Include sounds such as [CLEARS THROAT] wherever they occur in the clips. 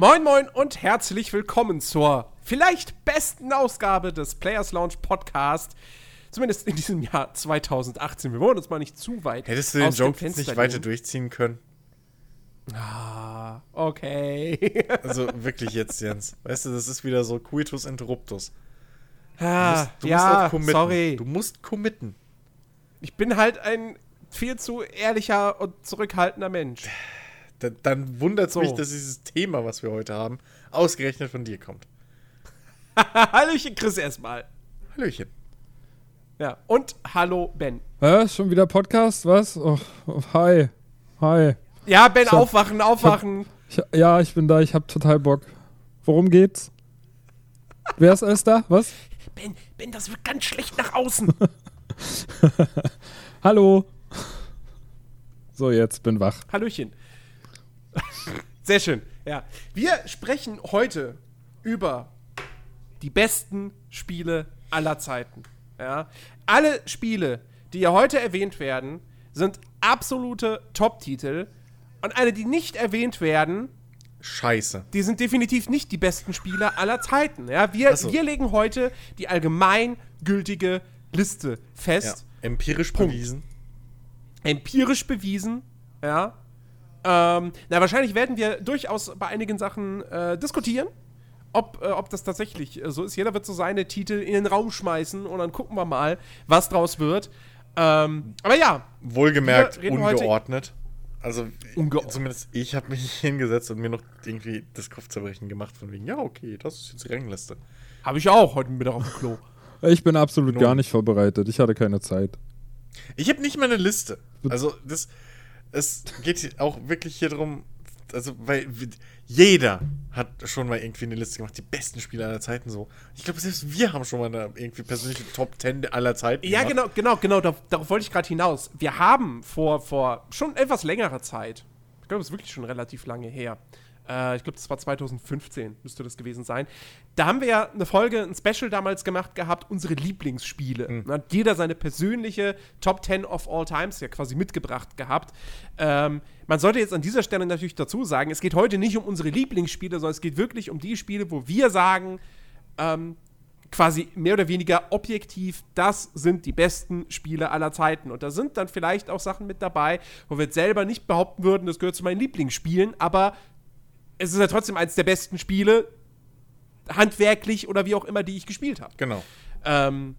Moin Moin und herzlich willkommen zur vielleicht besten Ausgabe des Players Lounge Podcast. Zumindest in diesem Jahr 2018. Wir wollen uns mal nicht zu weit. Hättest du den Joke nicht weiter durchziehen können? Ah, okay. [LAUGHS] also wirklich jetzt, Jens. Weißt du, das ist wieder so Quitus Interruptus. Ah, du musst, du ja, musst sorry. Du musst committen. Ich bin halt ein viel zu ehrlicher und zurückhaltender Mensch. Da, dann wundert es so. mich, dass dieses Thema, was wir heute haben, ausgerechnet von dir kommt. [LAUGHS] Hallöchen, Chris, erstmal. Hallöchen. Ja, und hallo, Ben. Was? Schon wieder Podcast? Was? Oh, oh, hi. Hi. Ja, Ben, hab, aufwachen, aufwachen. Ich hab, ich, ja, ich bin da, ich hab total Bock. Worum geht's? Wer ist alles da? Was? Ben, Ben, das wird ganz schlecht nach außen. [LAUGHS] Hallo. So, jetzt bin wach. Hallöchen. [LAUGHS] Sehr schön. Ja. Wir sprechen heute über die besten Spiele aller Zeiten. Ja. Alle Spiele, die hier heute erwähnt werden, sind absolute Top-Titel. Und alle, die nicht erwähnt werden, Scheiße. Die sind definitiv nicht die besten Spiele aller Zeiten. Ja, wir, so. wir legen heute die allgemeingültige Liste fest. Ja. Empirisch Punkt. bewiesen. Empirisch bewiesen, ja. Ähm, na, wahrscheinlich werden wir durchaus bei einigen Sachen äh, diskutieren, ob, äh, ob das tatsächlich äh, so ist. Jeder wird so seine Titel in den Raum schmeißen und dann gucken wir mal, was draus wird. Ähm, aber ja. Wohlgemerkt, ungeordnet. Also, Unge zumindest ich habe mich [LAUGHS] hingesetzt und mir noch irgendwie das Kopfzerbrechen gemacht, von wegen, ja, okay, das ist jetzt die Rangliste. Habe ich auch heute Mittag auf dem Klo. [LAUGHS] Ich bin absolut Nun. gar nicht vorbereitet. Ich hatte keine Zeit. Ich habe nicht mal eine Liste. Also, das, es geht auch wirklich hier drum, also, weil jeder hat schon mal irgendwie eine Liste gemacht, die besten Spiele aller Zeiten so. Ich glaube, selbst wir haben schon mal eine irgendwie persönliche Top 10 aller Zeiten. Ja, gemacht. genau, genau, genau, darauf, darauf wollte ich gerade hinaus. Wir haben vor, vor schon etwas längerer Zeit, ich glaube, es ist wirklich schon relativ lange her, äh, ich glaube, das war 2015, müsste das gewesen sein. Da haben wir ja eine Folge, ein Special damals gemacht gehabt, unsere Lieblingsspiele. Mhm. Da hat jeder seine persönliche Top 10 of all times ja quasi mitgebracht gehabt. Ähm, man sollte jetzt an dieser Stelle natürlich dazu sagen, es geht heute nicht um unsere Lieblingsspiele, sondern es geht wirklich um die Spiele, wo wir sagen, ähm, quasi mehr oder weniger objektiv, das sind die besten Spiele aller Zeiten. Und da sind dann vielleicht auch Sachen mit dabei, wo wir jetzt selber nicht behaupten würden, das gehört zu meinen Lieblingsspielen, aber es ist ja trotzdem eines der besten Spiele, handwerklich oder wie auch immer, die ich gespielt habe. Genau. Ähm,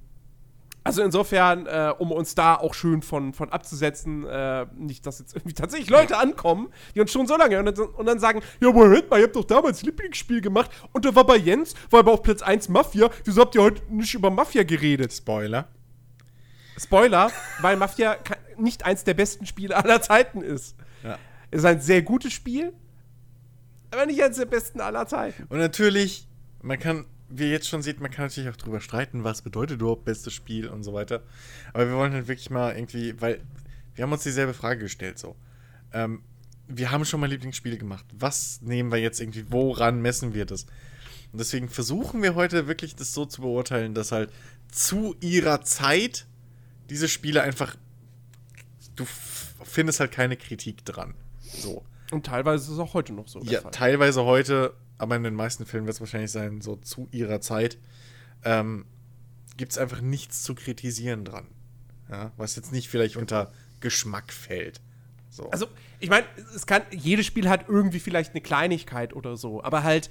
also insofern, äh, um uns da auch schön von, von abzusetzen, äh, nicht, dass jetzt irgendwie tatsächlich Leute ankommen, die uns schon so lange und, und dann sagen, ja, Moment mal, ihr habt doch damals Lieblingsspiel gemacht und da war bei Jens, war aber auf Platz 1 Mafia, wieso habt ihr heute nicht über Mafia geredet? Spoiler. Spoiler, weil Mafia nicht eins der besten Spiele aller Zeiten ist. Ja. Es ist ein sehr gutes Spiel, aber nicht eines der besten aller Zeiten. Und natürlich, man kann, wie ihr jetzt schon seht, man kann natürlich auch drüber streiten, was bedeutet überhaupt bestes Spiel und so weiter. Aber wir wollen halt wirklich mal irgendwie, weil wir haben uns dieselbe Frage gestellt, so. Ähm, wir haben schon mal Lieblingsspiele gemacht. Was nehmen wir jetzt irgendwie, woran messen wir das? Und deswegen versuchen wir heute wirklich das so zu beurteilen, dass halt zu ihrer Zeit diese Spiele einfach, du findest halt keine Kritik dran. So. Und teilweise ist es auch heute noch so. Ja, teilweise heute, aber in den meisten Filmen wird es wahrscheinlich sein, so zu ihrer Zeit, ähm, gibt es einfach nichts zu kritisieren dran. Ja, was jetzt nicht vielleicht unter Geschmack fällt. So. Also, ich meine, es kann, jedes Spiel hat irgendwie vielleicht eine Kleinigkeit oder so, aber halt,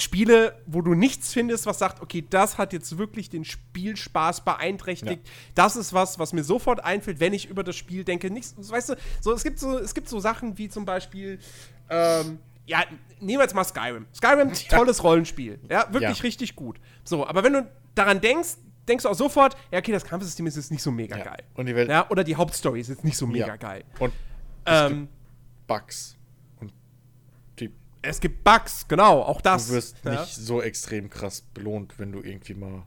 Spiele, wo du nichts findest, was sagt, okay, das hat jetzt wirklich den Spielspaß beeinträchtigt. Ja. Das ist was, was mir sofort einfällt, wenn ich über das Spiel denke. Nichts, weißt du, so, es, gibt so, es gibt so Sachen wie zum Beispiel, ähm, ja, nehmen wir jetzt mal Skyrim. Skyrim, [LAUGHS] tolles Rollenspiel. Ja, wirklich ja. richtig gut. So, aber wenn du daran denkst, denkst du auch sofort, ja, okay, das Kampfsystem ist jetzt nicht so mega ja. geil. Und die Welt ja, oder die Hauptstory ist jetzt nicht so mega geil. Und ähm, Bugs. Es gibt Bugs, genau, auch das. Du wirst ja. nicht so extrem krass belohnt, wenn du irgendwie mal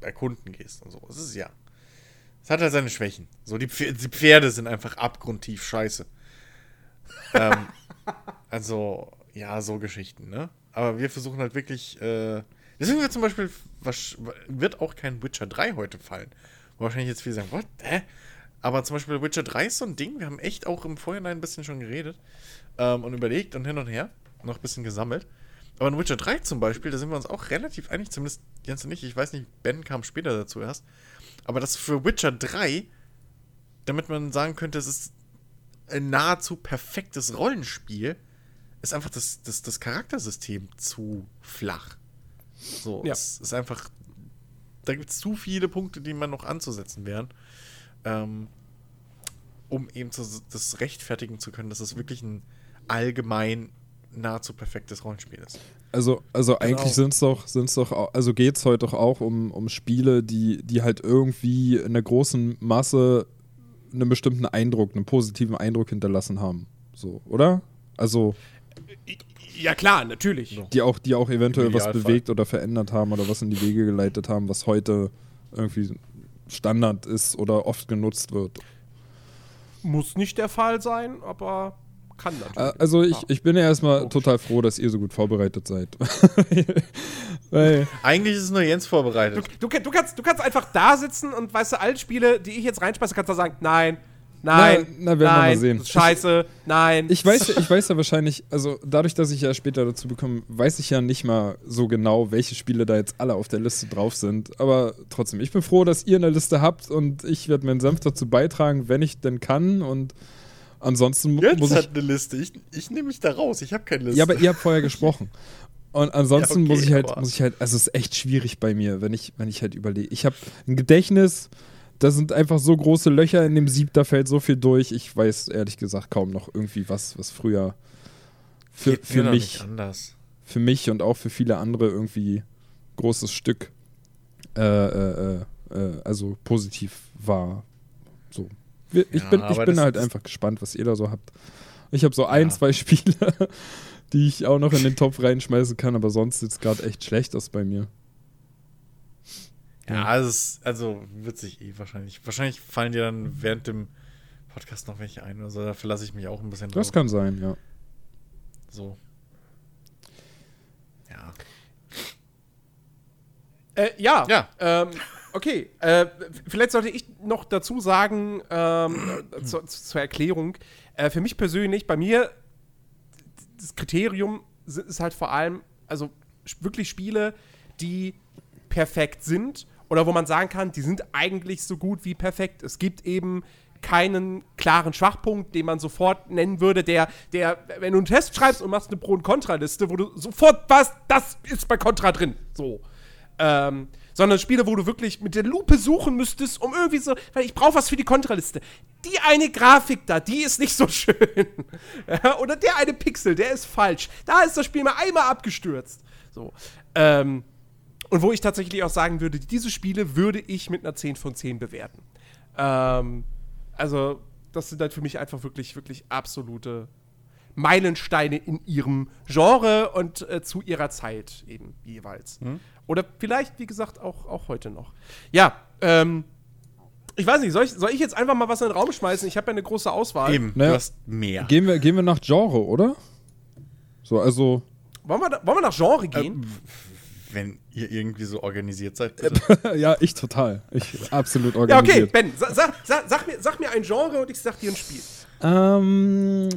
erkunden gehst und so. Es ist ja. Es hat halt seine Schwächen. So, die, Pferde, die Pferde sind einfach abgrundtief scheiße. ähm, [LAUGHS] also, ja, so Geschichten, ne? Aber wir versuchen halt wirklich. Äh, deswegen wird zum Beispiel. Was, wird auch kein Witcher 3 heute fallen. Wahrscheinlich jetzt viele sagen, what? Hä? Aber zum Beispiel Witcher 3 ist so ein Ding. Wir haben echt auch im Vorhinein ein bisschen schon geredet ähm, und überlegt und hin und her. Noch ein bisschen gesammelt. Aber in Witcher 3 zum Beispiel, da sind wir uns auch relativ einig, zumindest Jens und ich. Ich weiß nicht, Ben kam später dazu erst. Aber das für Witcher 3, damit man sagen könnte, es ist ein nahezu perfektes Rollenspiel, ist einfach das, das, das Charaktersystem zu flach. So, Ja. es ist einfach. Da gibt es zu viele Punkte, die man noch anzusetzen wären, ähm, um eben zu, das rechtfertigen zu können, dass es wirklich ein allgemein nahezu perfektes Rollenspiel ist. Also, also eigentlich Genau. sind es doch, sind's doch, also geht es heute doch auch um, um Spiele, die, die halt irgendwie in der großen Masse einen bestimmten Eindruck, einen positiven Eindruck hinterlassen haben. So, oder? Also, Ja, klar, natürlich. Die auch, die auch eventuell was bewegt oder verändert haben oder was in die Wege geleitet haben, was heute irgendwie Standard ist oder oft genutzt wird. Muss nicht der Fall sein, aber kann natürlich. Äh, Also ich, ich bin ja erstmal Logisch. total froh, dass ihr so gut vorbereitet seid. [LAUGHS] Weil, Eigentlich ist es nur Jens Du, vorbereitet. du, du, kannst, du kannst einfach da sitzen und weißt du, alle Spiele, die ich jetzt reinschmeiße, kannst du sagen, nein, nein, Na, na, werden wir nein, scheiße, nein. ich weiß, ich weiß ja wahrscheinlich, also dadurch, dass ich ja später dazu bekomme, weiß ich ja nicht mal so genau, welche Spiele da jetzt alle auf der Liste drauf sind. Aber trotzdem, ich bin froh, dass ihr eine Liste habt und ich werde meinen Senf dazu beitragen, wenn ich denn kann. Und ansonsten Jens muss ich hat eine Liste. Ich, ich nehme mich da raus. Ich habe keine Liste. Ja, aber ihr habt vorher gesprochen. Und ansonsten [LAUGHS] Ja, okay, muss ich halt, aber- muss ich halt, also es ist echt schwierig bei mir, wenn ich, wenn ich halt überlege. Ich habe ein Gedächtnis, da sind einfach so große Löcher in dem Sieb, da fällt so viel durch. Ich weiß ehrlich gesagt kaum noch irgendwie was, was früher für, für mich, für mich und auch für viele andere irgendwie großes Stück, äh, äh, äh, äh, also positiv war. So. Wir- Ich Ja, bin, ich bin halt einfach gespannt, was ihr da so habt. Ich habe so ein, Ja. zwei [LAUGHS] Spiele, die ich auch noch in den Topf reinschmeißen kann, aber sonst sieht es gerade echt schlecht aus bei mir. Ja, es ist, also wird sich eh wahrscheinlich. Wahrscheinlich fallen dir dann während dem Podcast noch welche ein oder so. Da verlasse ich mich auch ein bisschen drauf. Das kann sein, ja. So. Ja. Äh, ja. Ja. Ähm, okay. Äh, vielleicht sollte ich noch dazu sagen, ähm, äh, zu, zu- zur Erklärung. Äh, für mich persönlich, bei mir, das Kriterium ist halt vor allem, also wirklich Spiele, die perfekt sind oder wo man sagen kann, die sind eigentlich so gut wie perfekt. Es gibt eben keinen klaren Schwachpunkt, den man sofort nennen würde, der, der, wenn du einen Test schreibst und machst eine Pro- und Kontraliste, wo du sofort weißt, das ist bei Contra drin. So. Ähm, sondern Spiele, wo du wirklich mit der Lupe suchen müsstest, um irgendwie so, weil ich brauche was für die Kontraliste. Die eine Grafik da, die ist nicht so [LAUGHS] schön. oder der eine Pixel, der ist falsch. Da ist das Spiel mal einmal abgestürzt. So. Ähm, und wo ich tatsächlich auch sagen würde, diese Spiele würde ich mit einer 10 von 10 bewerten. Ähm, also, das sind halt für mich einfach wirklich, wirklich absolute Meilensteine in ihrem Genre und äh, zu ihrer Zeit eben jeweils. Oder vielleicht, wie gesagt, auch, auch heute noch. Ja, ähm, ich weiß nicht, soll ich, soll ich jetzt einfach mal was in den Raum schmeißen? Ich habe ja eine große Auswahl. Eben, Naja. du hast mehr. Gehen wir, gehen wir nach Genre, oder? So, also. Wollen wir, wollen wir nach Genre gehen? Wenn ihr irgendwie so organisiert seid, [LAUGHS] bitte. ja, ich total. Ich absolut ja, okay, organisiert. Ben, sa, sa, sa, sag, mir, sag mir ein Genre und ich sag dir ein Spiel. Ähm,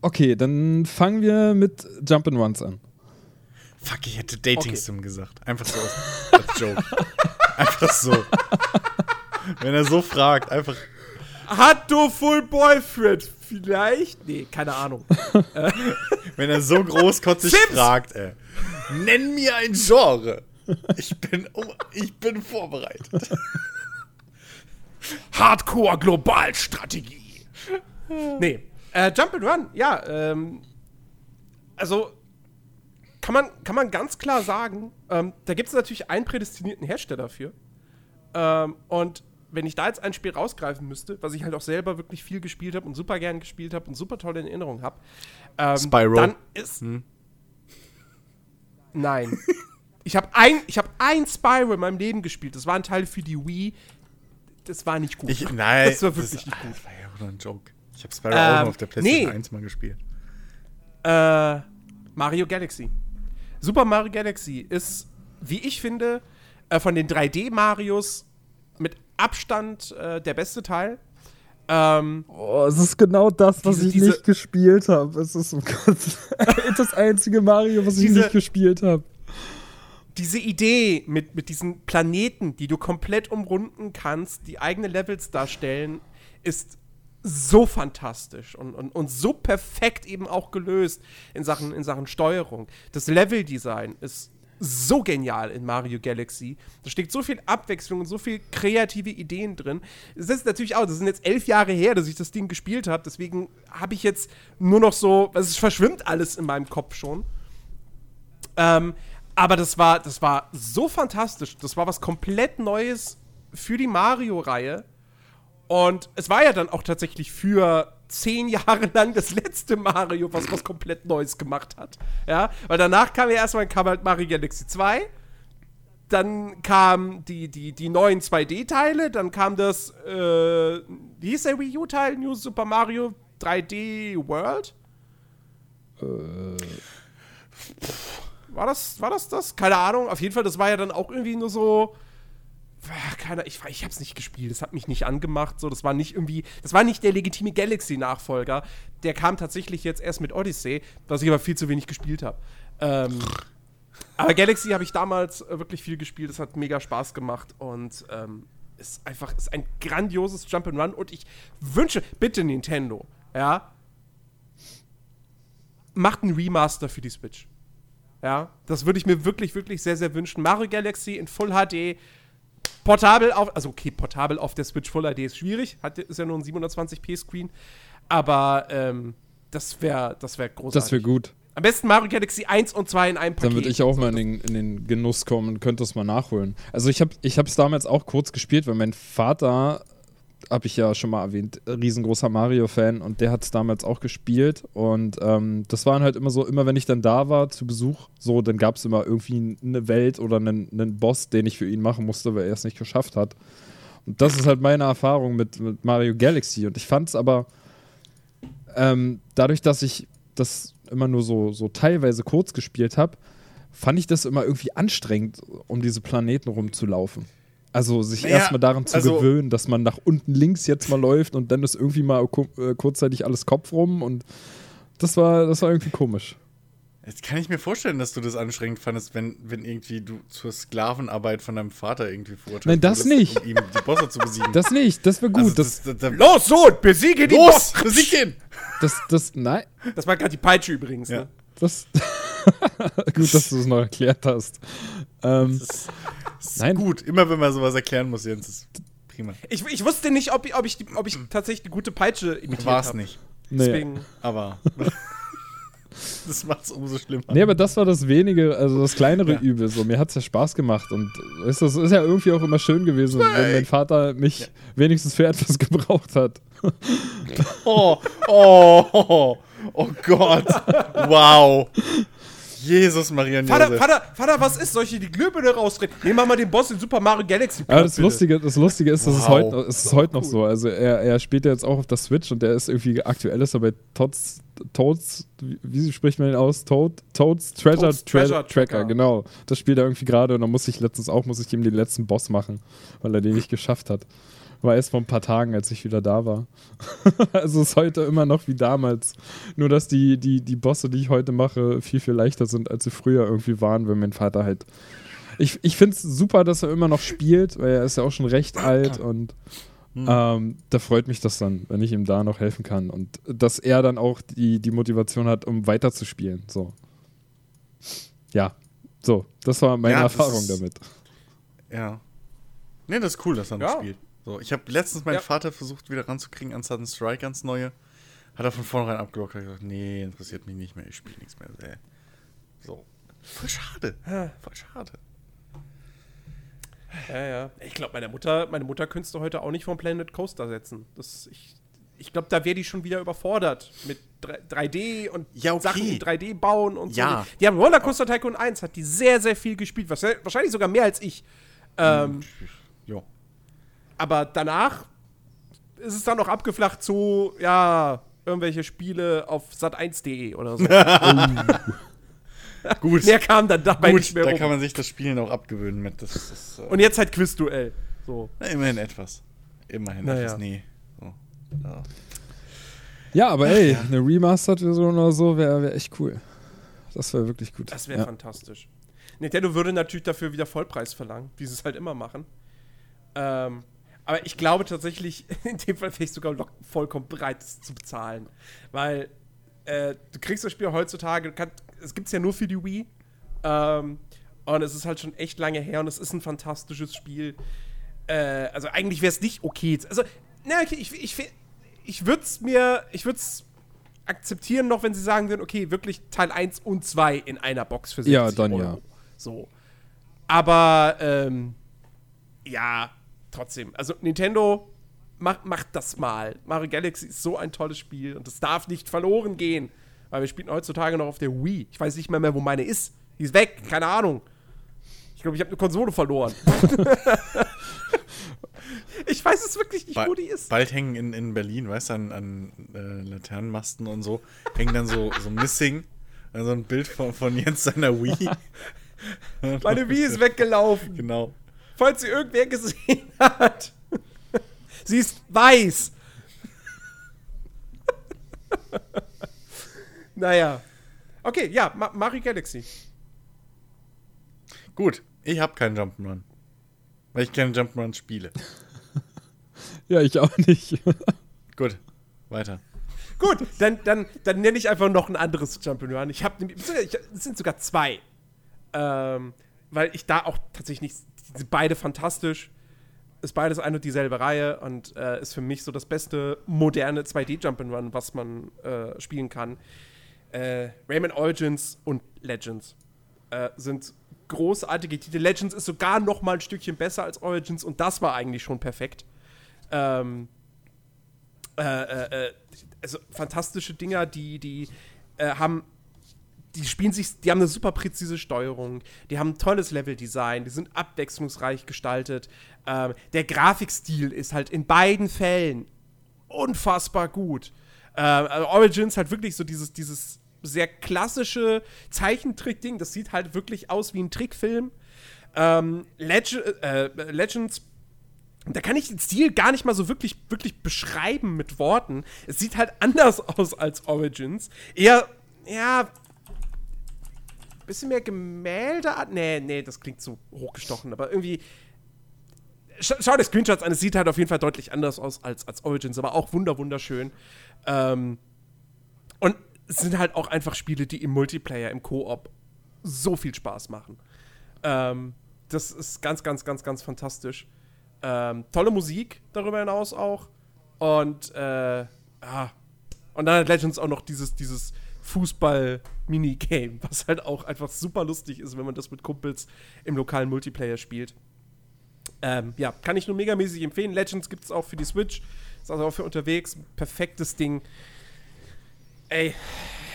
okay, dann fangen wir mit Jump'n'Runs an. Fuck, ich hätte Dating Okay. Sim gesagt. Einfach so als, Joke. [LAUGHS] Einfach so. Wenn er so fragt, einfach. Hat du Full Boyfriend? Vielleicht? Nee, keine Ahnung. [LAUGHS] Wenn er so großkotzig Sims! fragt, ey. Nenn mir ein Genre. Ich bin, um, ich bin vorbereitet. [LAUGHS] Hardcore Globalstrategie. nee. Äh, Jump and Run, ja, ähm, also kann man, kann man ganz klar sagen, ähm, da gibt es natürlich einen prädestinierten Hersteller für. Ähm, und wenn ich da jetzt ein Spiel rausgreifen müsste, was ich halt auch selber wirklich viel gespielt habe und super gern gespielt habe und super tolle in Erinnerung habe, ähm, Spyro. dann ist. Nein. ich habe ein, ich hab ein Spyro in meinem Leben gespielt. Das war ein Teil für die Wii. Das war nicht gut. Ich, nein, das war wirklich das, nicht gut. Das war ja auch nur ein Joke. Ich habe Spyro Ähm, auch nur auf der PlayStation nee. 1 mal gespielt. Äh, Mario Galaxy. Super Mario Galaxy ist, wie ich finde, äh, von den 3D-Marios mit Abstand äh, der beste Teil. Ähm, Oh, es ist genau das, was Diese- ich diese- nicht gespielt habe. Es ist oh Gott, [LAUGHS] das einzige Mario, was ich Diese- nicht gespielt habe. diese Idee mit, mit diesen Planeten, die du komplett umrunden kannst, die eigene Levels darstellen, ist so fantastisch und, und, und so perfekt eben auch gelöst in Sachen, in Sachen Steuerung. Das Leveldesign ist so genial in Mario Galaxy. Da steckt so viel Abwechslung und so viel kreative Ideen drin. Es ist natürlich auch, das sind jetzt elf Jahre her, dass ich das Ding gespielt habe, deswegen habe ich jetzt nur noch so, also es verschwimmt alles in meinem Kopf schon. Ähm, aber das war, das war so fantastisch. Das war was komplett Neues für die Mario-Reihe. Und es war ja dann auch tatsächlich für zehn [LAUGHS] Jahre lang das letzte Mario, was was komplett Neues gemacht hat. Ja, weil danach kam ja erstmal kam halt Mario Galaxy 2. Dann kamen die, die, die neuen 2D-Teile, dann kam das, äh, wie hieß der Wii U-Teil? New Super Mario 3D World? War das, war das das? Keine Ahnung. Auf jeden Fall, das war ja dann auch irgendwie nur so. Ah, Keine, ich, ich hab's nicht gespielt, das hat mich nicht angemacht. So, das war nicht irgendwie, das war nicht der legitime Galaxy-Nachfolger. Der kam tatsächlich jetzt erst mit Odyssey, was ich aber viel zu wenig gespielt habe. Ähm, aber Galaxy habe ich damals äh, wirklich viel gespielt, es hat mega Spaß gemacht und ähm, ist einfach ist ein grandioses Jump'n'Run und ich wünsche, bitte Nintendo, ja, macht einen Remaster für die Switch. Ja, das würde ich mir wirklich, wirklich sehr, sehr wünschen. Mario Galaxy in Full HD, portabel auf, also okay, portabel auf der Switch Full HD ist schwierig, hat, ist ja nur ein 720p Screen, aber ähm, das wäre das wär großartig. Das wäre gut. Am besten Mario Galaxy 1 und 2 in einem Paket. Dann würde ich auch mal in den, in den Genuss kommen und könnte das mal nachholen. Also ich habe ich es damals auch kurz gespielt, weil mein Vater, habe ich ja schon mal erwähnt, riesengroßer Mario-Fan und der hat es damals auch gespielt und ähm, das waren halt immer so, immer wenn ich dann da war zu Besuch, so, dann gab es immer irgendwie eine Welt oder einen, einen Boss, den ich für ihn machen musste, weil er es nicht geschafft hat. Und das ist halt meine Erfahrung mit, mit Mario Galaxy und ich fand es aber ähm, dadurch, dass ich das immer nur so, so teilweise kurz gespielt habe, fand ich das immer irgendwie anstrengend, um diese Planeten rumzulaufen. Also sich Naja, erstmal daran zu also- gewöhnen, dass man nach unten links jetzt mal läuft und dann ist irgendwie mal äh, kurzzeitig alles Kopf rum und das war, das war irgendwie komisch. Jetzt kann ich mir vorstellen, dass du das anstrengend fandest, wenn, wenn irgendwie du zur Sklavenarbeit von deinem Vater irgendwie verurteilt Nein, das nicht. um ihm die Bosse zu besiegen. Das nicht, das wäre gut. Also das, das, das, Los, Sohn, besiege die Los, Boss! besieg ihn! das, das, nein, Das war gerade die Peitsche übrigens, Ja. ne? das. [LAUGHS] gut, dass du es noch erklärt hast. Ähm, Das ist Nein. gut. Immer wenn man sowas erklären muss, Jens, ist prima. Ich, ich wusste nicht, ob, ich- ob, ich, ob ich tatsächlich die gute Peitsche imitiert War es habe. nicht. nee. Deswegen. Aber [LAUGHS] das macht es umso schlimmer. Nee, aber das war das wenige, also das kleinere Ja. Übel. So, mir hat es ja Spaß gemacht und es ist, ist ja irgendwie auch immer schön gewesen, wenn mein Vater mich wenigstens für etwas [LAUGHS] gebraucht hat. Oh, oh, oh, oh Gott. Wow. Jesus, Maria und Vater, Josef. Vater, Vater, was ist? Soll ich hier die Glühbirne rausdrehen? Nehmen wir mal den Boss in Super Mario Galaxy. Aber das bitte. Lustige, das Lustige ist, dass es Wow. heute es ist heute noch so. Also er, er spielt ja jetzt auch auf der Switch und der ist irgendwie aktuell ist er bei Toads, Toads, wie, wie spricht man den aus? Toad, Toads Treasure, Toads Treasure Tracker, Tracker. genau. Das spielt er irgendwie gerade und da muss ich letztens auch, muss ich ihm den letzten Boss machen, weil er den nicht geschafft hat. War erst vor ein paar Tagen, als ich wieder da war. [LAUGHS] also ist heute immer noch wie damals. Nur, dass die, die, die Bosse, die ich heute mache, viel, viel leichter sind, als sie früher irgendwie waren, wenn mein Vater halt. Ich, ich finde es super, dass er immer noch spielt, weil er ist ja auch schon recht alt und ähm, da freut mich das dann, wenn ich ihm da noch helfen kann. Und dass er dann auch die, die Motivation hat, um weiterzuspielen. So. Ja. So, das war meine Ja, Erfahrung ist- damit. Ja. Nee, das ist cool, dass er noch Ja. spielt. So, ich habe letztens meinen Ja. Vater versucht, wieder ranzukriegen an Sudden Strike, ganz neue. Hat er von vornherein abgelockt. Hat gesagt, nee, interessiert mich nicht mehr, ich spiele nichts mehr. Äh. So. Voll schade. Voll schade. Ja, ja. Ich glaube, meine Mutter, meine Mutter könntest du heute auch nicht vom Planet Coaster setzen. Das, ich ich glaube, da wäre die schon wieder überfordert mit 3- 3D und Ja, okay. Sachen in 3D bauen und Ja. so. Die haben Rollercoaster Tycoon 1, hat die sehr, sehr viel gespielt. Wahrscheinlich sogar mehr als ich. Ähm, Jo. Aber danach ist es dann noch abgeflacht zu, ja, irgendwelche Spiele auf sat1.de oder so. [LAUGHS] Gut. mehr kam dann dabei Gut, nicht mehr da rum. kann man sich das Spielen auch abgewöhnen mit. Das ist äh, und jetzt halt Quizduell. So. na, immerhin etwas. Immerhin Naja. etwas. Nee. So. Ja. Ja, aber ey, eine Remastered-Version oder so wäre wär echt cool. Das wäre wirklich gut. Das wäre ja. fantastisch. Nintendo würde natürlich dafür wieder Vollpreis verlangen, wie sie es halt immer machen. Ähm, aber ich glaube tatsächlich, [LAUGHS] in dem Fall wäre ich sogar lo- vollkommen bereit, das zu bezahlen. Weil äh, du kriegst das Spiel heutzutage, du kannst, es gibt es ja nur für die Wii. Ähm, und es ist halt schon echt lange her und es ist ein fantastisches Spiel. Äh, also eigentlich wäre es nicht okay. Also, na, okay, ich, ich, ich würde es mir, ich würde es akzeptieren noch, wenn sie sagen würden, okay, wirklich Teil 1 und 2 in einer Box für 60 Ja, dann Euro. ja. So. Aber, ähm, ja, trotzdem. Also Nintendo, macht, macht das mal. Mario Galaxy ist so ein tolles Spiel und es darf nicht verloren gehen. Weil wir spielen heutzutage noch auf der Wii. Ich weiß nicht mehr, mehr wo meine ist. Die ist weg, keine Ahnung. Ich glaube, ich habe eine Konsole verloren. [LAUGHS] ich weiß es wirklich nicht, Ba wo die ist. Bald hängen in, in Berlin, weißt du, an, an äh, Laternenmasten und so, hängen dann so, so Missing, also ein Bild von, von Jens seiner Wii. Meine Wii ist weggelaufen. [LAUGHS] Genau. Falls sie irgendwer gesehen [LAUGHS] hat. sie ist weiß. [LAUGHS] naja. Okay, ja, Ma Mario Galaxy. Gut, ich habe keinen Jump'n'Run. Weil ich keine Jump'n'Run spiele. [LAUGHS] Ja, ich auch nicht. Gut, weiter. Gut, dann, dann, dann nenne ich einfach noch ein anderes Jump'n'Run. Ich habe es sind sogar zwei. Ähm, weil ich da auch tatsächlich nicht. Sind beide fantastisch. Ist beides eine und dieselbe Reihe und äh, ist für mich so das beste moderne 2D-Jump'n'Run, was man äh, spielen kann. Äh, Rayman Origins und Legends äh, sind großartige Titel. Legends ist sogar noch mal ein Stückchen besser als Origins und das war eigentlich schon perfekt. Ähm, äh, äh, also fantastische Dinger, die, die haben, die spielen sich, die haben eine super präzise Steuerung, die haben ein tolles Leveldesign, die sind abwechslungsreich gestaltet. Ähm, der Grafikstil ist halt in beiden Fällen unfassbar gut. Ähm, also Origins halt wirklich so dieses, dieses sehr klassische Zeichentrick-Ding, das sieht halt wirklich aus wie ein Trickfilm. Ähm, Leg äh, Legends da kann ich den Stil gar nicht mal so wirklich, wirklich beschreiben mit Worten. Es sieht halt [LAUGHS] anders aus als Origins. Eher, ja, bisschen mehr Gemälde. Nee, nee, das klingt so hochgestochen, aber irgendwie. Sch schau dir Screenshots an, es sieht halt auf jeden Fall deutlich anders aus als, als Origins, aber auch wunder wunderschön. Ähm, und es sind halt auch einfach Spiele, die im Multiplayer, im Koop so viel Spaß machen. Ähm, das ist ganz, ganz, ganz, ganz fantastisch. Ähm, tolle Musik darüber hinaus auch. Und, äh, ah. Und dann hat Legends auch noch dieses, dieses Fußball-Minigame, was halt auch einfach super lustig ist, wenn man das mit Kumpels im lokalen Multiplayer spielt. Ähm, ja, kann ich nur megamäßig empfehlen. Legends gibt es auch für die Switch. Ist also auch für unterwegs. Perfektes Ding. Ey,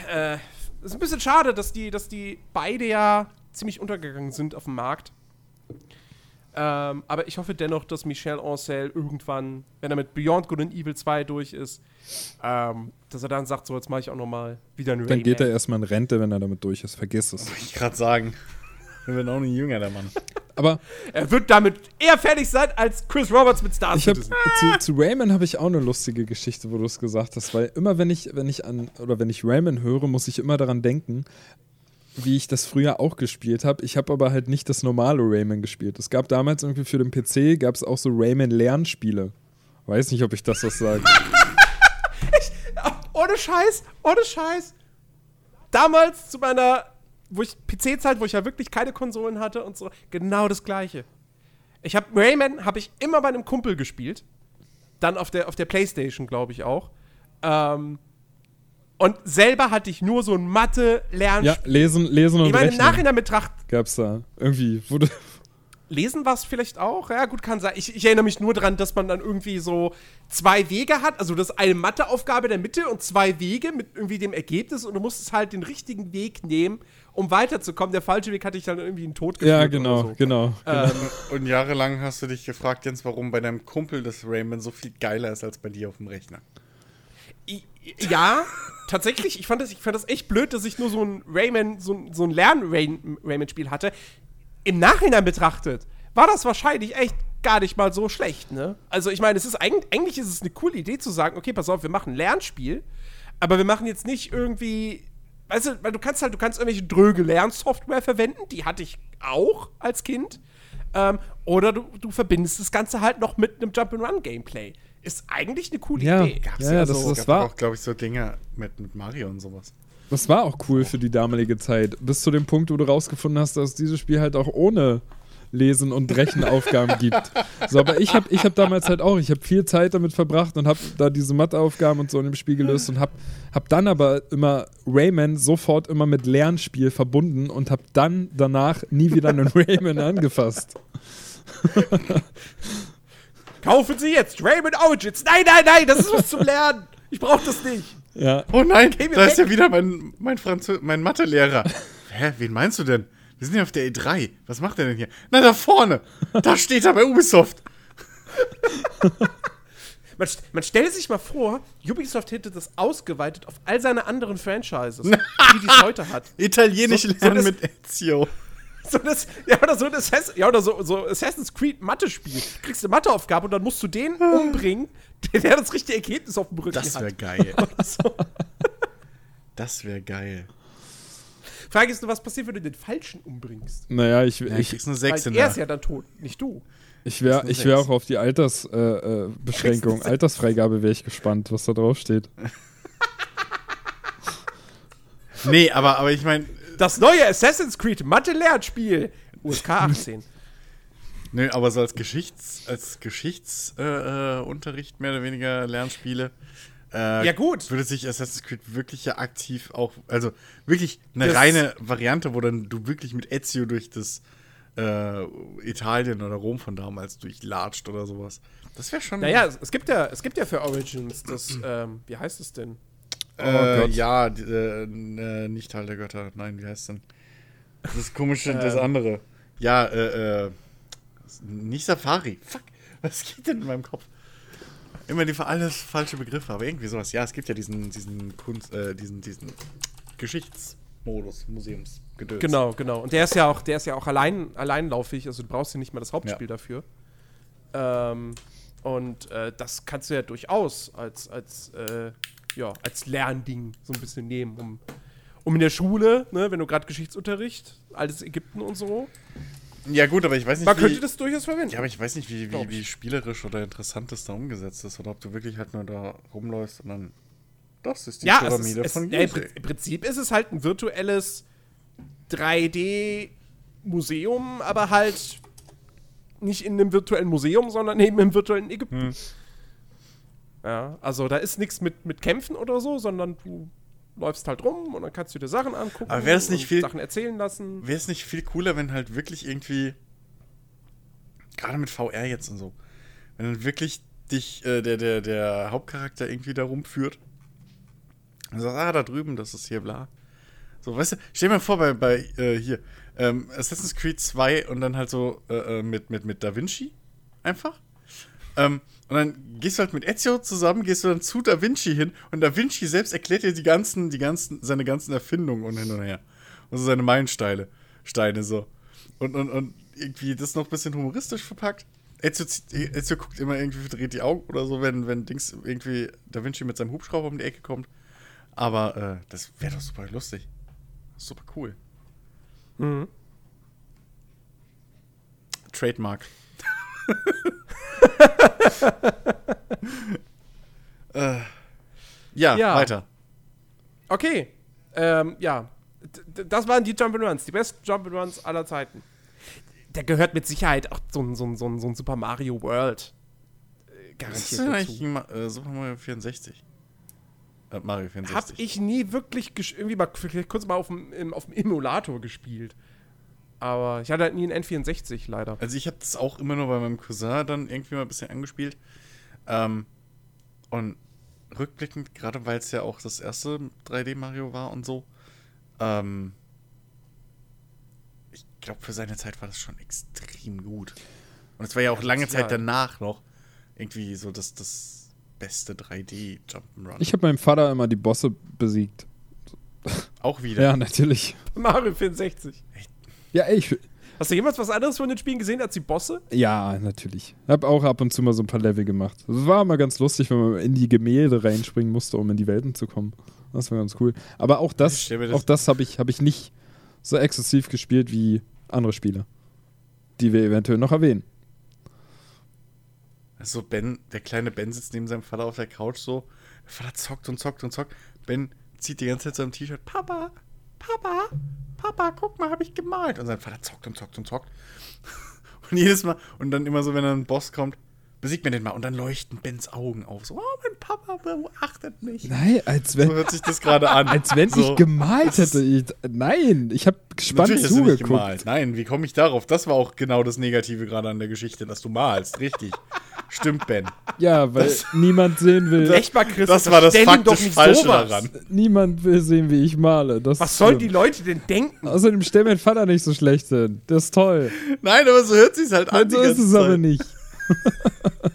äh, ist ein bisschen schade, dass die, dass die beide ja ziemlich untergegangen sind auf dem Markt. Ähm, aber ich hoffe dennoch, dass Michel Ancel irgendwann, wenn er mit Beyond Good and Evil 2 durch ist, ähm, dass er dann sagt, so, jetzt mache ich auch noch mal wieder eine Dann geht er erstmal in Rente, wenn er damit durch ist. Vergiss es. Wollte ich gerade sagen. Wir werden auch nicht jünger, der Mann. Aber Er wird damit eher fertig sein als Chris Roberts mit Star ich hab, Citizen. zu, zu Rayman habe ich auch eine lustige Geschichte, wo du es gesagt hast, weil immer wenn ich, wenn ich an, oder wenn ich Rayman höre, muss ich immer daran denken, wie ich das früher auch gespielt habe. Ich habe aber halt nicht das normale Rayman gespielt. Es gab damals irgendwie für den PC, gab es auch so Rayman-Lernspiele. Weiß nicht, ob ich das was sage. [LAUGHS] Ohne Scheiß, ohne Scheiß. Damals zu meiner, wo ich PC-Zeit, wo ich ja wirklich keine Konsolen hatte und so, genau das gleiche. Ich habe Rayman habe ich immer bei einem Kumpel gespielt. Dann auf der, auf der Playstation, glaube ich auch. Ähm, und selber hatte ich nur so ein Mathe-Lernspiel. Ja, lesen, lesen und ich meine, im Nachhinein betracht, gab's da. Irgendwie wurde. Lesen war es vielleicht auch? Ja, gut, kann sein. Ich, ich erinnere mich nur daran, dass man dann irgendwie so zwei Wege hat. Also, das ist eine Matheaufgabe in der Mitte und zwei Wege mit irgendwie dem Ergebnis und du musstest halt den richtigen Weg nehmen, um weiterzukommen. Der falsche Weg hatte ich dann irgendwie einen Tod geführt Ja, genau, oder so. genau. Ähm, Und jahrelang hast du dich gefragt, Jens, warum bei deinem Kumpel das Rayman so viel geiler ist als bei dir auf dem Rechner. Ja, tatsächlich. Ich fand, das, ich fand das echt blöd, dass ich nur so ein Rayman, so, ein- so ein Lern-Rayman-Spiel hatte. Im Nachhinein betrachtet war das wahrscheinlich echt gar nicht mal so schlecht, ne? Also ich meine, es ist eigentlich, eigentlich ist es eine coole Idee zu sagen, okay, pass auf, wir machen ein Lernspiel, aber wir machen jetzt nicht irgendwie, weißt du, weil du kannst halt, du kannst irgendwelche dröge Lernsoftware verwenden, die hatte ich auch als Kind. Ähm, oder du, du verbindest das Ganze halt noch mit einem Jump-and-Run-Gameplay. Ist eigentlich eine coole Ja. Idee. Gab's Ja, ja, so, das- das gab war- auch, glaube ich, so Dinge mit, mit Mario und sowas. Das war auch cool für die damalige Zeit. Bis zu dem Punkt, wo du rausgefunden hast, dass es dieses Spiel halt auch ohne Lesen und Rechenaufgaben [LAUGHS] gibt. So, aber ich habe ich hab damals halt auch, ich habe viel Zeit damit verbracht und habe da diese Matheaufgaben und so in dem Spiel gelöst und habe hab dann aber immer Rayman sofort immer mit Lernspiel verbunden und habe dann danach nie wieder einen [LAUGHS] Rayman angefasst. [LAUGHS] Kaufen Sie jetzt Raymond Origins. Nein, nein, nein, das ist was zum Lernen. Ich brauche das nicht. Ja, Oh nein, da ist weg. ja wieder mein, mein, Franzö mein Mathelehrer. [LAUGHS] Hä, wen meinst du denn? Wir sind ja auf der E3. Was macht er denn hier? Na, da vorne. Da steht er bei Ubisoft. [LAUGHS] Man, st- man stellt sich mal vor, Ubisoft hätte das ausgeweitet auf all seine anderen Franchises, [LAUGHS] wie die es heute hat. Italienisch So- so lernen das- mit Ezio. [LAUGHS] So das, ja, oder so ein Assass ja, oder so, so Assassin's Creed Mathe-Spiel. Kriegst eine Matheaufgabe und dann musst du den umbringen, der, der das richtige Ergebnis auf dem Rücken Das wäre hat. [LAUGHS] geil. So. Das wäre geil. Frage ist nur, was passiert, wenn du den Falschen umbringst? naja, ich, Ja, ich, ich kriegst eine Weil 6 in er der. ist ja dann tot, nicht du. ich wäre ich wär auch auf die Altersbeschränkung, äh, Beschränkung, [LAUGHS] Altersfreigabe wäre ich gespannt, was da drauf steht. Nee, aber, aber ich meine, Das neue Assassin's Creed Mathe-Lernspiel. USK 18. nö, aber so als Geschichts, als Geschichtsunterricht äh, Unterricht mehr oder weniger Lernspiele. Äh, Ja, gut. Würde sich Assassin's Creed wirklich ja aktiv auch, also wirklich eine Das- reine Variante, wo dann du wirklich mit Ezio durch das äh, Italien oder Rom von damals durchlatscht oder sowas. Das wäre schon. Naja, es, es, gibt ja, es gibt ja für Origins das, ähm, wie heißt es denn? Äh, Oh Gott. ja, die, äh, äh, nicht Teil der Götter. Nein, wie heißt denn? Das komische, [LAUGHS] das Ähm. andere. Ja, äh, äh, nicht Safari. Fuck, was geht denn in meinem Kopf? Immer die alles falsche Begriffe, aber irgendwie sowas. Ja, es gibt ja diesen, diesen Kunst, äh, diesen, diesen Geschichtsmodus, Museumsgedöns. Genau, genau. Und der ist ja auch, der ist ja auch allein, alleinlaufig, also du brauchst ja nicht mal das Hauptspiel dafür. Ähm, und äh, das kannst du ja durchaus als, als, äh, ja, als Lernding so ein bisschen nehmen, um, um in der Schule, ne, wenn du gerade Geschichtsunterricht, altes Ägypten und so, Ja, gut, aber ich weiß nicht, man wie, könnte das durchaus verwenden. ja, aber ich weiß nicht, wie, wie, wie spielerisch oder interessant das da umgesetzt ist. Oder ob du wirklich halt nur da rumläufst und dann. Das ist die ja, es Pyramide ist, es, von ja, im, Gizeh. Prin- im Prinzip ist es halt ein virtuelles 3D-Museum, aber halt nicht in einem virtuellen Museum, sondern eben im virtuellen Ägypten. Hm. Ja, also da ist nichts mit, mit Kämpfen oder so, sondern du läufst halt rum und dann kannst du dir Sachen angucken Aber wäre das nicht und viel- Sachen erzählen lassen. Wäre es nicht viel cooler, wenn halt wirklich irgendwie, gerade mit VR jetzt und so, wenn dann wirklich dich äh, der, der, der Hauptcharakter irgendwie da rumführt und sagt, ah, da drüben, das ist hier bla. So, weißt du, stell dir mal vor, bei, bei äh, hier, ähm, Assassin's Creed 2 und dann halt so äh, äh, mit, mit, mit Da Vinci einfach. Ähm, und dann gehst du halt mit Ezio zusammen, gehst du dann zu Da Vinci hin und Da Vinci selbst erklärt dir die ganzen, die ganzen, seine ganzen Erfindungen und hin und her. Und so seine Meilensteine, Steine so. Und, und, und irgendwie das noch ein bisschen humoristisch verpackt. Ezio, Ezio guckt immer irgendwie, verdreht die Augen oder so, wenn, wenn Dings irgendwie Da Vinci mit seinem Hubschrauber um die Ecke kommt. Aber äh, das wäre doch super lustig. Super cool. Mhm. Trademark. Äh, [LAUGHS] ja, Ja. weiter. Okay, ähm, ja, D- das waren die Jump'n'Runs, die besten Jump'n'Runs aller Zeiten. Da gehört mit Sicherheit auch so ein, so ein, so ein, so ein Super Mario World äh, Das ist garantiert ja dazu. äh, Super Mario 64. Äh, Mario 64. Hab ich nie wirklich irgendwie mal kurz mal auf dem, im, auf dem Emulator gespielt. Aber ich hatte halt nie einen N64 leider. Also ich habe das auch immer nur bei meinem Cousin dann irgendwie mal ein bisschen angespielt. Ähm, und rückblickend, gerade weil es ja auch das erste 3D-Mario war und so, ähm, ich glaube, für seine Zeit war das schon extrem gut. Und es war ja auch lange Ja. Zeit danach noch irgendwie so das, das beste 3D-Jump'n'Run. Ich habe meinem Vater immer die Bosse besiegt. Auch wieder. Ja, natürlich. Mario 64. Ja, ey, ich, Hast du jemals was anderes von den Spielen gesehen als die Bosse? Ja, natürlich. Hab auch ab und zu mal so ein paar Level gemacht. Es war immer ganz lustig, wenn man in die Gemälde reinspringen musste, um in die Welten zu kommen. Das war ganz cool. Aber auch das, das- auch das habe ich, hab ich nicht so exzessiv gespielt wie andere Spiele, die wir eventuell noch erwähnen. Also Ben, der kleine Ben sitzt neben seinem Vater auf der Couch so. Der Vater zockt und zockt und zockt. Ben zieht die ganze Zeit so am T-Shirt. Papa, Papa, Papa, guck mal, habe ich gemalt. Und sein Vater zockt und zockt und zockt. [LAUGHS] Und jedes Mal, und dann immer so, wenn dann ein Boss kommt, besiegt mir den mal. Und dann leuchten Bens Augen auf. So, oh, mein Papa beachtet mich. Nein, als wenn, So hört sich das gerade an. [LAUGHS] als wenn so. ich gemalt hätte. Ich, nein, ich habe gespannt Natürlich hast du nicht zugeguckt. gemalt. Nein, wie komme ich darauf? Das war auch genau das Negative gerade an der Geschichte, dass du malst. Richtig. [LAUGHS] Stimmt, Ben. Ja, weil niemand sehen will. Echt mal, Chris. Das war das faktisch Falsche sowas. daran. Niemand will sehen, wie ich male. Das Was sollen die Leute denn denken? Außerdem stell mein Vater nicht so schlecht hin. Das ist toll. Nein, aber so hört sich halt an. Nein, die so ist es Zeit. aber nicht. [LAUGHS]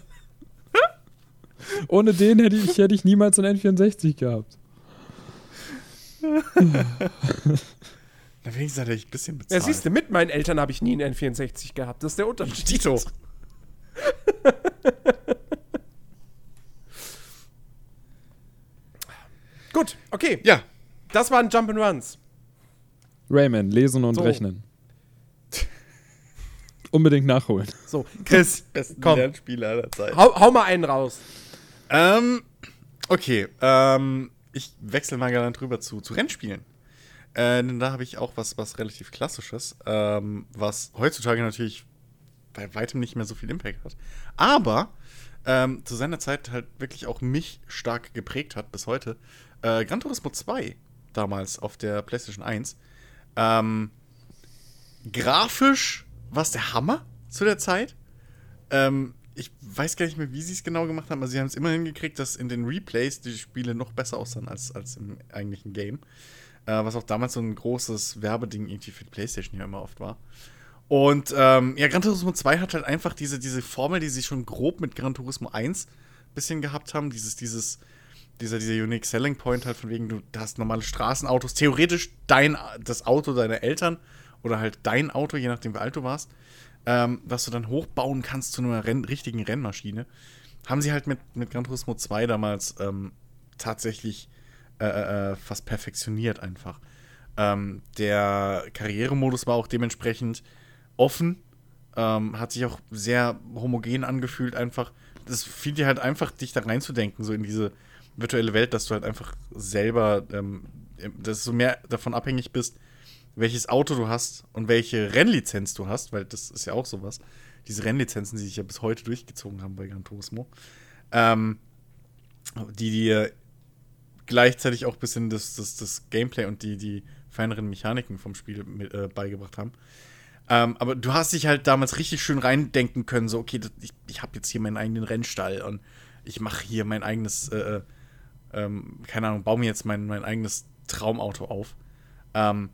Ohne den hätte ich, hätte ich niemals ein N64 gehabt. [LAUGHS] Na, wenigstens hat er ein bisschen Ja, bezahlt. siehst du, mit meinen Eltern habe ich nie einen N64 gehabt. Das ist der Unterschied. Tito. [LAUGHS] [LAUGHS] Gut, okay. Ja, Das waren Jump'n'Runs. Rayman, lesen und So. rechnen. [LAUGHS] Unbedingt nachholen. So, Chris, [LAUGHS] besten komm, Lernspieler aller Zeit. hau, hau mal einen raus. Ähm, okay, ähm, ich wechsle mal gerne drüber zu, zu Rennspielen. Äh, denn da habe ich auch was, was relativ Klassisches, ähm, was heutzutage natürlich bei weitem nicht mehr so viel Impact hat. Aber ähm, zu seiner Zeit halt wirklich auch mich stark geprägt hat bis heute. Äh, Gran Turismo 2 damals auf der PlayStation 1. Ähm, grafisch war es der Hammer zu der Zeit. Ähm, ich weiß gar nicht mehr, wie sie es genau gemacht haben, aber sie haben es immer hingekriegt, dass in den Replays die Spiele noch besser aussahen als, als im eigentlichen Game. Äh, was auch damals so ein großes Werbeding irgendwie für die PlayStation ja immer oft war. Und ähm, ja, Gran Turismo 2 hat halt einfach diese, diese Formel, die sie schon grob mit Gran Turismo 1 ein bisschen gehabt haben. Dieses, dieses, dieser, dieser Unique Selling Point halt von wegen, du hast normale Straßenautos, theoretisch dein, das Auto deiner Eltern oder halt dein Auto, je nachdem wie alt du warst, ähm, was du dann hochbauen kannst zu einer Renn richtigen Rennmaschine. Haben sie halt mit, mit Gran Turismo 2 damals ähm, tatsächlich äh, äh, fast perfektioniert einfach. Ähm, der Karrieremodus war auch dementsprechend offen, ähm, hat sich auch sehr homogen angefühlt einfach. Das fiel dir halt einfach, dich da reinzudenken, so in diese virtuelle Welt, dass du halt einfach selber, ähm, dass du mehr davon abhängig bist, welches Auto du hast und welche Rennlizenz du hast, weil das ist ja auch sowas. Diese Rennlizenzen, die sich ja bis heute durchgezogen haben bei Gran Turismo, ähm, die dir gleichzeitig auch ein bisschen das, das, das Gameplay und die, die feineren Mechaniken vom Spiel mit, äh, beigebracht haben. Ähm, aber du hast dich halt damals richtig schön reindenken können, so, okay, das, ich, ich habe jetzt hier meinen eigenen Rennstall und ich mache hier mein eigenes, äh, ähm, keine Ahnung, baue mir jetzt mein, mein eigenes Traumauto auf. Ähm,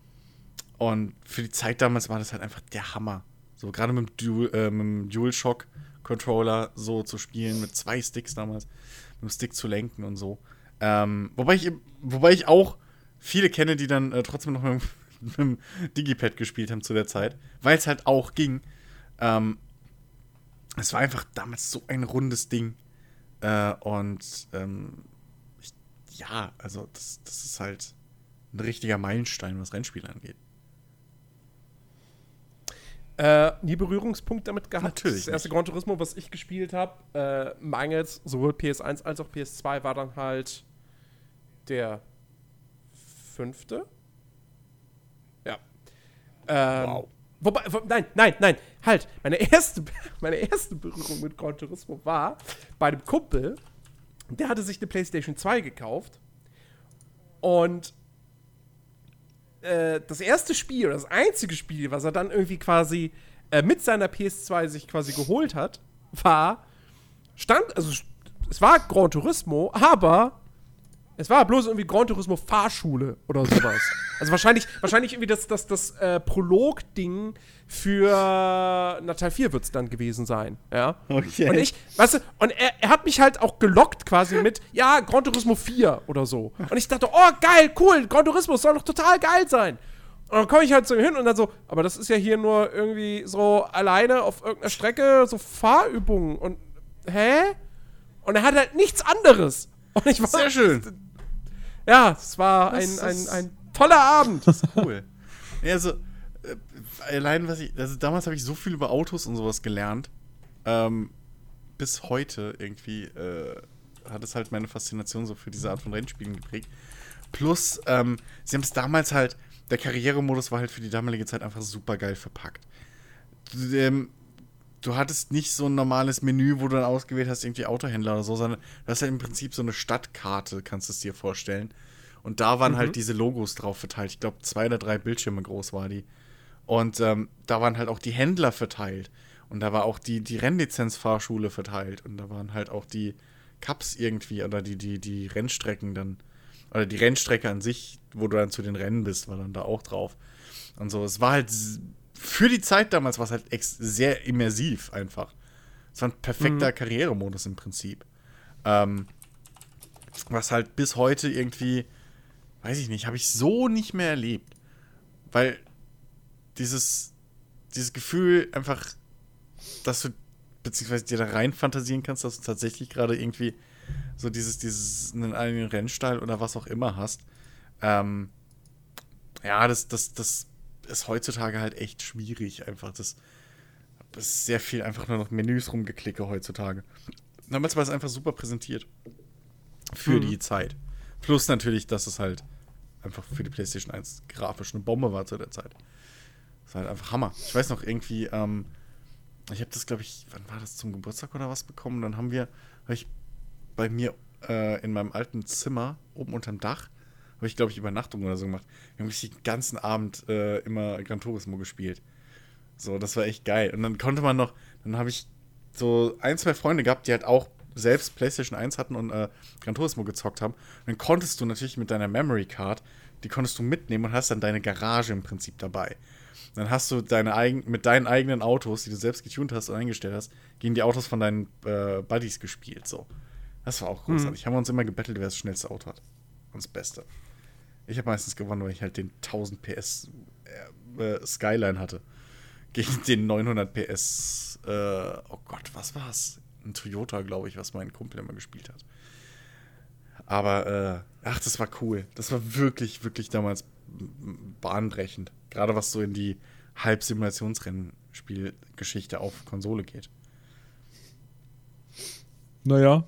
und für die Zeit damals war das halt einfach der Hammer. So, gerade mit dem, Dual, äh, mit dem DualShock-Controller so zu spielen, mit zwei Sticks damals, mit dem Stick zu lenken und so. Ähm, wobei, ich, wobei ich auch viele kenne, die dann äh, trotzdem noch mit, [LAUGHS] mit dem Digipad gespielt haben zu der Zeit, weil es halt auch ging. Ähm, es war einfach damals so ein rundes Ding. Äh, und ähm, ich, ja, also das, das ist halt ein richtiger Meilenstein, was Rennspiele angeht. Äh, nie Berührungspunkt damit gehabt. Natürlich Das erste nicht. Gran Turismo, was ich gespielt habe, äh, mangels sowohl PS1 als auch PS2, war dann halt der fünfte. Ähm, Wow. Wobei, wo, nein, nein, nein, halt. Meine erste, [LAUGHS] meine erste Berührung mit Gran Turismo war bei einem Kumpel, der hatte sich eine PlayStation 2 gekauft und äh, das erste Spiel, oder das einzige Spiel, was er dann irgendwie quasi äh, mit seiner PS2 sich quasi geholt hat, war, stand, also es war Gran Turismo, aber es war bloß irgendwie Gran Turismo Fahrschule oder sowas. also wahrscheinlich, wahrscheinlich irgendwie das, das, das äh, Prolog-Ding für Natal 4 wird es dann gewesen sein, ja. Okay. Und ich, weißt du, und er, er hat mich halt auch gelockt quasi mit, ja, Gran Turismo 4 oder so. Und ich dachte, oh, geil, cool, Gran Turismo soll doch total geil sein. Und dann komme ich halt so hin und dann so, aber das ist ja hier nur irgendwie so alleine auf irgendeiner Strecke, so Fahrübungen und hä? Und er hat halt nichts anderes. Und ich war, Sehr schön. [LAUGHS] Ja, es war Das ein, ein, ist- ein toller Abend. Cool. [LAUGHS] ja, also, äh, allein was ich, also damals habe ich so viel über Autos und sowas gelernt. Ähm, bis heute irgendwie äh, hat es halt meine Faszination so für diese Art von Rennspielen geprägt. Plus, ähm, sie haben es damals halt, der Karrieremodus war halt für die damalige Zeit einfach super geil verpackt. Ähm, du hattest nicht so ein normales Menü, wo du dann ausgewählt hast, irgendwie Autohändler oder so, sondern du hast halt im Prinzip so eine Stadtkarte, kannst du es dir vorstellen. Und da waren halt diese Logos drauf verteilt. Ich glaube, zwei oder drei Bildschirme groß war die. Und ähm, da waren halt auch die Händler verteilt. Und da war auch die, die Rennlizenzfahrschule verteilt. Und da waren halt auch die Cups irgendwie oder die, die, die Rennstrecken dann. Oder die Rennstrecke an sich, wo du dann zu den Rennen bist, war dann da auch drauf. Und so. Es war halt für die Zeit damals war es halt ex sehr immersiv einfach. Es war ein perfekter Karrieremodus im Prinzip. Ähm, was halt bis heute irgendwie, weiß ich nicht, habe ich so nicht mehr erlebt. Weil dieses, dieses Gefühl einfach, dass du beziehungsweise dir da rein fantasieren kannst, dass du tatsächlich gerade irgendwie so dieses, dieses einen eigenen Rennstall oder was auch immer hast. Ähm, ja, das, das, das ist heutzutage halt echt schwierig, einfach. Das, das ist sehr viel einfach nur noch Menüs rumgeklicke heutzutage. Damals war es einfach super präsentiert. Für Mhm. die Zeit. Plus natürlich, dass es halt einfach für die PlayStation 1 grafisch eine Bombe war zu der Zeit. Das war halt einfach Hammer. Ich weiß noch irgendwie, ähm, ich habe das, glaube ich, wann war das zum Geburtstag oder was bekommen? Dann haben wir, habe ich bei mir äh, in meinem alten Zimmer oben unterm Dach, habe ich, glaube ich, Übernachtung oder so gemacht. Wir haben wirklich den ganzen Abend äh, immer Gran Turismo gespielt. So, das war echt geil. Und dann konnte man noch, dann habe ich so ein, zwei Freunde gehabt, die halt auch selbst PlayStation 1 hatten und äh, Gran Turismo gezockt haben. Und dann konntest du natürlich mit deiner Memory Card, die konntest du mitnehmen und hast dann deine Garage im Prinzip dabei. Dann hast du deine eigen, mit deinen eigenen Autos, die du selbst getuned hast und eingestellt hast, gegen die Autos von deinen äh, Buddies gespielt. So. Das war auch großartig. Haben wir uns immer gebettelt, wer das schnellste Auto hat. Und das Beste. Ich habe meistens gewonnen, weil ich halt den 1000 PS äh, äh, Skyline hatte. Gegen [LAUGHS] den 900 PS, äh, oh Gott, was war's? Ein Toyota, glaube ich, was mein Kumpel immer gespielt hat. Aber, äh, ach, das war cool. Das war wirklich, wirklich damals bahnbrechend. Gerade was so in die Halbsimulationsrennspielgeschichte auf Konsole geht. Naja,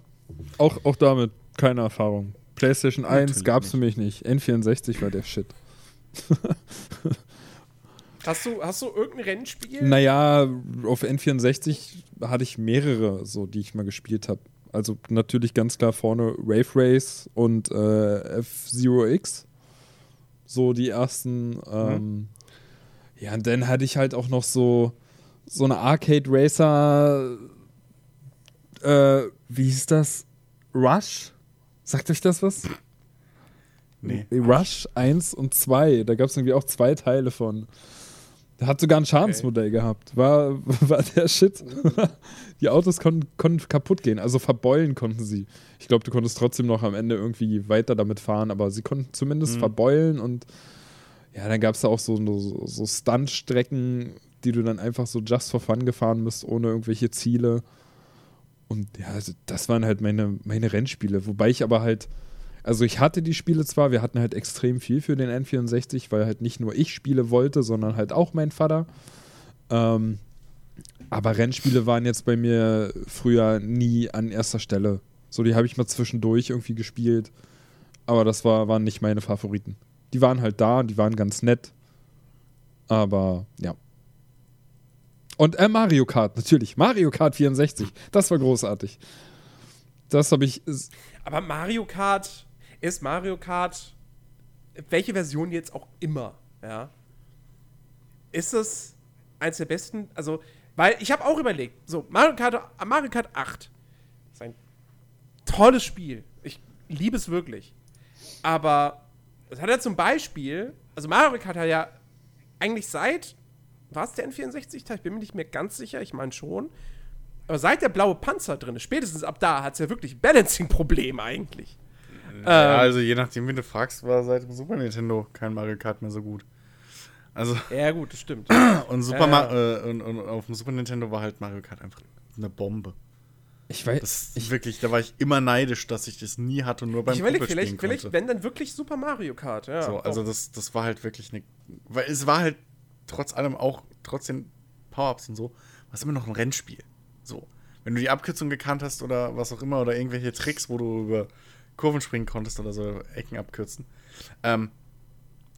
auch, auch damit keine Erfahrung. PlayStation 1 Natürlich gab es für mich nicht. N64 war der Shit. [LAUGHS] Hast du, hast du irgendein Rennspiel? Naja, auf N64 hatte ich mehrere, so die ich mal gespielt habe. Also natürlich ganz klar vorne Wave Race und äh, F-Zero X. So die ersten. Ähm, Ja, und dann hatte ich halt auch noch so, so eine Arcade Racer. Äh, wie hieß das? Rush? Sagt euch das was? Nee. Rush 1 und 2. Da gab es irgendwie auch zwei Teile von. Der hat sogar ein Schadensmodell gehabt. War, [LAUGHS] war der Shit. [LAUGHS] Die Autos konnten, konnten kaputt gehen, also verbeulen konnten sie. Ich glaube, du konntest trotzdem noch am Ende irgendwie weiter damit fahren, aber sie konnten zumindest verbeulen und ja, dann gab es da auch so, so, so Stuntstrecken, die du dann einfach so just for fun gefahren bist, ohne irgendwelche Ziele. Und ja, also das waren halt meine, meine Rennspiele. Wobei ich aber halt, also ich hatte die Spiele zwar, wir hatten halt extrem viel für den N64, weil halt nicht nur ich Spiele wollte, sondern halt auch mein Vater. Ähm, aber Rennspiele waren jetzt bei mir früher nie an erster Stelle. So, die habe ich mal zwischendurch irgendwie gespielt. Aber das war, waren nicht meine Favoriten. Die waren halt da, die waren ganz nett. Aber ja. Und äh, Mario Kart, natürlich. Mario Kart 64. Das war großartig. Das habe ich. Aber Mario Kart ist Mario Kart, welche Version jetzt auch immer, ja, ist es eins der besten, also, weil ich habe auch überlegt, so, Mario Kart, Mario Kart 8 ist ein tolles Spiel. Ich liebe es wirklich. Aber es hat ja zum Beispiel, also Mario Kart hat ja eigentlich seit, war es der N64-Teil? Ich bin mir nicht mehr ganz sicher, ich meine schon. Aber seit der blaue Panzer drin ist, spätestens ab da hat es ja wirklich Balancing-Problem eigentlich. Ja, Ähm, also je nachdem, wie du fragst, war seit dem Super Nintendo kein Mario Kart mehr so gut. Also, Ja, gut, das stimmt. [CLEARS THROAT] und, Super Ja, äh, und, und auf dem Super Nintendo war halt Mario Kart einfach eine Bombe. Ich weiß, Das ich, wirklich, da war ich immer neidisch, dass ich das nie hatte und nur beim ich Kumpel vielleicht, spielen vielleicht, konnte. wenn dann wirklich Super Mario Kart, ja. so, also das, das war halt wirklich eine. Weil es war halt trotz allem auch, trotz den Power-Ups und so, war es immer noch ein Rennspiel. So. Wenn du die Abkürzung gekannt hast oder was auch immer oder irgendwelche Tricks, wo du über Kurven springen konntest oder so Ecken abkürzen, ähm,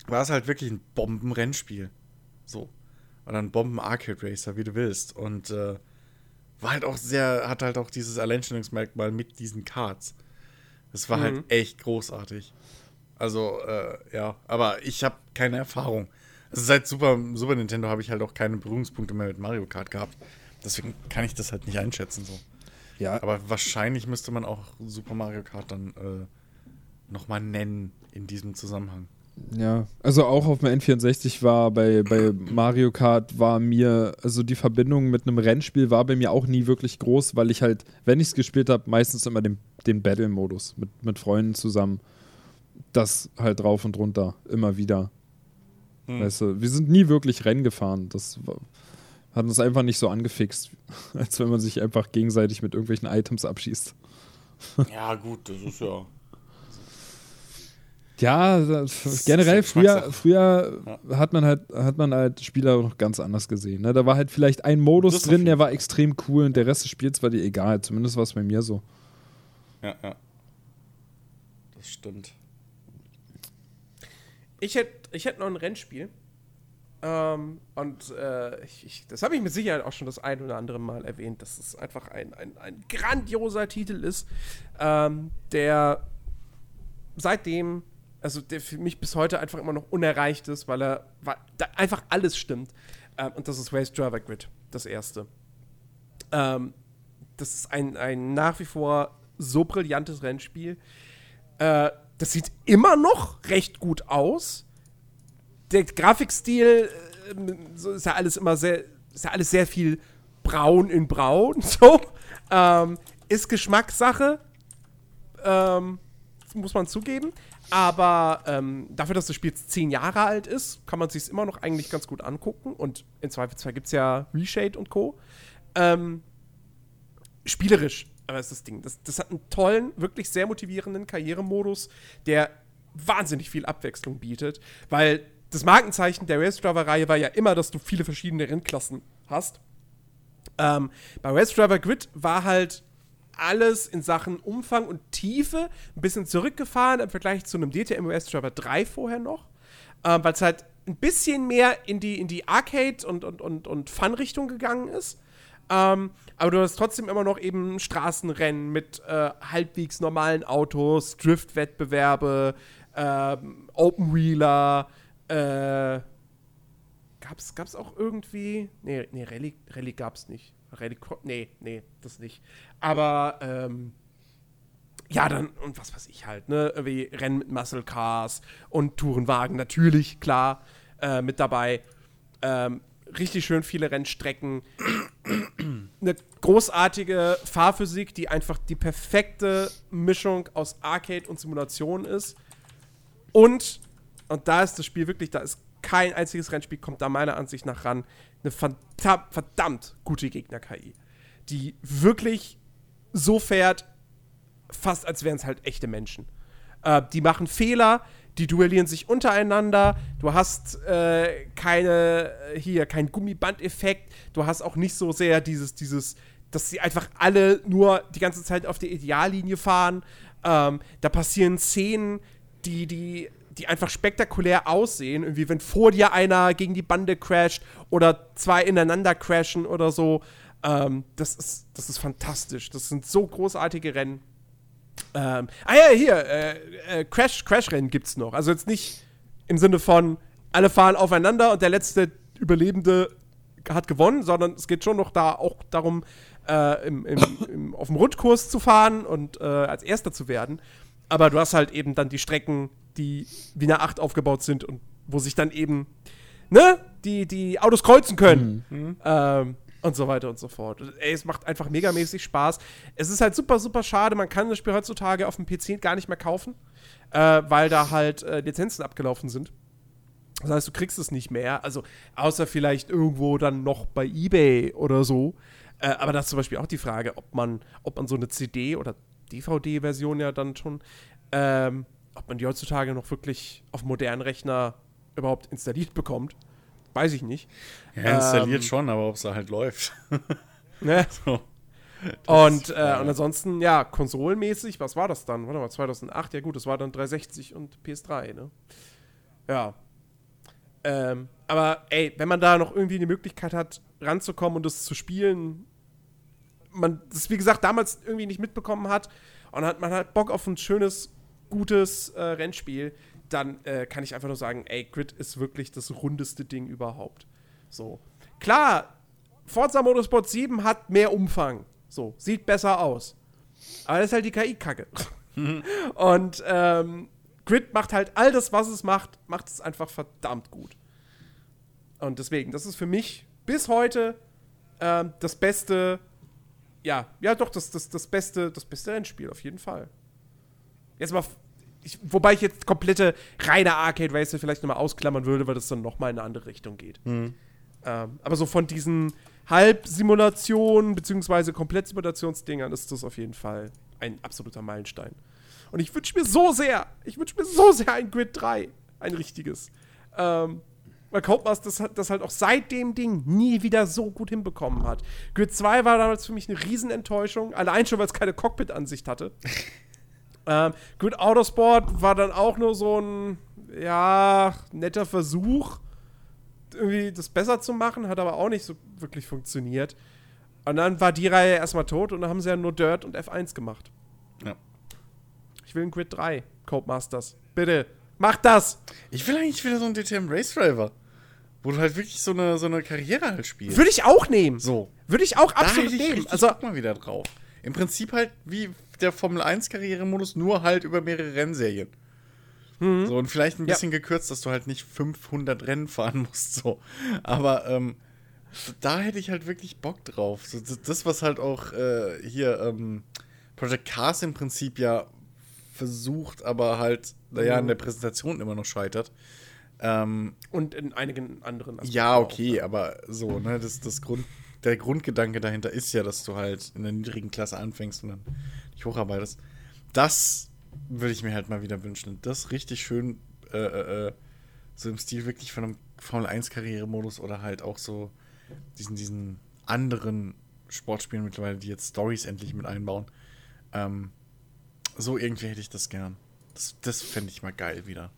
war es halt wirklich ein Bombenrennspiel. So. Oder ein Bomben-Arcade-Racer, wie du willst. Und äh, war halt auch sehr, hat halt auch dieses Alleinstellungsmerkmal mit diesen Cards. Das war Mhm. halt echt großartig. Also, äh, ja, aber ich habe keine Erfahrung. Also seit Super, Super Nintendo habe ich halt auch keine Berührungspunkte mehr mit Mario Kart gehabt. Deswegen kann ich das halt nicht einschätzen so. ja, Aber wahrscheinlich müsste man auch Super Mario Kart dann äh, nochmal nennen in diesem Zusammenhang. Ja, also auch auf dem N64 war bei, bei Mario Kart war mir, also die Verbindung mit einem Rennspiel war bei mir auch nie wirklich groß, weil ich halt, wenn ich es gespielt habe, meistens immer den, den Battle-Modus mit, mit Freunden zusammen. Das halt drauf und runter, immer wieder. Hm. Weißt du, wir sind nie wirklich Rennen gefahren. Das war, hat uns einfach nicht so angefixt, [LAUGHS] als wenn man sich einfach gegenseitig mit irgendwelchen Items abschießt. [LAUGHS] Ja, gut, das ist ja. Ja, das, generell ja früher, früher hat man halt hat man halt Spieler noch ganz anders gesehen. Ne? Da war halt vielleicht ein Modus drin, der war extrem cool und der Rest des Spiels war dir egal. Zumindest war es bei mir so. Ja, ja. Das stimmt. Ich hätte ich hätt noch ein Rennspiel. Ähm, und äh, ich, ich, das habe ich mit Sicherheit auch schon das ein oder andere Mal erwähnt, dass es einfach ein, ein, ein grandioser Titel ist, ähm, der seitdem, also der für mich bis heute einfach immer noch unerreicht ist, weil er weil einfach alles stimmt. Ähm, und das ist Race Driver Grid, das erste. Ähm, das ist ein, ein nach wie vor so brillantes Rennspiel. Äh, das sieht immer noch recht gut aus. Der Grafikstil äh, so ist ja alles immer sehr, ist ja alles sehr viel braun in braun. [LAUGHS] So ähm, ist Geschmackssache, ähm, muss man zugeben. Aber ähm, dafür, dass das Spiel jetzt zehn Jahre alt ist, kann man sich immer noch eigentlich ganz gut angucken. Und im Zweifelsfall gibt es ja Reshade und Co. Ähm, spielerisch, aber ist das Ding. Das, das hat einen tollen, wirklich sehr motivierenden Karrieremodus, der wahnsinnig viel Abwechslung bietet, weil das Markenzeichen der Race Driver-Reihe war ja immer, dass du viele verschiedene Rennklassen hast. Ähm, bei Race Driver Grid war halt alles in Sachen Umfang und Tiefe ein bisschen zurückgefahren im Vergleich zu einem DTM Race Driver 3 vorher noch, ähm, weil es halt ein bisschen mehr in die, in die Arcade- und, und, und, und Fun-Richtung gegangen ist. Ähm, aber du hast trotzdem immer noch eben Straßenrennen mit äh, halbwegs normalen Autos, Drift-Wettbewerbe, ähm, Open Wheeler, äh, gab's, gab's auch irgendwie. Nee, nee, Rallye, Rallye gab's nicht. Rallye Nee, nee, das nicht. Aber, ähm, ja, dann, und was weiß ich halt, ne? Wie Rennen mit Muscle Cars und Tourenwagen, natürlich, klar, äh, mit dabei. Ähm, richtig schön viele Rennstrecken. Eine großartige Fahrphysik, die einfach die perfekte Mischung aus Arcade und Simulation ist. Und, und da ist das Spiel wirklich, da ist kein einziges Rennspiel, kommt da meiner Ansicht nach ran, eine verdammt, gute Gegner-KI. Die wirklich so fährt, fast als wären es halt echte Menschen. Äh, die machen Fehler, die duellieren sich untereinander. Du hast äh, keine, äh, hier, keinen Gummibandeffekt. Du hast auch nicht so sehr dieses, dieses, dass sie einfach alle nur die ganze Zeit auf der Ideallinie fahren. Ähm, da passieren Szenen, die, die, die einfach spektakulär aussehen. Irgendwie, wenn vor dir einer gegen die Bande crasht oder zwei ineinander crashen oder so. Ähm, das, ist, das ist fantastisch. Das sind so großartige Rennen. Ähm, ah ja, hier, äh, äh, Crash, Crash-Rennen gibt's noch. Also jetzt nicht im Sinne von, alle fahren aufeinander und der letzte Überlebende hat gewonnen, sondern es geht schon noch da auch darum, äh, im, im, im, auf dem Rundkurs zu fahren und äh, als Erster zu werden. Aber du hast halt eben dann die Strecken, die wie eine Acht aufgebaut sind und wo sich dann eben, ne, die, die Autos kreuzen können. Ähm, und so weiter und so fort. Ey, es macht einfach megamäßig Spaß. Es ist halt super, super schade. Man kann das Spiel heutzutage auf dem PC gar nicht mehr kaufen, äh, weil da halt äh, Lizenzen abgelaufen sind. Das heißt, du kriegst es nicht mehr. Also, außer vielleicht irgendwo dann noch bei Ebay oder so. Äh, aber das ist zum Beispiel auch die Frage, ob man, ob man so eine CD oder DVD-Version ja dann schon, ähm, ob man die heutzutage noch wirklich auf modernen Rechner überhaupt installiert bekommt. Weiß ich nicht. Ja, installiert Ähm, schon, aber ob es da halt läuft. [LAUGHS] Ne? so. Und, äh, und ansonsten, ja, konsolenmäßig, was war das dann? Warte mal, 2008, ja gut, das war dann 360 und PS3, ne? Ja. Ähm, aber ey, wenn man da noch irgendwie eine Möglichkeit hat, ranzukommen und das zu spielen, man das, wie gesagt, damals irgendwie nicht mitbekommen hat und hat, man hat Bock auf ein schönes, gutes äh, Rennspiel, dann äh, kann ich einfach nur sagen, ey, Grid ist wirklich das rundeste Ding überhaupt. So. Klar, Forza Motorsport 7 hat mehr Umfang. So, sieht besser aus. Aber das ist halt die KI-Kacke. [LAUGHS] Und ähm, Grid macht halt all das, was es macht, macht es einfach verdammt gut. Und deswegen, das ist für mich bis heute ähm, das beste, ja, ja doch, das, das, das beste, das beste Rennspiel, auf jeden Fall. Jetzt mal, ich, wobei ich jetzt komplette reine Arcade Racer vielleicht nochmal ausklammern würde, weil das dann nochmal in eine andere Richtung geht. Ähm, aber so von diesen Halbsimulationen beziehungsweise Komplettsimulationsdingern ist das auf jeden Fall ein absoluter Meilenstein. Und ich wünsche mir so sehr, ich wünsche mir so sehr ein Grid 3, ein richtiges. Ähm, weil Codemasters das, hat- das halt auch seit dem Ding nie wieder so gut hinbekommen hat. Grid 2 war damals für mich eine Riesenenttäuschung, allein schon, weil es keine Cockpit-Ansicht hatte. [LAUGHS] ähm, Grid Autosport war dann auch nur so ein, ja, netter Versuch, irgendwie das besser zu machen, hat aber auch nicht so wirklich funktioniert. Und dann war die Reihe erstmal tot und dann haben sie ja nur Dirt und F1 gemacht. Ja. Ich will ein Grid 3, Codemasters. Bitte, mach das! Ich will eigentlich wieder so einen DTM Race Driver. Wo du halt wirklich so eine, so eine Karriere halt spielst. Würde ich auch nehmen. so. Würde ich auch Da absolut ich nehmen. Also, Bock mal wieder drauf. Im Prinzip halt wie der Formel 1 Karrieremodus, nur halt über mehrere Rennserien. So, und vielleicht ein Mhm. Ja. bisschen gekürzt, dass du halt nicht 500 Rennen fahren musst, so. Aber, ähm, da hätte ich halt wirklich Bock drauf. So, das, das, was halt auch äh, hier ähm, Project Cars im Prinzip ja versucht, aber halt, naja, Mhm. in der Präsentation immer noch scheitert. Ähm, und in einigen anderen Aspekten ja, auch, okay, ne? aber so, ne, das, das Grund, der Grundgedanke dahinter ist ja, dass du halt in der niedrigen Klasse anfängst und dann dich hocharbeitest. Das würde ich mir halt mal wieder wünschen. Das richtig schön, äh, äh, äh, so im Stil wirklich von einem Formel 1 Karrieremodus oder halt auch so diesen, diesen anderen Sportspielen mittlerweile, die jetzt Stories endlich mit einbauen. Ähm, so irgendwie hätte ich das gern. Das, das fände ich mal geil wieder.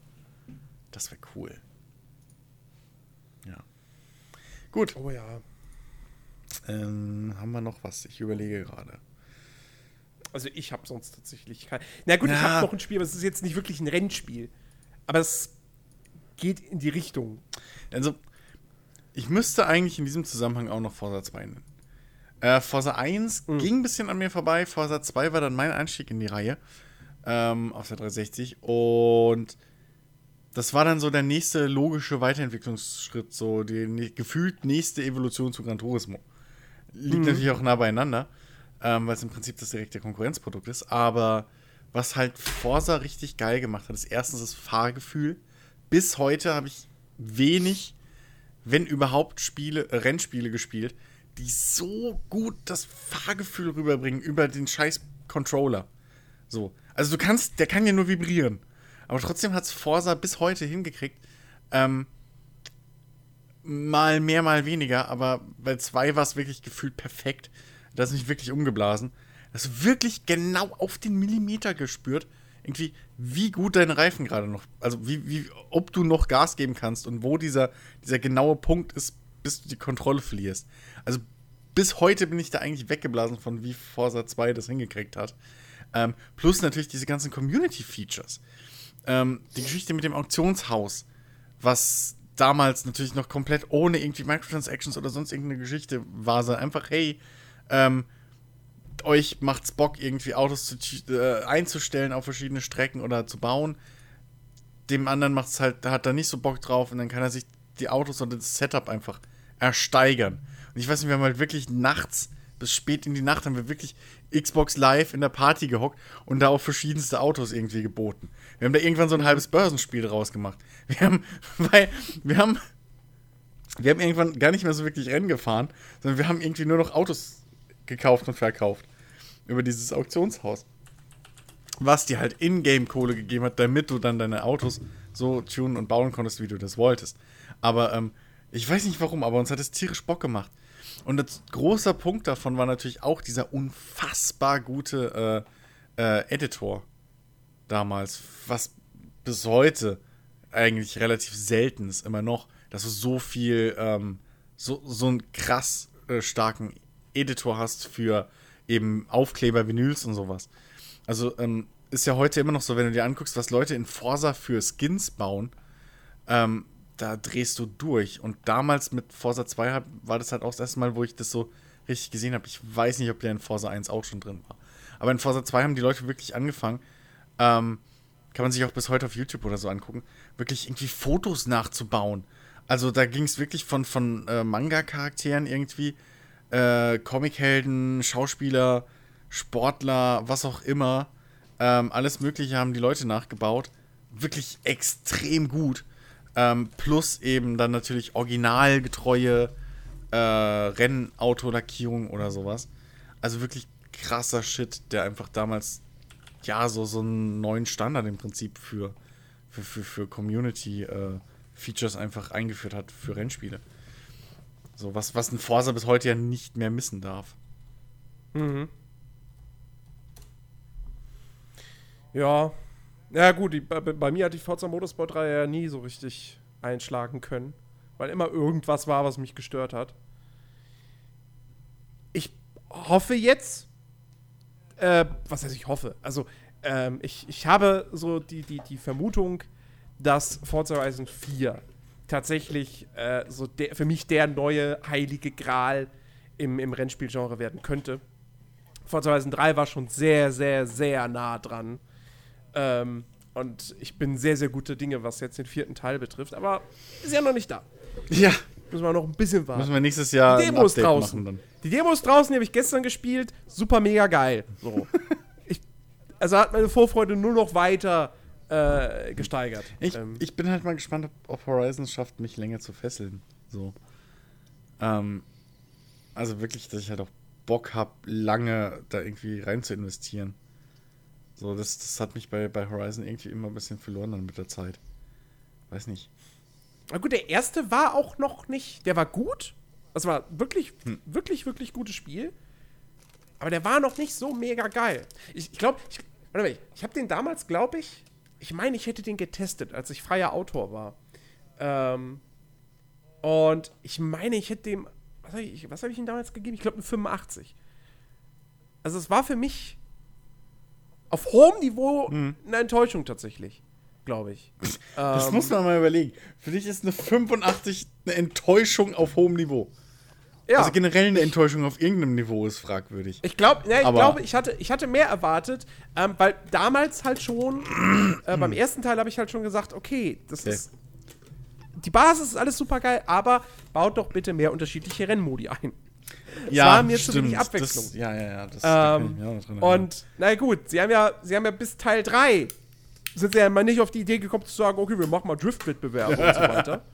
Das wäre cool. Ja. Gut. Oh ja. Ähm, haben wir noch was? Ich überlege gerade. Also ich habe sonst tatsächlich kein. Na gut, ich Ja. habe noch ein Spiel, aber es ist jetzt nicht wirklich ein Rennspiel. Aber es geht in die Richtung. Also, ich müsste eigentlich in diesem Zusammenhang auch noch Forza 2 nennen. Äh, Forza 1 Mhm. ging ein bisschen an mir vorbei. Forza 2 war dann mein Einstieg in die Reihe. Ähm, auf der 360. Und das war dann so der nächste logische Weiterentwicklungsschritt. So die ne, gefühlt nächste Evolution zu Gran Turismo. Liegt Mhm. natürlich auch nah beieinander. Ähm, weil es im Prinzip das direkte Konkurrenzprodukt ist. Aber was halt Forza richtig geil gemacht hat, ist erstens das Fahrgefühl. Bis heute habe ich wenig, wenn überhaupt Spiele, äh, Rennspiele gespielt, die so gut das Fahrgefühl rüberbringen über den scheiß Controller. So. Also du kannst, der kann ja nur vibrieren. Aber trotzdem hat es Forsa bis heute hingekriegt. Ähm, mal mehr, mal weniger, aber bei zwei war es wirklich gefühlt perfekt. Da ist nicht wirklich umgeblasen. Das ist wirklich genau auf den Millimeter gespürt. Irgendwie, wie gut deine Reifen gerade noch, also wie, wie, ob du noch Gas geben kannst und wo dieser, dieser genaue Punkt ist, bis du die Kontrolle verlierst. Also bis heute bin ich da eigentlich weggeblasen von, wie Forza 2 das hingekriegt hat. Ähm, plus natürlich diese ganzen Community-Features. Ähm, die Geschichte mit dem Auktionshaus, was damals natürlich noch komplett ohne irgendwie Microtransactions oder sonst irgendeine Geschichte war, sondern einfach, hey, ähm, euch macht's Bock, irgendwie Autos zu, äh, einzustellen auf verschiedene Strecken oder zu bauen. Dem anderen macht's halt, hat da nicht so Bock drauf und dann kann er sich die Autos und das Setup einfach ersteigern. Und ich weiß nicht, wir haben halt wirklich nachts bis spät in die Nacht haben wir wirklich Xbox Live in der Party gehockt und da auch verschiedenste Autos irgendwie geboten. Wir haben da irgendwann so ein halbes Börsenspiel draus gemacht. Wir haben, [LAUGHS] weil, wir haben, wir haben irgendwann gar nicht mehr so wirklich Rennen gefahren, sondern wir haben irgendwie nur noch Autos gekauft und verkauft. Über dieses Auktionshaus. Was dir halt Ingame-Kohle gegeben hat, damit du dann deine Autos so tunen und bauen konntest, wie du das wolltest. Aber ähm, ich weiß nicht warum, aber uns hat es tierisch Bock gemacht. Und ein großer Punkt davon war natürlich auch dieser unfassbar gute äh, äh, Editor damals, was bis heute eigentlich relativ selten ist, immer noch, dass du so viel, ähm, so, so einen krass äh, starken Editor hast für eben Aufkleber, Vinyls und sowas. Also ähm, ist ja heute immer noch so, wenn du dir anguckst, was Leute in Forsa für Skins bauen, ähm, da drehst du durch. Und damals mit Forsa 2 war das halt auch das erste Mal, wo ich das so richtig gesehen habe. Ich weiß nicht, ob der in Forsa 1 auch schon drin war. Aber in Forsa 2 haben die Leute wirklich angefangen, ähm, kann man sich auch bis heute auf YouTube oder so angucken, wirklich irgendwie Fotos nachzubauen. Also da ging es wirklich von, von äh, Manga-Charakteren irgendwie, äh, Comichelden, Schauspieler, Sportler, was auch immer. Ähm, alles Mögliche haben die Leute nachgebaut. Wirklich extrem gut. Ähm, plus eben dann natürlich originalgetreue äh, Rennautolackierung oder sowas. Also wirklich krasser Shit, der einfach damals ja so, so einen neuen Standard im Prinzip für, für, für, für Community-Features äh, einfach eingeführt hat für Rennspiele. So was, was ein Forsa bis heute ja nicht mehr missen darf. Mhm. Ja, ja, gut, die, bei, bei, mir hat die Forza Motorsport 3 ja nie so richtig einschlagen können, weil immer irgendwas war, was mich gestört hat. Ich hoffe jetzt, äh, was heißt ich hoffe? Also, ähm, ich, ich habe so die, die, die Vermutung, dass Forza Horizon 4 tatsächlich äh, so der, für mich der neue heilige Gral im, im Rennspielgenre werden könnte. Forza Horizon 3 war schon sehr, sehr, sehr nah dran. Ähm, und ich bin sehr, sehr gute Dinge, was jetzt den vierten Teil betrifft. Aber ist ja noch nicht da. Ja. Müssen wir noch ein bisschen warten. Müssen wir nächstes Jahr die Demos draußen. Machen dann. Die Demos draußen, die habe ich gestern gespielt. Super mega geil. So. [LAUGHS] ich, also hat meine Vorfreude nur noch weiter äh, gesteigert. Ich, ähm. ich bin halt mal gespannt, ob Horizon schafft, mich länger zu fesseln. So. Ähm, also wirklich, dass ich halt auch Bock habe, lange da irgendwie rein zu investieren. So, das, das hat mich bei, bei Horizon irgendwie immer ein bisschen verloren dann mit der Zeit. Weiß nicht. Na gut, der erste war auch noch nicht. Der war gut. Das war wirklich, hm. wirklich, wirklich gutes Spiel. Aber der war noch nicht so mega geil. Ich, ich glaube, ich, ich, ich habe den damals, glaube ich, ich meine, ich hätte den getestet, als ich freier Autor war. Ähm, und ich meine, ich hätte dem, was habe ich, hab ich ihm damals gegeben? Ich glaube, eine 85. Also, es war für mich auf hohem Niveau hm. eine Enttäuschung tatsächlich, glaube ich. [LAUGHS] Das ähm, muss man mal überlegen. Für dich ist eine 85 eine Enttäuschung auf hohem Niveau. Ja. Also generell eine Enttäuschung auf irgendeinem Niveau ist fragwürdig. Ich glaube, ja, ich glaube, ich hatte, ich hatte mehr erwartet, ähm, weil damals halt schon, äh, beim [CLEARS THROAT] ersten Teil habe ich halt schon gesagt, okay, das okay. ist. Die Basis ist alles super geil, aber baut doch bitte mehr unterschiedliche Rennmodi ein. Ja, war mir stimmt. zu wenig Abwechslung. Das, ja, ja, ja. Das, ähm, da drin, und, na gut, sie haben ja, sie haben ja bis Teil 3 sind sie ja mal nicht auf die Idee gekommen zu sagen, okay, wir machen mal Drift-Wettbewerbe und so weiter. [LAUGHS]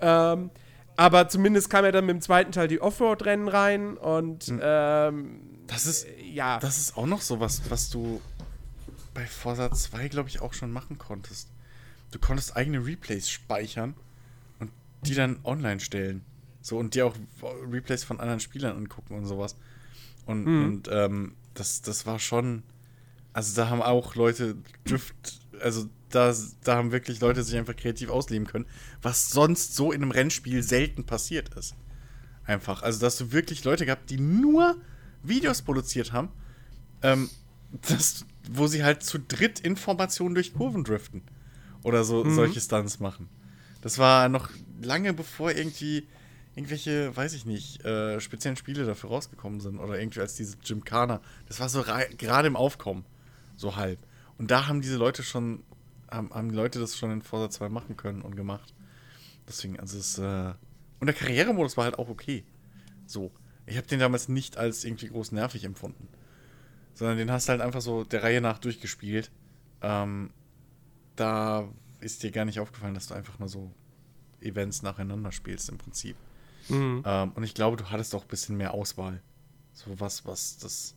Ähm, aber zumindest kam ja dann mit dem zweiten Teil die Offroad-Rennen rein und hm. ähm, das ist ja das ist auch noch so was, was du bei Forza 2 glaube ich auch schon machen konntest. Du konntest eigene Replays speichern und die dann online stellen. So, und dir auch Replays von anderen Spielern angucken und sowas. Und, mhm. und ähm, das, das war schon. Also da haben auch Leute Drift, also da, da haben wirklich Leute sich einfach kreativ ausleben können, was sonst so in einem Rennspiel selten passiert ist. Einfach. Also, dass du wirklich Leute gehabt, die nur Videos produziert haben, ähm, das, wo sie halt zu dritt Informationen durch Kurven driften. Oder so mhm. solche Stunts machen. Das war noch lange bevor irgendwie irgendwelche, weiß ich nicht, äh, speziellen Spiele dafür rausgekommen sind. Oder irgendwie als diese Gymkhana. Das war so gerade im Aufkommen. So halb. Und da haben diese Leute schon, haben, haben die Leute das schon in Forza 2 machen können und gemacht. Deswegen, also es, äh, und der Karrieremodus war halt auch okay. So. ich habe den damals nicht als irgendwie groß nervig empfunden. Sondern den hast du halt einfach so der Reihe nach durchgespielt. Ähm, da ist dir gar nicht aufgefallen, dass du einfach nur so Events nacheinander spielst im Prinzip. Mhm. Ähm, und ich glaube, du hattest auch ein bisschen mehr Auswahl. So was, was das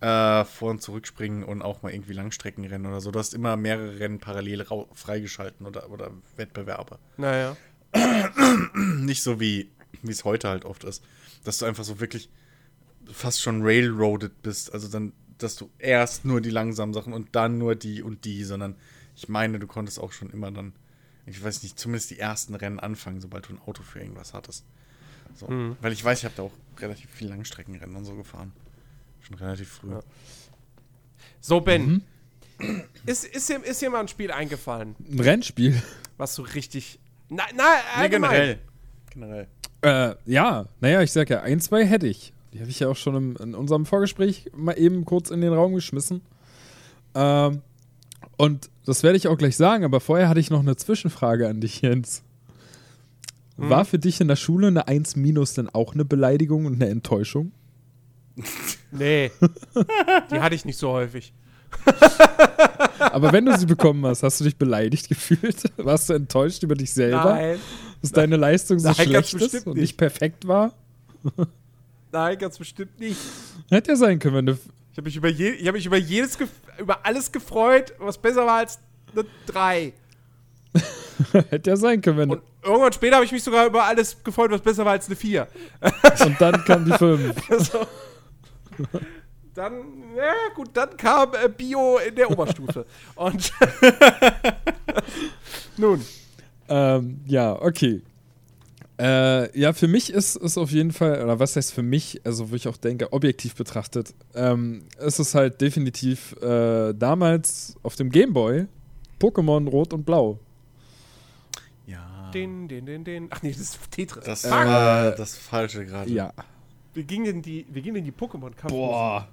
äh, Vor- und Zurückspringen und auch mal irgendwie Langstreckenrennen oder so. Du hast immer mehrere Rennen parallel freigeschalten oder, oder Wettbewerbe. Naja. [CLEARS THROAT] Nicht so wie wie es heute halt oft ist. Dass du einfach so wirklich fast schon railroaded bist. Also dann, dass du erst nur die langsamen Sachen und dann nur die und die, sondern ich meine, du konntest auch schon immer dann, ich weiß nicht, zumindest die ersten Rennen anfangen, sobald du ein Auto für irgendwas hattest. So. Mhm. Weil ich weiß, ich habe da auch relativ viel Langstreckenrennen und so gefahren. Schon relativ früh. Ja. So, Ben. Ist, ist, dir, ist dir mal ein Spiel eingefallen, Ein Rennspiel. was so richtig. Na, na, Nee, generell. Generell. Äh, ja, naja, ich sag ja, ein, zwei hätte ich. Die habe ich ja auch schon im, in unserem Vorgespräch mal eben kurz in den Raum geschmissen. Ähm, und das werde ich auch gleich sagen, aber vorher hatte ich noch eine Zwischenfrage an dich, Jens. War für dich in der Schule eine 1 minus denn auch eine Beleidigung und eine Enttäuschung? [LAUGHS] Nee. Die hatte ich nicht so häufig. Aber wenn du sie bekommen hast, hast du dich beleidigt gefühlt? [LAUGHS] Warst du enttäuscht über dich selber, Nein. dass deine Leistung so Nein, schlecht ist bestimmt und nicht. nicht perfekt war? Nein, ganz bestimmt nicht. Hätte ja sein können, wenn du. Ich habe mich, über je, ich hab mich über, jedes über alles gefreut, was besser war als eine 3. [LAUGHS] Hätte ja sein können, wenn Und irgendwann später habe ich mich sogar über alles gefreut, was besser war als eine 4. du. Und dann kam die 5. [LAUGHS] Also, [LAUGHS] dann, ja gut, dann kam äh, Bio in der Oberstufe. [LAUGHS] Und [LAUGHS] nun, Ähm, ja, okay. Äh, ja, für mich ist es auf jeden Fall, oder was heißt für mich, also wo ich auch denke, objektiv betrachtet, ähm, ist es halt definitiv äh, damals auf dem Gameboy Pokémon Rot und Blau. Ja. den, den, den, den. Ach nee, das ist Tetris. das Fuck. war das Falsche gerade. Ja. Wir gingen in die, wir gingen in die Pokémon-Kampf. Boah.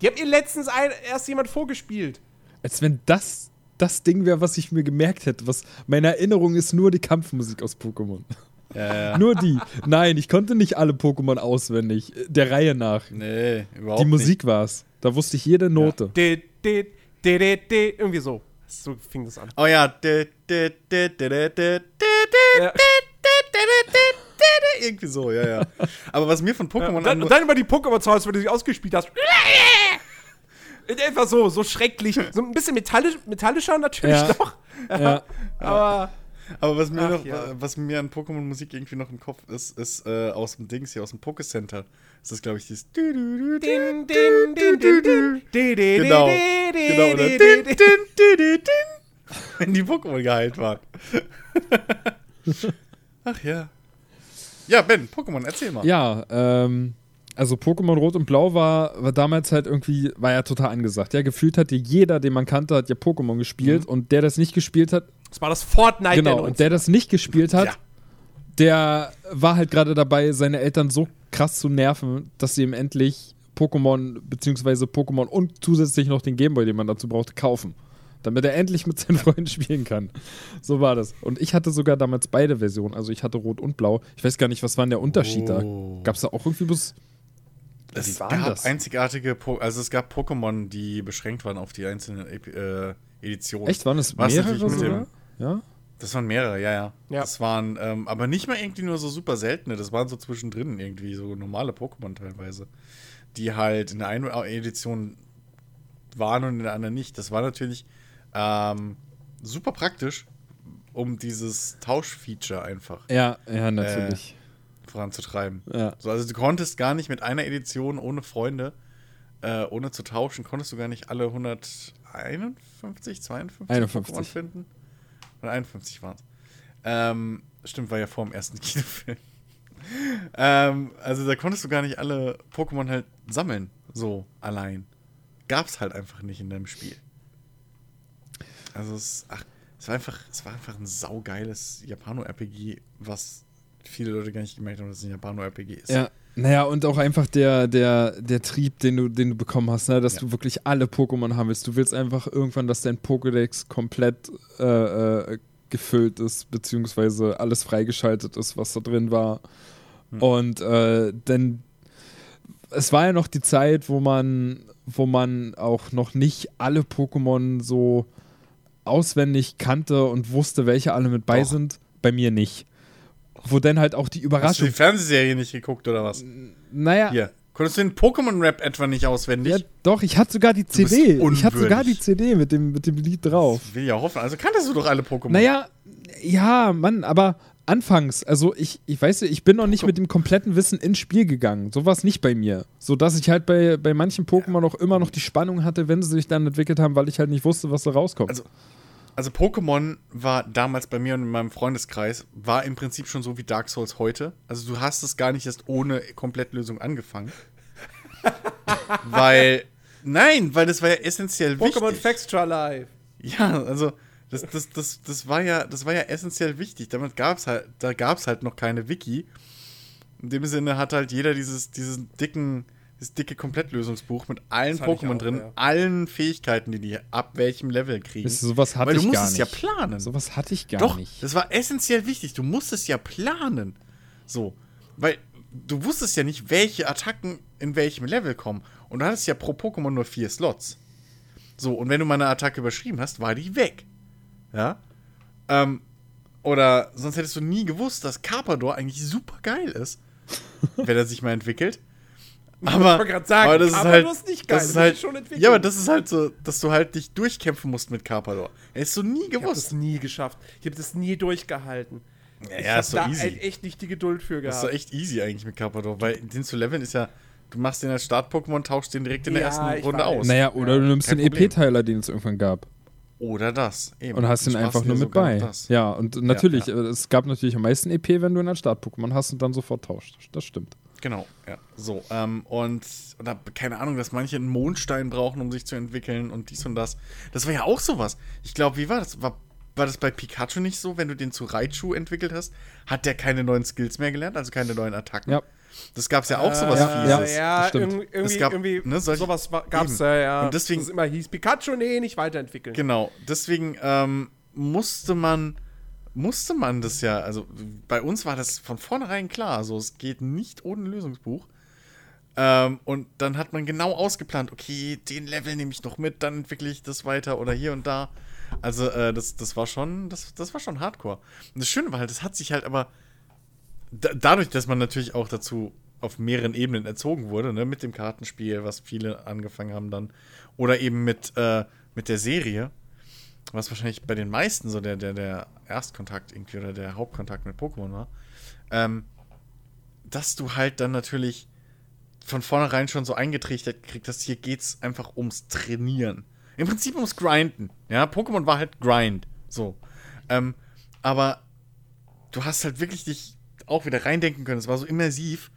Die habt ihr letztens ein, erst jemand vorgespielt. Als wenn das das Ding wäre, was ich mir gemerkt hätte. Was meine Erinnerung ist nur die Kampfmusik aus Pokémon. Ja, ja. [LAUGHS] Nur die. Nein, ich konnte nicht alle Pokémon auswendig. Der Reihe nach. Nee, überhaupt Die Musik war's. Da wusste ich jede Note. De, de, de, de, de, irgendwie so. So fing das an. nicht. Oh ja. De, de, de, de, de, de, de, Ja. [LAUGHS] Irgendwie so, ja, ja. Aber was mir von Ja, Pokémon und, dann, an- und dann immer die Pokémon zu Hause, wenn du sie ausgespielt hast. [LAUGHS] Einfach so, so schrecklich. So ein bisschen metallisch, metallischer natürlich Ja. noch. Ja. [LAUGHS] Aber Aber was mir, Ach, noch, ja. was mir an Pokémon-Musik irgendwie noch im Kopf ist, ist äh, aus dem Dings hier, aus dem Pokécenter. Das ist, glaube ich, dieses. Genau. Genau, oder wenn die Pokémon geheilt waren. Ach ja. Ja, Ben, Pokémon, erzähl mal. Ja, ähm, also Pokémon Rot und Blau war, war damals halt irgendwie, war ja total angesagt. Ja, gefühlt hat ja jeder, den man kannte, hat ja Pokémon gespielt und der das nicht gespielt hat, Das war das Fortnite genau, der und der das nicht gespielt hat, Ja. der war halt gerade dabei, seine Eltern so krass zu nerven, dass sie ihm endlich Pokémon, beziehungsweise Pokémon und zusätzlich noch den Gameboy, den man dazu brauchte, kaufen. Damit er endlich mit seinen Freunden spielen kann. So war das. Und ich hatte sogar damals beide Versionen. Also ich hatte Rot und Blau. Ich weiß gar nicht, was war denn der Unterschied Oh. da? Gab es da auch irgendwie bloß. Es gab das? einzigartige, po also es gab Pokémon, die beschränkt waren auf die einzelnen äh, Editionen. Echt, waren es mehrere sogar? dem- Ja? Das waren mehrere, ja, ja. Ja. Das waren, ähm, aber nicht mal irgendwie nur so super seltene. Das waren so zwischendrin irgendwie so normale Pokémon teilweise. Die halt in der einen Edition waren und in der anderen nicht. Das war natürlich ähm, super praktisch, um dieses Tauschfeature einfach Ja, ja, natürlich. voranzutreiben. ja. So, also du konntest gar nicht mit einer Edition ohne Freunde, äh, ohne zu tauschen, konntest du gar nicht alle 151, 52 51. Pokémon finden. Oder 51 waren es. Ähm, stimmt, war ja vor dem ersten [LAUGHS] Kinofilm. ähm, also da konntest du gar nicht alle Pokémon halt sammeln, so allein. Gab's halt einfach nicht in deinem Spiel. Also es, ach, es war einfach, es war einfach ein saugeiles Japano-RPG, was viele Leute gar nicht gemerkt haben, dass es ein Japano-RPG ist. Ja. Naja, und auch einfach der, der, der Trieb, den du, den du bekommen hast, ne? dass Ja. du wirklich alle Pokémon haben willst. Du willst einfach irgendwann, dass dein Pokédex komplett äh, äh, gefüllt ist, beziehungsweise alles freigeschaltet ist, was da drin war. Und äh, denn es war ja noch die Zeit, wo man, wo man auch noch nicht alle Pokémon so auswendig kannte und wusste, welche alle mit bei Doch. sind. Bei mir nicht. Wo dann halt auch die Hast du Überraschung. die Fernsehserie nicht geguckt oder was? Naja, Hier. Konntest du den Pokémon-Rap etwa nicht auswendig? ja, doch, ich hatte sogar die CD. Ich hatte sogar die. CD mit dem, mit dem Lied drauf. Will ja hoffen. Also kanntest du doch alle Pokémon. Naja, ja, Mann, aber anfangs, also ich, ich weiß, ich bin noch nicht mit dem kompletten Wissen ins Spiel gegangen. So war es nicht bei mir. So dass ich halt bei, bei manchen Pokémon auch immer noch die Spannung hatte, wenn sie sich dann entwickelt haben, weil ich halt nicht wusste, was da rauskommt. Also, Also Pokémon war damals bei mir und in meinem Freundeskreis, war im Prinzip schon so wie Dark Souls heute. Also du hast es gar nicht erst ohne Komplettlösung angefangen. [LAUGHS] weil, nein, weil das war ja essentiell Pokémon wichtig. Factstra Live. Ja, also das, das, das, das, war ja, das war ja essentiell wichtig. Damit gab's halt, da gab es halt noch keine Wiki. In dem Sinne hat halt jeder dieses, diesen dicken, dieses dicke Komplettlösungsbuch mit allen Pokémon auch, drin, ja. allen Fähigkeiten, die die ab welchem Level kriegen. Wisst ihr, sowas hatte Weil du ich gar musstest nicht. ja planen. Sowas hatte ich gar Doch, nicht. das war essentiell wichtig. Du musstest ja planen. So. Weil du wusstest ja nicht, welche Attacken in welchem Level kommen. Und du hattest ja pro Pokémon nur vier Slots. So, und wenn du mal eine Attacke überschrieben hast, war die weg. Ja? Ähm, oder sonst hättest du nie gewusst, dass Carpador eigentlich super geil ist. [LAUGHS] wenn er sich mal entwickelt. Aber, wollte grad sagen, aber das ist Carpador halt, ist nicht geil, das ist halt ist schon entwickelt. ja, aber das ist halt so, dass du halt dich durchkämpfen musst mit Carpador. Hättest du nie Ich habe gewusst. das nie geschafft. Ich habe das nie durchgehalten. Ja, ich ja, habe ist so da easy. halt echt nicht die Geduld für Das ist gehabt. doch echt easy eigentlich mit Carpador, weil den zu leveln ist ja, du machst den als Start-Pokémon, tauschst den direkt in der Ja, ersten ich Runde weiß. aus. Naja, oder du nimmst den. EP-Teiler, den es irgendwann gab. Oder das. Eben. Und hast ihn einfach nur mit bei. das. Ja, und natürlich, ja. äh, es gab natürlich am meisten EP, wenn du ihn als Start-Pokémon hast und dann sofort tauscht. Das stimmt. Genau, ja. So, ähm, und, oder keine Ahnung, dass manche einen Mondstein brauchen, um sich zu entwickeln und dies und das. Das war ja auch sowas. Ich glaube, wie war das? War, war das bei Pikachu nicht so, wenn du den zu Raichu entwickelt hast? Hat der keine neuen Skills mehr gelernt, also keine neuen Attacken? Ja. Das gab es ja auch sowas ja, ja, Fieses. ja, das stimmt. irgendwie, Es gab, irgendwie ne, solche- sowas gab's Eben. ja, ja. Und deswegen- es immer hieß, Pikachu, nee, nicht weiterentwickeln. Genau, deswegen ähm, musste man musste man das ja, also bei uns war das von vornherein klar, also es geht nicht ohne Lösungsbuch. Ähm, und dann hat man genau ausgeplant, okay, den Level nehme ich noch mit, dann entwickle ich das weiter oder hier und da. Also äh, das, das war schon, das, das war schon Hardcore. Und das Schöne war halt, das hat sich halt aber da, dadurch, dass man natürlich auch dazu auf mehreren Ebenen erzogen wurde, ne, mit dem Kartenspiel, was viele angefangen haben dann, oder eben mit, äh, mit der Serie, was wahrscheinlich bei den meisten so der, der, der Erstkontakt irgendwie oder der Hauptkontakt mit Pokémon war, ähm, dass du halt dann natürlich von vornherein schon so eingetrichtert kriegst, dass hier geht's einfach ums Trainieren. Im Prinzip ums Grinden. Ja, Pokémon war halt Grind. So. Ähm, aber du hast halt wirklich dich auch wieder reindenken können. Es war so immersiv.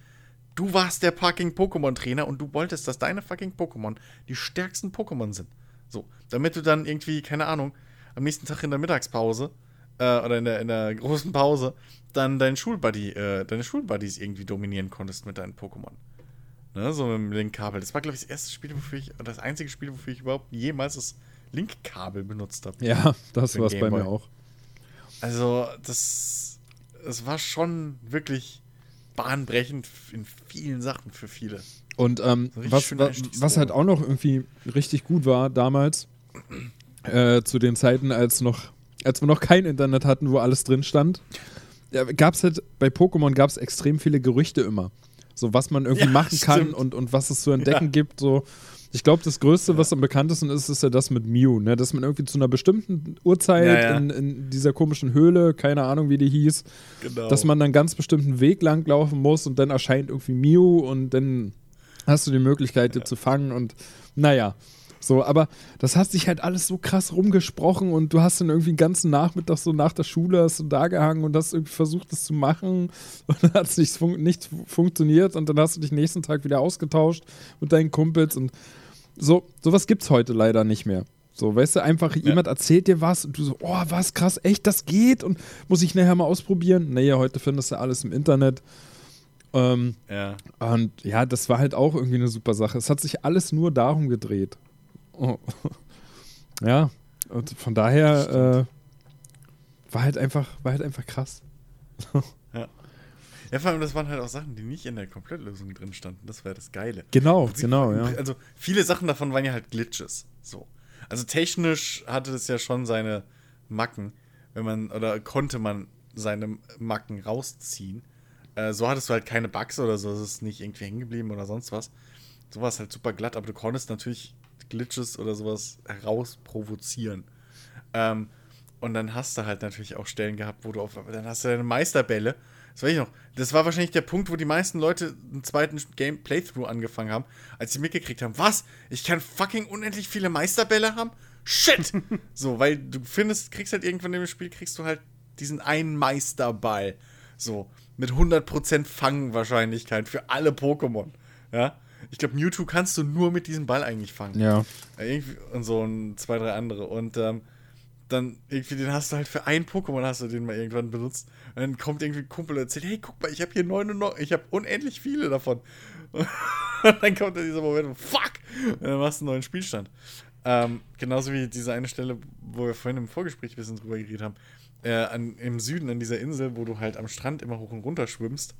Du warst der fucking Pokémon-Trainer und du wolltest, dass deine fucking Pokémon die stärksten Pokémon sind. So. Damit du dann irgendwie, keine Ahnung, am nächsten Tag in der Mittagspause äh, oder in der, in der großen Pause dann deinen Schulbuddy, äh, deine Schulbuddies irgendwie dominieren konntest mit deinen Pokémon. Ne, so mit dem Link-Kabel. Das war, glaube ich, das erste Spiel, wofür ich, oder das einzige Spiel, wofür ich überhaupt jemals das Link-Kabel benutzt habe. Ja, das war es bei mir auch. Also, das, das war schon wirklich bahnbrechend in vielen Sachen für viele. Und ähm, was, wa- was halt auch noch irgendwie richtig gut war damals, äh, zu den Zeiten, als noch, als wir noch kein Internet hatten, wo alles drin stand, ja, gab es halt bei Pokémon gab es extrem viele Gerüchte immer. So was man irgendwie Ja, machen kann stimmt. und, und was es zu entdecken Ja. gibt. So. Ich glaube, das Größte, was am bekanntesten ist, ist ja das mit Mew, ne? Dass man irgendwie zu einer bestimmten Uhrzeit Ja, ja. In, in dieser komischen Höhle, keine Ahnung, wie die hieß, Genau. dass man einen ganz bestimmten Weg lang laufen muss und dann erscheint irgendwie Mew und dann hast du die Möglichkeit, dir zu fangen und naja. So, aber das hat sich halt alles so krass rumgesprochen und du hast dann irgendwie den ganzen Nachmittag so nach der Schule hast du da gehangen und hast irgendwie versucht, das zu machen [LAUGHS] und dann hat es nicht, fun nicht funktioniert und dann hast du dich nächsten Tag wieder ausgetauscht mit deinen Kumpels und so, sowas gibt's heute leider nicht mehr. So, weißt du, einfach jemand erzählt dir was und du so, oh, was krass, echt, das geht und muss ich nachher mal ausprobieren. Naja, heute findest du alles im Internet. Ähm, ja. und ja, das war halt auch irgendwie eine super Sache. Es hat sich alles nur darum gedreht. Oh. [LAUGHS] Ja, und von daher äh, war halt einfach, war halt einfach krass. [LAUGHS] Ja, vor allem, das waren halt auch Sachen, die nicht in der Komplettlösung drin standen. Das war das Geile. Genau, Prinzip- genau, ja. Also viele Sachen davon waren ja halt Glitches. So. Also technisch hatte das ja schon seine Macken, wenn man, oder konnte man seine Macken rausziehen. Äh, so hattest du halt keine Bugs oder so, es ist nicht irgendwie hängen geblieben oder sonst was. So war es halt super glatt, aber du konntest natürlich Glitches oder sowas herausprovozieren. Ähm, und dann hast du halt natürlich auch Stellen gehabt, wo du auf, dann hast du deine Meisterbälle. Das weiß ich noch. Das war wahrscheinlich der Punkt, wo die meisten Leute einen zweiten Game Playthrough angefangen haben, als sie mitgekriegt haben, was? Ich kann fucking unendlich viele Meisterbälle haben? Shit! [LAUGHS] so, weil du findest, kriegst halt irgendwann im Spiel, kriegst du halt diesen einen Meisterball. So, mit 100% Fangwahrscheinlichkeit für alle Pokémon. Ja? Ich glaube, Mewtwo kannst du nur mit diesem Ball eigentlich fangen. Ja. Äh, Irgendwie, und so und zwei, drei andere. Und ähm, dann irgendwie, den hast du halt für ein Pokémon hast du den mal irgendwann benutzt. Und dann kommt irgendwie ein Kumpel und erzählt, hey, guck mal, ich habe hier 99, ich habe unendlich viele davon. [LAUGHS] Und dann kommt dann dieser Moment, fuck! Und dann machst du einen neuen Spielstand. Ähm, genauso wie diese eine Stelle, wo wir vorhin im Vorgespräch ein bisschen drüber geredet haben. Äh, an, Im Süden an dieser Insel, wo du halt am Strand immer hoch und runter schwimmst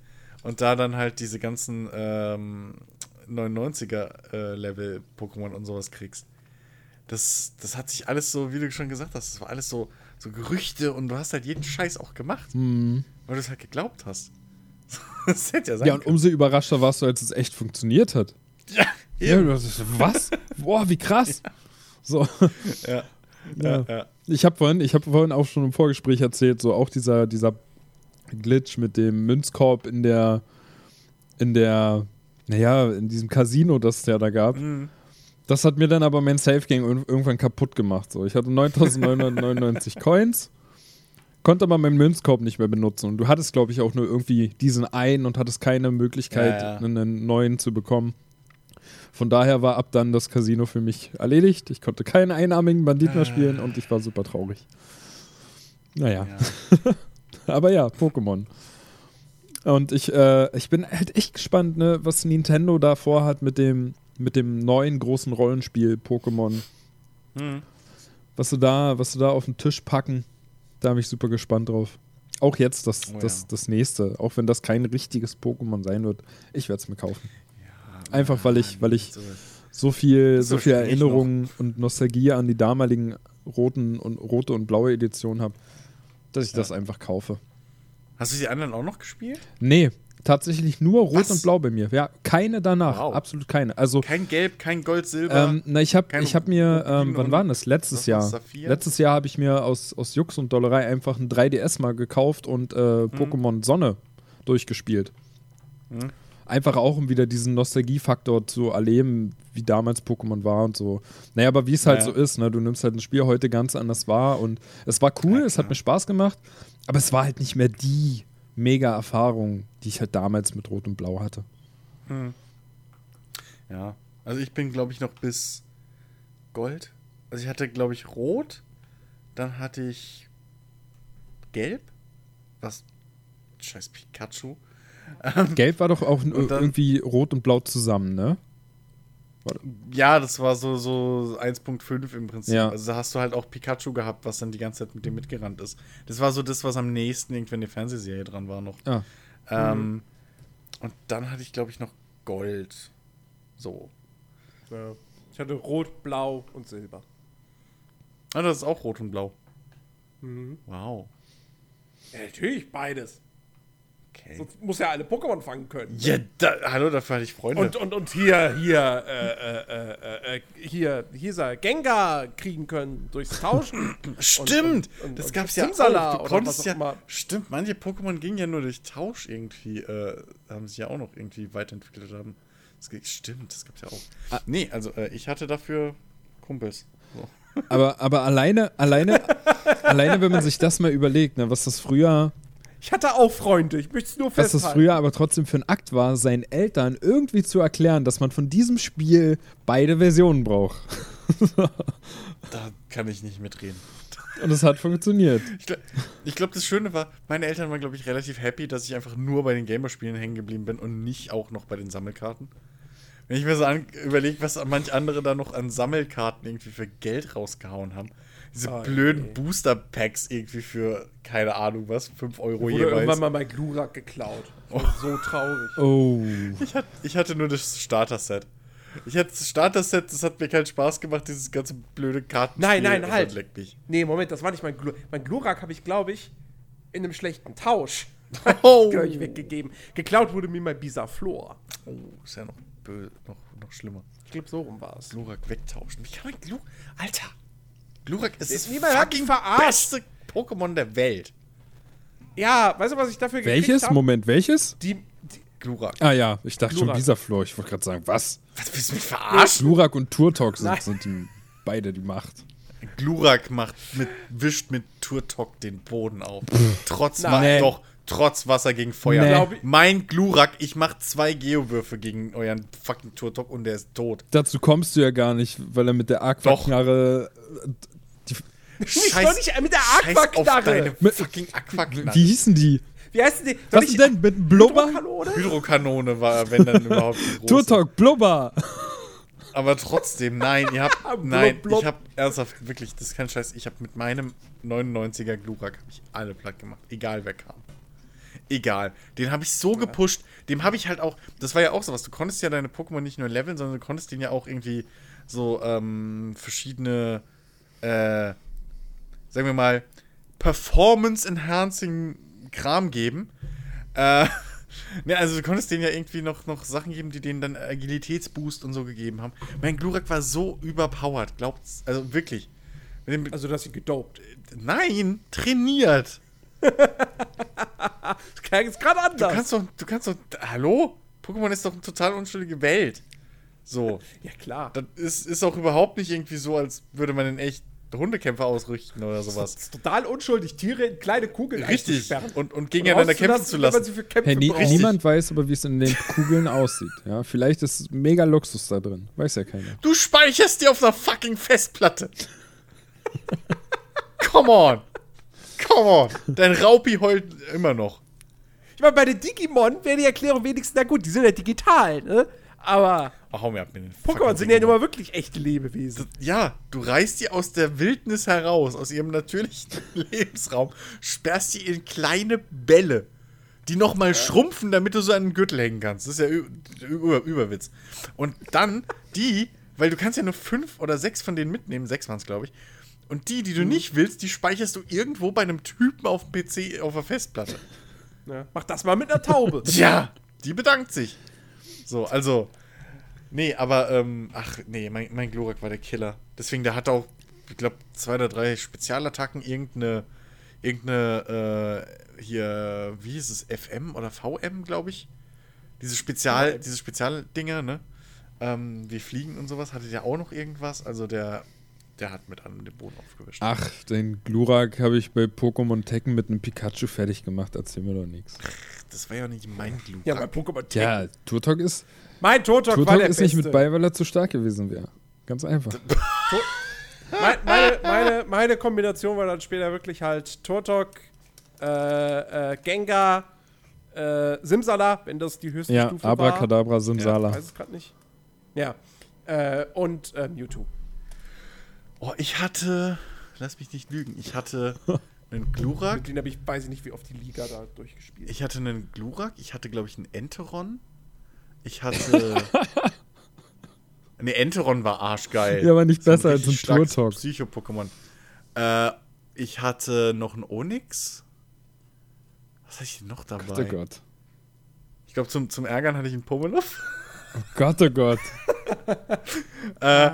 und da dann halt diese ganzen ähm, 99er-Level-Pokémon und sowas kriegst. Das, das hat sich alles so, wie du schon gesagt hast, das war alles so, so Gerüchte und du hast halt jeden Scheiß auch gemacht, Mhm. weil du es halt geglaubt hast. [LAUGHS] das hätte ja sein Ja, und umso überraschter warst du, als es echt funktioniert hat. Ja, Ja, eben. hast, was? Boah, wie krass. So. ja. Ja. Ja, ja. Ich habe vorhin, ich hab vorhin auch schon im Vorgespräch erzählt, so auch dieser, dieser Glitch mit dem Münzkorb in der, in der, naja, in diesem Casino, das es ja da gab. Mhm. Das hat mir dann aber mein Safe Game ir- irgendwann kaputt gemacht. So. Ich hatte 9999 [LAUGHS] Coins, konnte aber meinen Münzkorb nicht mehr benutzen. Und du hattest, glaube ich, auch nur irgendwie diesen einen und hattest keine Möglichkeit, Ja, ja. einen neuen zu bekommen. Von daher war ab dann das Casino für mich erledigt. Ich konnte keinen einarmigen Bandit mehr spielen und ich war super traurig. Naja, Ja. [LAUGHS] aber ja, Pokémon. Und ich, äh, ich bin halt echt gespannt, ne, was Nintendo da vorhat mit dem, mit dem neuen großen Rollenspiel Pokémon. Mhm. Was sie da, was sie da auf den Tisch packen, da bin ich super gespannt drauf. Auch jetzt das, Oh das, ja. das nächste, auch wenn das kein richtiges Pokémon sein wird, ich werde es mir kaufen. Einfach weil ich, weil ich So. viel, so viel Erinnerungen und Nostalgie an die damaligen roten und rote und blaue Edition habe, dass ich Ja. das einfach kaufe. Hast du die anderen auch noch gespielt? Nee, tatsächlich nur rot Was? und blau bei mir. Ja, keine danach, Wow. absolut keine. Also Kein Gelb, kein Gold, Silber. ähm, na, ich habe ich hab mir, ähm, wann war denn das? Letztes Jahr. Saphir? Letztes Jahr habe ich mir aus, aus Jux und Dollerei einfach ein 3DS mal gekauft und äh, Pokémon Sonne durchgespielt. Mhm. Einfach auch, um wieder diesen Nostalgiefaktor zu erleben, wie damals Pokémon war und so. Naja, aber wie es halt Ja. so ist, ne? du nimmst halt ein Spiel heute ganz anders wahr und es war cool, Ja, es hat mir Spaß gemacht, aber es war halt nicht mehr die mega Erfahrung, die ich halt damals mit Rot und Blau hatte. Hm. Ja, also ich bin, glaube ich, noch bis Gold. Also ich hatte, glaube ich, Rot. Dann hatte ich Gelb. Was? Scheiß Pikachu. Gelb war doch auch irgendwie Rot und Blau zusammen, ne? Ja, das war so, so 1.5 im Prinzip. Ja. Also da hast du halt auch Pikachu gehabt, was dann die ganze Zeit mit dem mitgerannt ist. Das war so das, was am nächsten irgendwie in der Fernsehserie dran war noch. Ah. Ähm, Und dann hatte ich, glaube ich, noch Gold. So. Ja. Ich hatte Rot, Blau und Silber. Ah, das ist auch Rot und Blau. Mhm. Wow. Ja, natürlich beides. Okay. Sonst muss ja alle Pokémon fangen können. Ja, da, hallo, dafür hatte ich Freunde. Und, und, und hier, hier, äh, äh, äh, äh, hier, hier ist er, Gengar kriegen können durchs Tauschen. [CLEARS THROAT] Stimmt! und- und- das gab's ja Simsala auch. Du konntest auch ja. immer. Stimmt, manche Pokémon gingen ja nur durch Tausch irgendwie. Äh, haben sich ja auch noch irgendwie weiterentwickelt haben. Das, geht- stimmt, das gab's ja auch. Ah. Nee, also äh, ich hatte dafür Kumpels. So. Aber, aber alleine, alleine, [LAUGHS] alleine, wenn man sich das mal überlegt, ne, was das früher, Ich hatte auch Freunde, ich möchte es nur was festhalten. das früher aber trotzdem für ein Akt war, seinen Eltern irgendwie zu erklären, dass man von diesem Spiel beide Versionen braucht. [LAUGHS] Da kann ich nicht mitreden. Und es hat funktioniert. Ich glaube, glaub, das Schöne war, meine Eltern waren, glaube ich, relativ happy, dass ich einfach nur bei den Gamerspielen hängen geblieben bin und nicht auch noch bei den Sammelkarten. Wenn ich mir so überlege, was manch andere da noch an Sammelkarten irgendwie für Geld rausgehauen haben. Diese Oh, blöden nee. Booster-Packs irgendwie für, keine Ahnung was, 5 Euro Wurde irgendwann jeweils. mal mein Glurak geklaut. War So traurig. Oh. Ich, hat, ich hatte nur das Starter-Set. Ich hatte das Starter-Set, das hat mir keinen Spaß gemacht, dieses ganze blöde Karten. Nein, nein, halt. Leck mich. Nee, Moment, das war nicht mein Glurak. Mein Glurak habe ich, glaube ich, in einem schlechten Tausch [LAUGHS] [LAUGHS] Oh. ich, weggegeben. Geklaut wurde mir mein Bisaflor. oh, ist ja noch, noch, noch schlimmer. Ich glaube, so rum war es. Glurak wegtauschen. Wie kann man Glurak. Alter! Glurak ist das Niemand fucking beste Pokémon der Welt. Ja, weißt du, was ich dafür gekriegt Welches? hab? Moment, welches? Die, die, Glurak. Ah ja, ich dachte schon Glurak. Bisaflor. Ich wollte gerade sagen, was? Was willst du mich verarschen? Glurak und Turtok sind, sind die, beide die Macht. Glurak macht mit, wischt mit Turtok den Boden auf. trotz, Nein. Doch, trotz Wasser gegen Feuer. Nee. Mein Glurak, ich mach zwei Geowürfe gegen euren fucking Turtok und der ist tot. Dazu kommst du ja gar nicht, weil er mit der Aquaknarre. Doch nicht mit der Scheiß auf Aquaknarre. deine Mit- fucking Aquaknarre. wie hießen die? Wie heißt die? Was ist denn mit dem Blubber? Hydrokanone? Hydrokanone war, wenn dann überhaupt. Turtok, Blubber. Aber trotzdem, nein, ihr habt, [LAUGHS] Blub, nein, blub. ich hab ernsthaft, wirklich, das ist kein Scheiß, ich habe mit meinem 99er Glurak hab ich alle platt gemacht, egal wer kam. Egal. Den habe ich so gepusht, dem habe ich halt auch, das war ja auch sowas, du konntest ja deine Pokémon nicht nur leveln, sondern du konntest denen ja auch irgendwie so ähm, verschiedene, äh, sagen wir mal, Performance-Enhancing Kram geben. Äh, [LAUGHS] ne, also du konntest denen ja irgendwie noch, noch Sachen geben, die denen dann Agilitätsboost und so gegeben haben. Mein Glurak war so überpowered, glaubt's, also wirklich. Also, dass sie gedopt. nein, trainiert. [LAUGHS] Das klang jetzt gerade Du anders. kannst doch, du kannst doch, hallo? Pokémon ist doch eine total unschuldige Welt. So. [LAUGHS] ja, klar. Das ist, ist auch überhaupt nicht irgendwie so, als würde man in echt Hundekämpfer ausrichten oder Das sowas. ist total unschuldig, Tiere in kleine Kugeln Richtig. einzusperren. Und, und gegeneinander kämpfen zu lassen. sie für Kämpfe Hey, nie, niemand weiß aber, wie es in den Kugeln aussieht. Ja, vielleicht ist mega Luxus da drin. Weiß ja keiner. Du speicherst die auf einer fucking Festplatte. [LAUGHS] Come on. Come on. Dein Raupi heult immer noch. Ich meine, bei den Digimon wäre die Erklärung wenigstens, na gut, die sind ja digital, ne? Aber Oh, hau mir ab mit den Pokémon sind ja nun mal wirklich echte Lebewesen. Ja, du reißt die aus der Wildnis heraus, aus ihrem natürlichen [LAUGHS] Lebensraum, sperrst die in kleine Bälle, die nochmal schrumpfen, damit du so an den Gürtel hängen kannst. Das ist ja Über Überwitz. Und dann die, weil du kannst ja nur fünf oder sechs von denen mitnehmen, sechs waren es, glaube ich. Und die, die du nicht willst, die speicherst du irgendwo bei einem Typen auf dem PC auf der Festplatte. Ne? Mach das mal mit einer Taube. [LAUGHS] Ja, die bedankt sich. So, also. Nee, aber, ähm, ach, nee, mein, mein Glurak war der Killer. Deswegen, der hat auch, ich glaube, zwei oder drei Spezialattacken, irgendeine, irgendeine, äh, hier, wie hieß es, FM oder VM, glaube ich. Diese Spezial, diese Spezialdinger, ne? Ähm, wie Fliegen und sowas, hatte der auch noch irgendwas. Also der, der hat mit an den Boden aufgewischt. Ach, den Glurak habe ich bei Pokémon Tekken mit einem Pikachu fertig gemacht. Erzähl mir doch nichts. Das war ja nicht mein Glurak. ja, bei Pokémon Tech. Ja, Turtok ist, Mein Turtok, war der ist nicht mit Beste. bei, weil er zu stark gewesen wäre. Ganz einfach. [LAUGHS] Mein, meine, meine, meine Kombination war dann später wirklich halt Turtok, äh, äh, Gengar, äh, Simsala, wenn das die höchste Ja, Stufe Abracadabra, war. Simsala. Ich weiß es gerade nicht. Ja. Äh, und äh, Mewtwo. Oh, ich hatte, lass mich nicht lügen, ich hatte [LAUGHS] einen Glurak. Mit denen habe ich, weiß ich nicht, wie oft die Liga da durchgespielt. Ich hatte einen Glurak, ich hatte, glaube ich, einen Enteron. Ich hatte. [LAUGHS] ne, Enteron war arschgeil. Ja, aber nicht besser als ein Turtok. Psycho-Pokémon. Äh, ich hatte noch einen Onyx. Was hatte ich denn noch dabei? Oh Gott. Ich glaube, zum, zum Ärgern hatte ich einen Pummeluff. Oh Gott, oh Gott. [LAUGHS] Äh,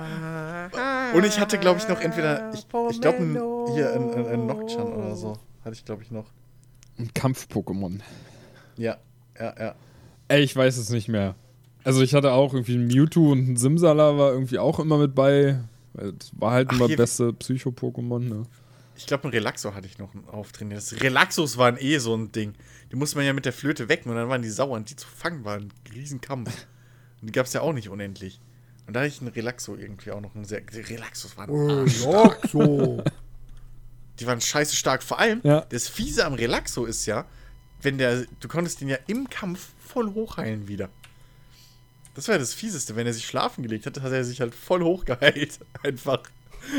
und ich hatte, glaube ich, noch entweder. Ich, ich glaube, ein, hier ein, ein, ein Nocturne oder so. Hatte ich, glaube ich, noch. Ein Kampf-Pokémon. Ja, ja, ja. Ey, ich weiß es nicht mehr. Also ich hatte auch irgendwie ein Mewtwo und ein Simsala war irgendwie auch immer mit bei. Das war halt Ach, immer beste Psycho-Pokémon, ne? Ich glaube, ein Relaxo hatte ich noch auftrainiert. Das Relaxos waren eh so ein Ding. Die musste man ja mit der Flöte wecken und dann waren die sauer und die zu fangen war ein Riesenkampf. Und die gab es ja auch nicht unendlich. Und da hatte ich einen Relaxo irgendwie auch noch. Einen sehr, die Relaxos waren arschstark. so. Die waren scheiße stark. Vor allem, Ja. das Fiese am Relaxo ist ja, wenn der, du konntest den ja im Kampf voll hochheilen wieder. Das war ja das Fieseste. Wenn er sich schlafen gelegt hat, hat er sich halt voll hochgeheilt. [LAUGHS] Einfach.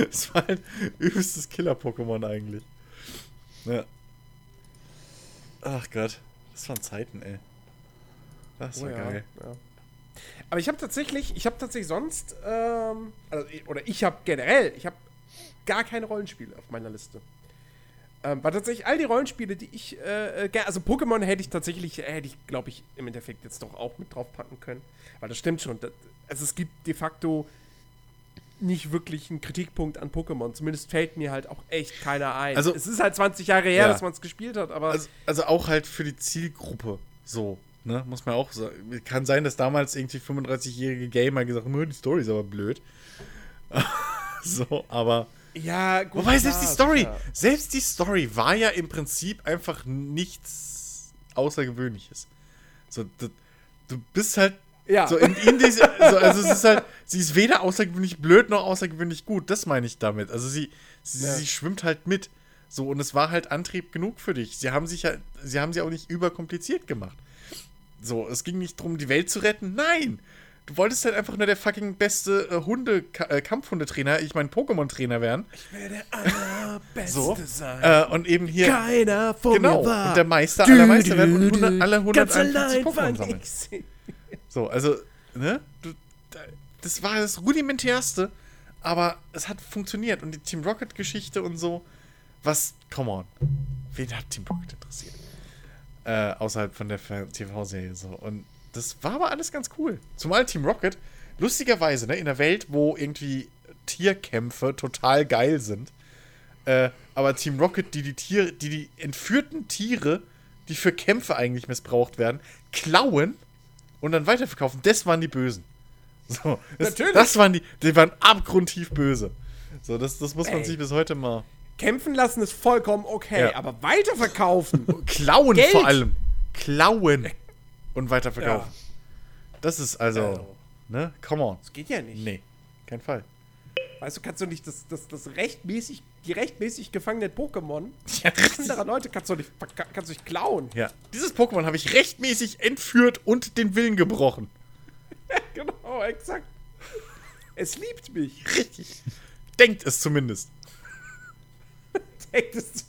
Es war halt übelstes Killer-Pokémon eigentlich. Ja. Ach Gott, das waren Zeiten, ey. Das war Oh ja, geil. ja. Aber ich habe tatsächlich, ich habe tatsächlich sonst, ähm, also, oder ich habe generell, ich habe gar keine Rollenspiele auf meiner Liste. Ähm, weil tatsächlich all die Rollenspiele, die ich, äh, äh, also Pokémon hätte ich tatsächlich, äh, hätte ich, glaube ich, im Endeffekt jetzt doch auch mit draufpacken können. Weil das stimmt schon. Das, also es gibt de facto nicht wirklich einen Kritikpunkt an Pokémon. Zumindest fällt mir halt auch echt keiner ein. Also- es ist halt 20 Jahre her, Ja. dass man es gespielt hat, aber Also, also auch halt für die Zielgruppe so, ne? Muss man auch sagen. Kann sein, dass damals irgendwie 35-jährige Gamer gesagt haben, "Nö, die Story ist aber blöd. [LAUGHS] so, aber. Ja, gut. Wobei selbst die klar, Story, sicher. selbst die Story war ja im Prinzip einfach nichts Außergewöhnliches. So, du, du bist halt Ja. so in, in diese, [LAUGHS] so, also es ist halt, sie ist weder außergewöhnlich blöd noch außergewöhnlich gut. Das meine ich damit. Also sie, sie, Ja. sie schwimmt halt mit. So, und es war halt Antrieb genug für dich. Sie haben sich ja, sie haben sie auch nicht überkompliziert gemacht. So, es ging nicht darum, die Welt zu retten. Nein! Du wolltest halt einfach nur der fucking beste äh, Hunde, äh, Kampfhundetrainer, ich mein Pokémon-Trainer werden. Ich will der allerbeste So. sein. Äh, und eben hier. Keiner vor genau. mir war. Und der Meister aller Meister werden und du, 100, du. alle Ganz 151 allein Pokémon sammeln. So, also, ne? Du, da- das war das rudimentärste, aber es hat funktioniert. Und die Team Rocket-Geschichte und so, was, come on. Wen hat Team Rocket interessiert? Äh, außerhalb von der TV-Serie so. Und das war aber alles ganz cool. Zumal Team Rocket, lustigerweise, ne, in einer Welt, wo irgendwie Tierkämpfe total geil sind, äh, aber Team Rocket, die die Tiere, die die entführten Tiere, die für Kämpfe eigentlich missbraucht werden, klauen und dann weiterverkaufen. Das waren die Bösen. So, das, Natürlich. das waren die, die waren abgrundtief böse. So, das, das muss man Ey. sich bis heute mal Kämpfen lassen ist vollkommen okay, Ja. aber weiterverkaufen. [LAUGHS] klauen Geld. vor allem. Klauen und weiterverkaufen. ja, Das ist also, Also. ne? Come on. das geht ja nicht. Nee, kein Fall. Weißt du, kannst du nicht das, das, das rechtmäßig, die rechtmäßig gefangenen Pokémon [LAUGHS] Ja, anderer Leute kannst du nicht, kannst du nicht klauen. ja. Dieses Pokémon habe ich rechtmäßig entführt und den Willen gebrochen. [LAUGHS] genau, exakt. Es liebt mich. Richtig. Denkt es zumindest. [LAUGHS] Denkt es-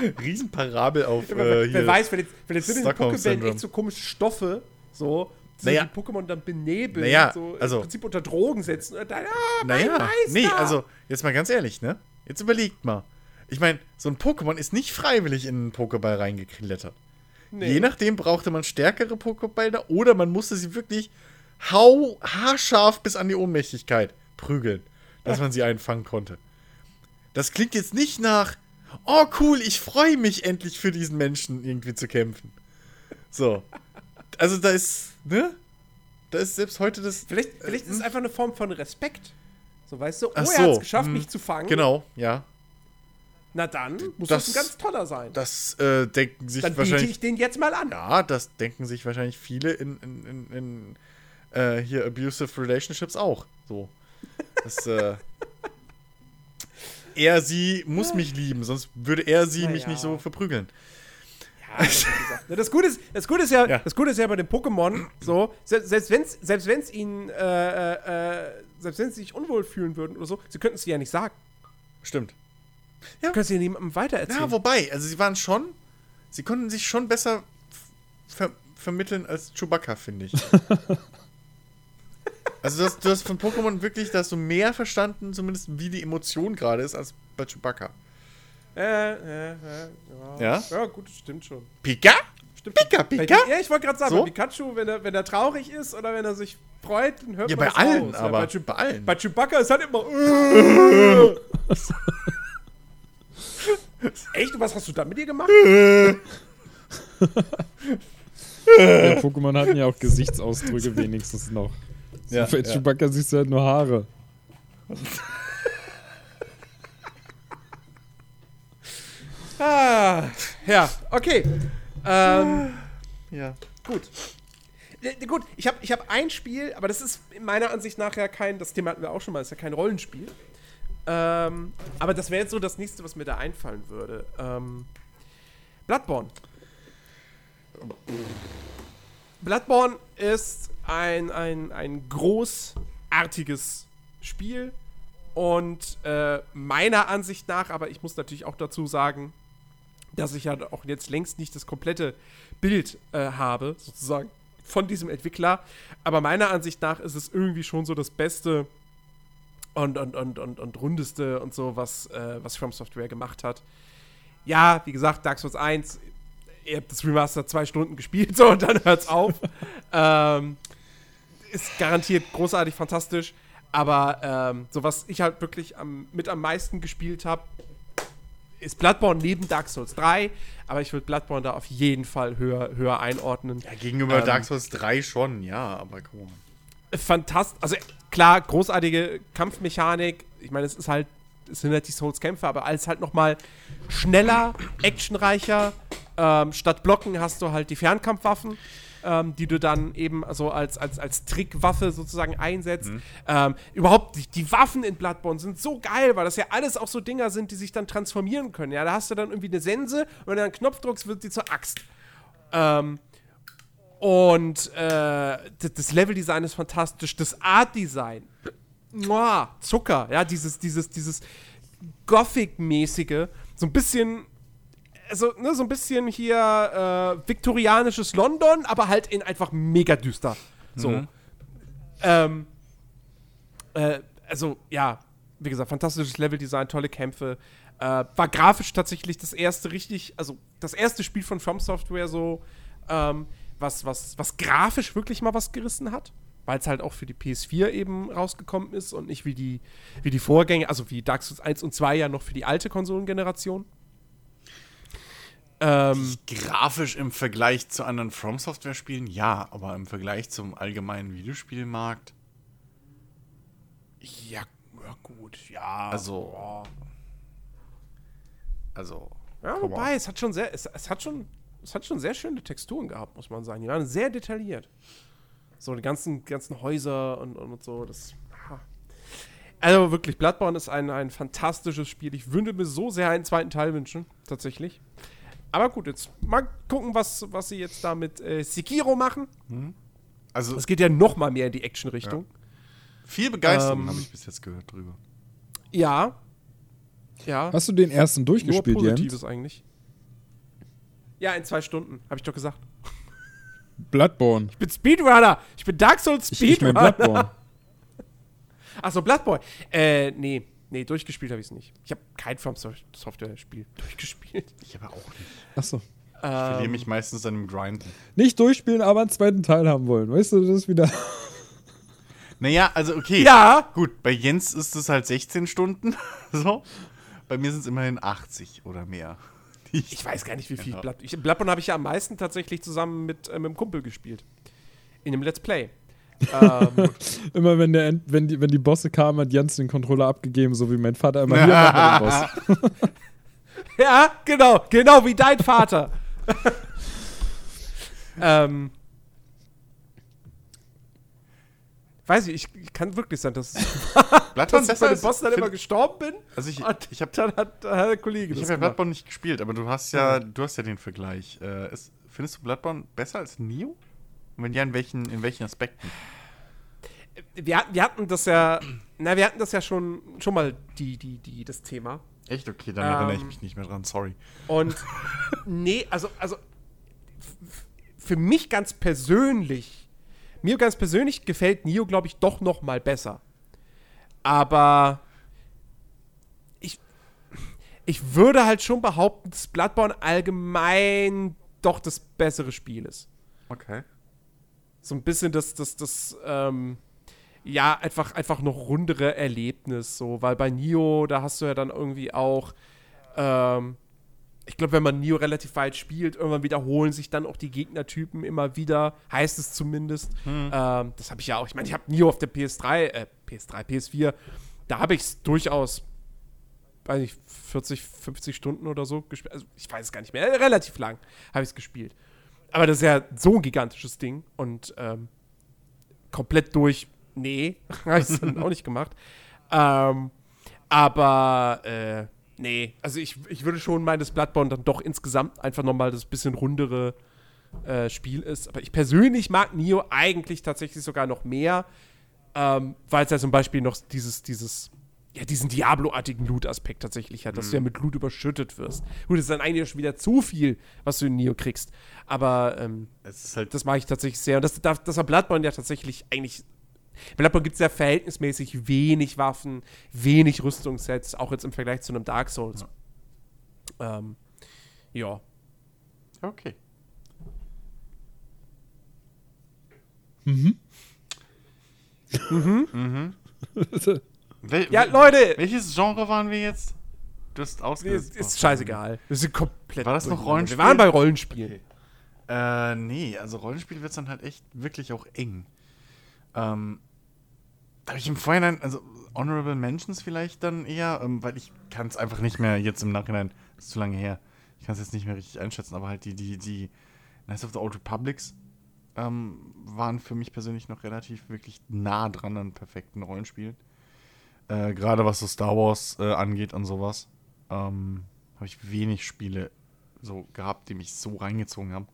[LAUGHS] Riesenparabel auf wer, äh, wer weiß, vielleicht, vielleicht sind in Pokébällen Syndrome. echt so komische Stoffe, so, die Naja. die Pokémon dann benebeln, Naja, so also- im Prinzip unter Drogen setzen. Und dann, ah, Naja, nee, also jetzt mal ganz ehrlich, ne? Jetzt überlegt mal. Ich meine, so ein Pokémon ist nicht freiwillig in einen Pokéball reingeklettert. Nee. Je nachdem brauchte man stärkere Pokébälle oder man musste sie wirklich hau haarscharf bis an die Ohnmächtigkeit prügeln, dass man sie einfangen konnte. Das klingt jetzt nicht nach, oh cool, ich freue mich endlich für diesen Menschen irgendwie zu kämpfen. So. Also da ist, ne? Da ist selbst heute das. Vielleicht, vielleicht ist es einfach eine Form von Respekt. So, weißt du, oh, Ach er hat es so, geschafft, hm, mich zu fangen. Genau, ja. Na dann muss Das- das, ein ganz toller sein. Das äh, denken sich dann biete wahrscheinlich. ich den jetzt mal an. Ja, das denken sich wahrscheinlich viele in, in, in, in äh, hier Abusive Relationships auch. So. Das, äh, [LAUGHS] er, sie muss mich lieben, sonst würde er sie Na mich ja. nicht so verprügeln. Ja, das. Na, das, Gute ist, das, Gute ist ja, Ja. das Gute ist ja bei den Pokémon so, selbst, selbst wenn es selbst wenn's ihnen, äh, äh, äh, selbst wenn sie sich unwohl fühlen würden oder so, sie könnten es ja nicht sagen. Stimmt. Du kannst ja niemandem weitererzählen. Ja, wobei, also sie waren schon, sie konnten sich schon besser ver vermitteln als Chewbacca, finde ich. [LAUGHS] also du hast, du hast von Pokémon wirklich, da hast du mehr verstanden, zumindest wie die Emotion gerade ist, als bei Chewbacca. äh, äh, äh, ja. Ja? Ja, gut, das stimmt schon. Pika? Stimmt. Pika, Pika? ja, ich wollte gerade sagen, So? bei Pikachu, wenn er, wenn er traurig ist oder wenn er sich freut, dann hört Ja, man bei das allen, raus. aber Ja, bei, Chew- bei allen. bei Chewbacca ist halt immer. äh. [LAUGHS] Echt? Und was hast du da mit dir gemacht? Ja, Pokémon hatten ja auch Gesichtsausdrücke wenigstens noch. So, Ja, bei ja. Chewbacca siehst du halt nur Haare. [LAUGHS] Ah, ja, okay. Ähm, Ja. gut. Äh, Gut, ich habe ich hab ein Spiel, aber das ist in meiner Ansicht nach ja kein, das Thema hatten wir auch schon mal, ist ja kein Rollenspiel. Ähm, aber das wäre jetzt so das nächste, was mir da einfallen würde. Ähm, Bloodborne. Bloodborne ist ein, ein, ein großartiges Spiel Und äh, meiner Ansicht nach, aber ich muss natürlich auch dazu sagen, dass ich ja auch jetzt längst nicht das komplette Bild äh, habe, sozusagen, von diesem Entwickler. Aber meiner Ansicht nach ist es irgendwie schon so das Beste und, und, und, und, und rundeste und so, was, äh, was From Software gemacht hat. Ja, wie gesagt, Dark Souls 1, ihr habt das Remaster zwei Stunden gespielt, [LAUGHS] so, und dann hört's auf. [LAUGHS] ähm, ist garantiert großartig, fantastisch. Aber ähm, so was ich halt wirklich am, mit am meisten gespielt habe, ist Bloodborne neben Dark Souls 3. Aber ich würde Bloodborne da auf jeden Fall höher, höher einordnen. Ja, gegenüber Ähm, Dark Souls 3 schon, ja, aber come on. Fantastisch. Also klar, großartige Kampfmechanik. Ich meine, es ist halt, es sind halt die Souls-Kämpfe, aber alles halt noch mal schneller, actionreicher. Ähm, statt Blocken hast du halt die Fernkampfwaffen, ähm, die du dann eben so als, als, als Trickwaffe sozusagen einsetzt. Ähm, überhaupt, die, die Waffen in Bloodborne sind so geil, weil das ja alles auch so Dinger sind, die sich dann transformieren können. Ja, da hast du dann irgendwie eine Sense und wenn du einen Knopf drückst, wird sie zur Axt. Ähm, und äh, das Leveldesign ist fantastisch, das Artdesign. Zucker, ja, dieses, dieses, dieses Gothic-mäßige, so ein bisschen, also, ne, so ein bisschen hier äh, viktorianisches London, aber halt in einfach mega düster. So. Ähm, äh, also, ja, wie gesagt, fantastisches Leveldesign, tolle Kämpfe. Äh, war grafisch tatsächlich das erste richtig, also das erste Spiel von From Software so, ähm, was, was, was grafisch wirklich mal was gerissen hat. Weil es halt auch für die PS4 eben rausgekommen ist und nicht wie die, wie die Vorgänge, also wie Dark Souls 1 und 2 ja noch für die alte Konsolengeneration. Ähm, Grafisch im Vergleich zu anderen From Software Spielen, ja, aber im Vergleich zum allgemeinen Videospielmarkt, ja, ja, gut, ja. Also- ja. also. Ja, wobei, es hat schon sehr, es, es hat schon, es hat schon sehr schöne Texturen gehabt, muss man sagen. Die waren sehr detailliert. So, die ganzen, ganzen Häuser und, und so, das. ha. Also wirklich, Bloodborne ist ein, ein fantastisches Spiel. Ich würde mir so sehr einen zweiten Teil wünschen, tatsächlich. Aber gut, jetzt mal gucken, was, was sie jetzt da mit äh, Sekiro machen. Also Es geht ja noch mal mehr in die Action-Richtung. viel Begeisterung Ähm, habe ich bis jetzt gehört drüber. Ja. Ja. Hast du den ersten durchgespielt, Nur Positives Jens? eigentlich. Ja, in zwei Stunden, habe ich doch gesagt. [LAUGHS] Bloodborne. Ich bin Speedrunner. Ich bin Dark Souls Ich, ich mein Speedrunner. Bloodborne. [LAUGHS] Achso, Bloodborne. Äh, nee. Nee, durchgespielt habe ich es nicht. Ich habe kein From Software-Spiel [LAUGHS] durchgespielt. Ich aber auch nicht. Achso. Ich verliere Ähm, mich meistens an dem Grinden. Nicht durchspielen, aber einen zweiten Teil haben wollen. Weißt du, das ist wieder. [LAUGHS] Naja, also okay. ja, Gut, bei Jens ist es halt 16 Stunden. [LAUGHS] so. Bei mir sind es immerhin 80 oder mehr. die ich weiß gar nicht, wie viel. Blood ich, Bloodborne habe ich ja am meisten tatsächlich zusammen mit, äh, mit einem Kumpel gespielt. In einem Let's Play. Ähm, [LAUGHS] Immer wenn, der, wenn, die, wenn die Bosse kamen, hat Jens den Controller abgegeben, so wie mein Vater immer hier Boss. [LAUGHS] ja, genau, genau wie dein Vater. [LAUGHS] ähm, weiß ich, ich, ich kann wirklich sein, dass, Bloodborne dass ich bei den Bossen dann immer gestorben bin. Also ich, Und ich habe dann hat, der Kollege ich das hab ja. Bloodborne nicht gespielt, aber du hast ja, du hast ja den Vergleich. Äh, ist, findest du Bloodborne besser als Neo? Und wenn ja, in welchen, in welchen Aspekten? wir, hatten- wir hatten das ja, na, wir hatten das ja schon, schon mal die, die, die, das Thema. Echt? Okay, dann erinnere ich Ähm, mich nicht mehr dran, sorry. Und [LAUGHS] nee, also, also für mich ganz persönlich, mir ganz persönlich gefällt Nio, glaube ich, doch noch mal besser. Aber ich, ich würde halt schon behaupten, dass Bloodborne allgemein doch das bessere Spiel ist. Okay. So ein bisschen das, das, das, ähm, ja, einfach, einfach noch rundere Erlebnis, so, weil bei Nio, da hast du ja dann irgendwie auch, ähm, ich glaube, wenn man Nio relativ weit spielt, irgendwann wiederholen sich dann auch die Gegnertypen immer wieder, heißt es zumindest. Ähm, das habe ich ja auch, ich meine, ich habe Nio auf der PS3, äh, PS3, PS4, da habe ich es durchaus, weiß nicht, 40, 50 Stunden oder so gespielt, also ich weiß es gar nicht mehr, äh, relativ lang habe ich es gespielt. Aber das ist ja so ein gigantisches Ding und ähm, komplett durch, nee, [LAUGHS] habe ich es dann auch nicht gemacht. Ähm, aber, äh, nee, also ich, ich würde schon meinen, dass Bloodborne dann doch insgesamt einfach nochmal das bisschen rundere äh, Spiel ist. Aber ich persönlich mag Nio eigentlich tatsächlich sogar noch mehr, ähm, weil es ja zum Beispiel noch dieses, dieses ja, diesen Diablo-artigen Loot-Aspekt tatsächlich hat, dass du ja mit Loot überschüttet wirst. Gut, das ist dann eigentlich schon wieder zu viel, was du in Neo kriegst. Aber ähm, Es ist halt das mache ich tatsächlich sehr. Und das, das, das war Bloodborne ja tatsächlich eigentlich. Bei Bloodborne gibt es ja verhältnismäßig wenig Waffen, wenig Rüstungssets, auch jetzt im Vergleich zu einem Dark Souls. Ähm, ja. okay. [LAUGHS] [LAUGHS] Wel Ja, Leute! Welches Genre waren wir jetzt? Du hast ausgesucht. ist scheißegal. Wir sind komplett. War das noch. Rollenspiel? Wir waren bei Rollenspielen. Äh, nee, also Rollenspiel wird dann halt echt wirklich auch eng. Ähm, da habe ich im Vorhinein, also Honorable Mentions vielleicht dann eher, ähm, weil ich kann es einfach nicht mehr jetzt im Nachhinein, das ist zu lange her. Ich kann es jetzt nicht mehr richtig einschätzen, aber halt die, die, die Knights of the Old Republics ähm, waren für mich persönlich noch relativ wirklich nah dran an perfekten Rollenspielen. Äh, Gerade was so Star Wars äh, angeht und sowas, ähm, habe ich wenig Spiele so gehabt, die mich so reingezogen haben.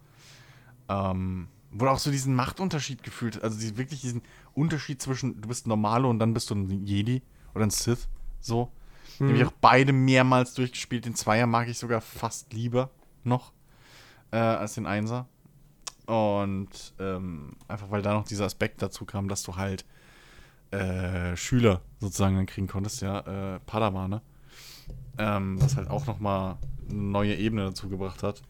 Ähm, wo du auch so diesen Machtunterschied gefühlt, also die, wirklich diesen Unterschied zwischen, du bist Normalo und dann bist du ein Jedi oder ein Sith, so. Die habe ich auch beide mehrmals durchgespielt. Den Zweier mag ich sogar fast lieber noch äh, als den Einser. Und ähm, einfach weil da noch dieser Aspekt dazu kam, dass du halt äh, Schüler sozusagen dann kriegen konntest, ja, äh, Padawane. Ähm, was halt auch nochmal eine neue Ebene dazu gebracht hat.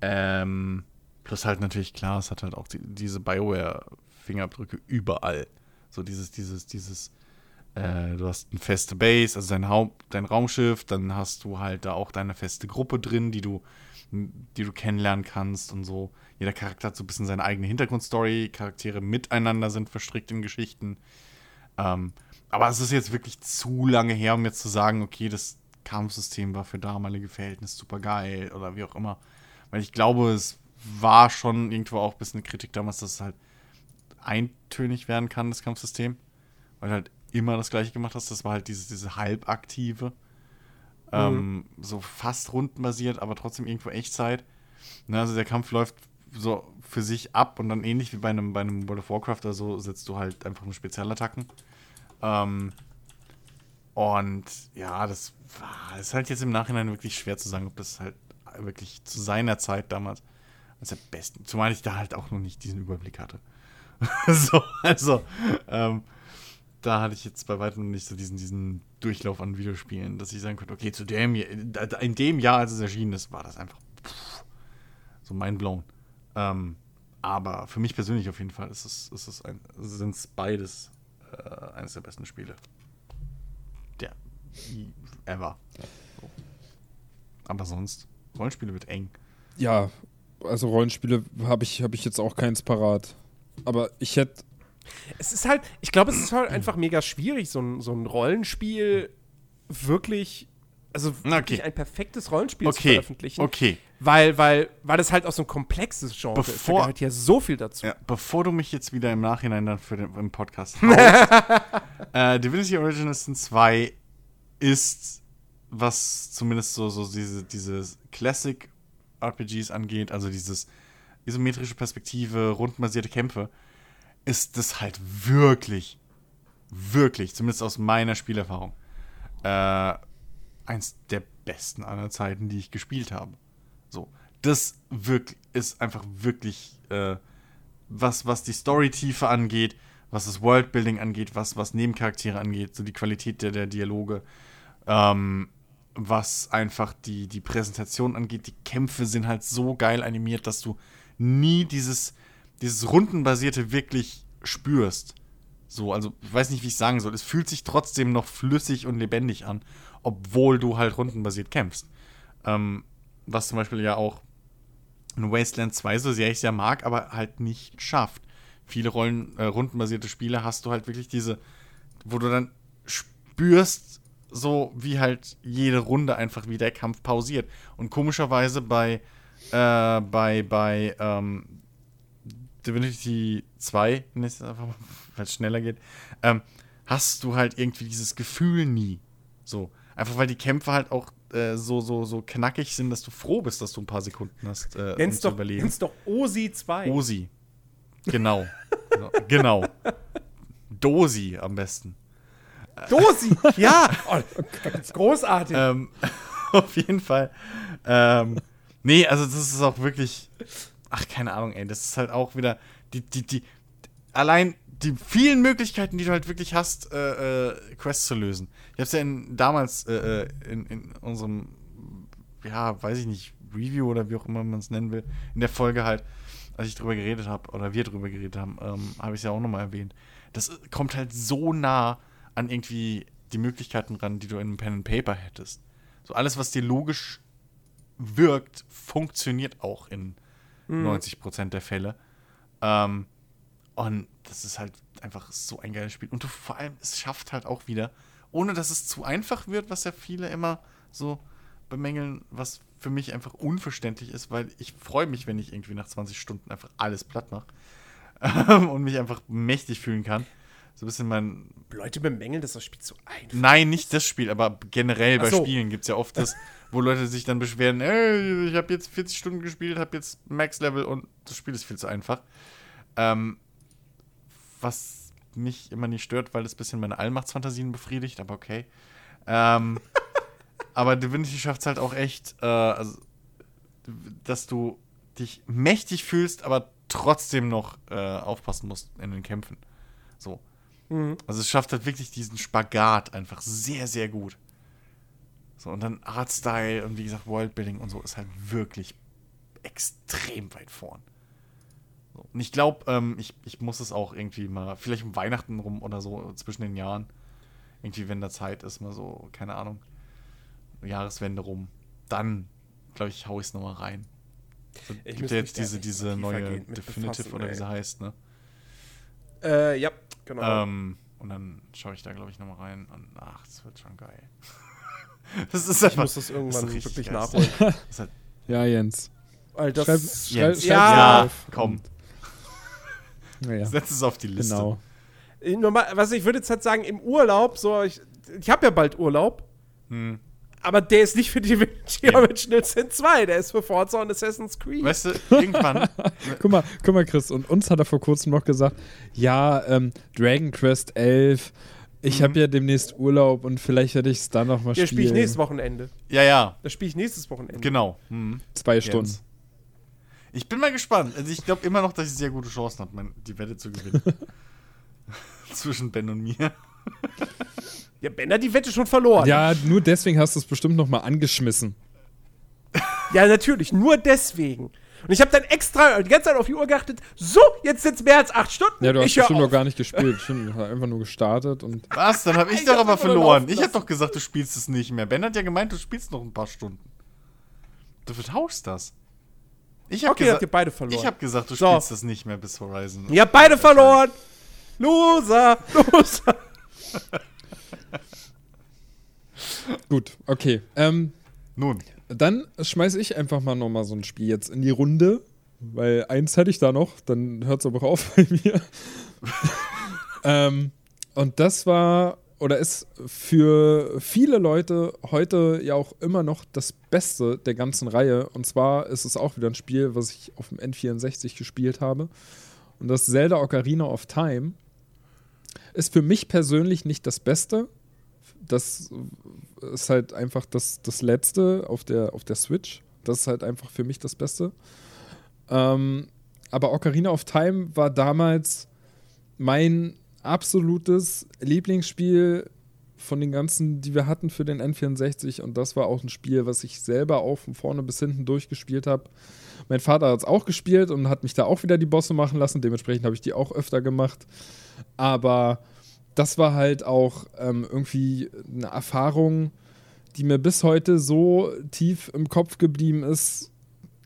Ähm, plus halt natürlich klar, es hat halt auch die, diese Bioware-Fingerabdrücke überall. So dieses, dieses, dieses, äh, du hast eine feste Base, also dein, Haupt, dein Raumschiff, dann hast du halt da auch deine feste Gruppe drin, die du, die du kennenlernen kannst und so. Jeder Charakter hat so ein bisschen seine eigene Hintergrundstory, Charaktere miteinander sind verstrickt in Geschichten. Ähm, aber es ist jetzt wirklich zu lange her, um jetzt zu sagen, okay, das Kampfsystem war für damalige Verhältnisse super geil oder wie auch immer. Weil ich glaube, es war schon irgendwo auch ein bisschen eine Kritik damals, dass es halt eintönig werden kann, das Kampfsystem. Weil du halt immer das gleiche gemacht hast. Das war halt dieses, diese halbaktive. Ähm, so fast rundenbasiert, aber trotzdem irgendwo Echtzeit. Ne, also der Kampf läuft so für sich ab und dann ähnlich wie bei einem, bei einem World of Warcraft oder so setzt du halt einfach nur Spezialattacken. Ähm, und ja, das war ist halt jetzt im Nachhinein wirklich schwer zu sagen, ob das halt wirklich zu seiner Zeit damals als der besten, zumal ich da halt auch noch nicht diesen Überblick hatte. [LAUGHS] so, also, ähm, da hatte ich jetzt bei weitem nicht so diesen, diesen Durchlauf an Videospielen, dass ich sagen könnte, okay, zu dem, in dem Jahr, als es erschienen ist, war das einfach pff, so mindblown. Ähm, aber für mich persönlich auf jeden Fall ist es, ist es ein, sind es beides äh, eines der besten Spiele. Der ever. So. Aber sonst, Rollenspiele wird eng. Ja, also Rollenspiele habe ich, hab ich jetzt auch keins parat. Aber ich hätte. Es ist halt, ich glaube, es ist halt einfach mega schwierig, so ein, so ein Rollenspiel wirklich, also wirklich Okay. ein perfektes Rollenspiel zu Okay, veröffentlichen. okay. Weil, weil, weil das halt auch so ein komplexes Genre ist. Da Bevor- gehört ja so viel dazu. Ja, bevor du mich jetzt wieder im Nachhinein dann für den im Podcast [LAUGHS] haust, äh, Divinity Original Sin 2 ist, was zumindest so, so diese, diese Classic RPGs angeht, also dieses isometrische Perspektive, rundenbasierte Kämpfe, ist das halt wirklich, wirklich, zumindest aus meiner Spielerfahrung, äh, eins der besten aller Zeiten, die ich gespielt habe. So, das wirklich ist einfach wirklich äh, was, was die Storytiefe angeht, was das Worldbuilding angeht, was, was Nebencharaktere angeht, so die Qualität der, der Dialoge, ähm, was einfach die, die Präsentation angeht. Die Kämpfe sind halt so geil animiert, dass du nie dieses, dieses Rundenbasierte wirklich spürst. So, also ich weiß nicht, wie ich sagen soll. Es fühlt sich trotzdem noch flüssig und lebendig an, obwohl du halt rundenbasiert kämpfst. Ähm, was zum Beispiel ja auch in Wasteland 2, so sehr ich es ja mag, aber halt nicht schafft. Viele Rollen, äh, rundenbasierte Spiele hast du halt wirklich diese, wo du dann spürst, so wie halt jede Runde einfach wie der Kampf pausiert. Und komischerweise bei, äh, bei, bei, ähm, Divinity 2, nenn ich es einfach mal, [LAUGHS] schneller geht, ähm, hast du halt irgendwie dieses Gefühl nie. So. Einfach weil die Kämpfe halt auch äh, so, so, so knackig sind, dass du froh bist, dass du ein paar Sekunden hast, äh, um Nenn's zu doch, überleben. nenn's doch OSI 2. Osi. Genau. [LAUGHS] genau. Dosi am besten. Dosi, [LAUGHS] ja. Oh, großartig. Ähm, [LAUGHS] auf jeden Fall. Ähm, nee, also das ist auch wirklich. Ach, keine Ahnung, ey. Das ist halt auch wieder. Die, die, die. Allein die vielen Möglichkeiten, die du halt wirklich hast, äh, äh, Quests zu lösen. Ich hab's ja in, damals äh, äh in, in unserem, ja, weiß ich nicht, Review oder wie auch immer man es nennen will, in der Folge halt, als ich drüber geredet habe, oder wir drüber geredet haben, ähm, habe ich es ja auch nochmal erwähnt. Das kommt halt so nah an irgendwie die Möglichkeiten ran, die du in einem Pen and Paper hättest. So alles, was dir logisch wirkt, funktioniert auch in mhm. 90% der Fälle. Ähm, und das ist halt einfach so ein geiles Spiel. Und du vor allem, es schafft halt auch wieder, ohne dass es zu einfach wird, was ja viele immer so bemängeln, was für mich einfach unverständlich ist, weil ich freue mich, wenn ich irgendwie nach 20 Stunden einfach alles platt mache [LAUGHS] und mich einfach mächtig fühlen kann. So ein bisschen mein. Leute bemängeln, dass das Spiel zu einfach Nein, nicht das Spiel, aber generell bei so. Spielen gibt es ja oft das, wo Leute sich dann beschweren: ey, ich habe jetzt 40 Stunden gespielt, habe jetzt Max-Level und das Spiel ist viel zu einfach. Ähm, was mich immer nicht stört, weil das ein bisschen meine Allmachtsfantasien befriedigt, aber okay. Ähm, [LAUGHS] aber Divinity schafft es halt auch echt, äh, also, dass du dich mächtig fühlst, aber trotzdem noch äh, aufpassen musst in den Kämpfen. So. Mhm. Also es schafft halt wirklich diesen Spagat einfach sehr, sehr gut. So, und dann Artstyle und wie gesagt Worldbuilding und so ist halt wirklich extrem weit vorn. Und ich glaube, ähm, ich, ich muss es auch irgendwie mal, vielleicht um Weihnachten rum oder so, zwischen den Jahren, irgendwie, wenn da Zeit ist, mal so, keine Ahnung, Jahreswende rum, dann, glaube ich, hau ich es nochmal rein. So, ich gibt ja jetzt diese, diese neue Definitive oder wie sie heißt, ne? Äh, ja, genau. Ähm, und dann schaue ich da, glaube ich, nochmal rein und ach, das wird schon geil. [LAUGHS] das ist einfach, ich muss das irgendwann das wirklich geil. nachholen. [LAUGHS] halt ja, Jens. Alter, schreib, schreib, schreib, ja, auf. komm. Naja. Setz es auf die Liste. Genau. Normal, was ich würde jetzt halt sagen, im Urlaub, so, ich, ich habe ja bald Urlaub. Hm. Aber der ist nicht für die Original Sin 2, der ist für Forza und Assassin's Creed. Weißt du, irgendwann. [LAUGHS] guck, mal, guck mal, Chris, und uns hat er vor kurzem noch gesagt: Ja, ähm, Dragon Quest 11, ich mhm. habe ja demnächst Urlaub und vielleicht werde ich es dann noch mal spielen. Ja, spiele ich nächstes Wochenende. Ja, ja. Das spiele ich nächstes Wochenende. Genau. Mhm. Zwei Stunden. Jetzt. Ich bin mal gespannt. Also, ich glaube immer noch, dass ich sehr gute Chancen habe, die Wette zu gewinnen. [LAUGHS] Zwischen Ben und mir. Ja, Ben hat die Wette schon verloren. Ja, nur deswegen hast du es bestimmt noch mal angeschmissen. ja, natürlich, nur deswegen. Und ich habe dann extra die ganze Zeit auf die Uhr geachtet. So, jetzt sind es mehr als acht Stunden. Ja, du hast ich bestimmt noch gar nicht gespielt. Stimmt, einfach nur gestartet und. Was? Dann habe ich, ich doch aber verloren. Ich habe doch gesagt, du spielst es nicht mehr. Ben hat ja gemeint, du spielst noch ein paar Stunden. Du vertauschst das. Ich habe okay, habt ihr beide verloren. Ich habe gesagt, du so. spielst das nicht mehr bis Horizon. Ihr habt beide verloren. Loser, Loser. [LAUGHS] Gut, okay. Ähm, Nun. Dann schmeiße ich einfach mal nochmal so ein Spiel jetzt in die Runde, weil eins hätte ich da noch, dann hört es aber auch auf bei mir. [LAUGHS] ähm, und das war oder ist für viele Leute heute ja auch immer noch das Beste der ganzen Reihe. Und zwar ist es auch wieder ein Spiel, was ich auf dem N64 gespielt habe. Und das Zelda Ocarina of Time ist für mich persönlich nicht das Beste. Das ist halt einfach das, das Letzte auf der, auf der Switch. Das ist halt einfach für mich das Beste. Ähm, aber Ocarina of Time war damals mein absolutes Lieblingsspiel von den ganzen, die wir hatten für den N64. Und das war auch ein Spiel, was ich selber auch von vorne bis hinten durchgespielt habe. Mein Vater hat es auch gespielt und hat mich da auch wieder die Bosse machen lassen. Dementsprechend habe ich die auch öfter gemacht. Aber das war halt auch ähm, irgendwie eine Erfahrung, die mir bis heute so tief im Kopf geblieben ist,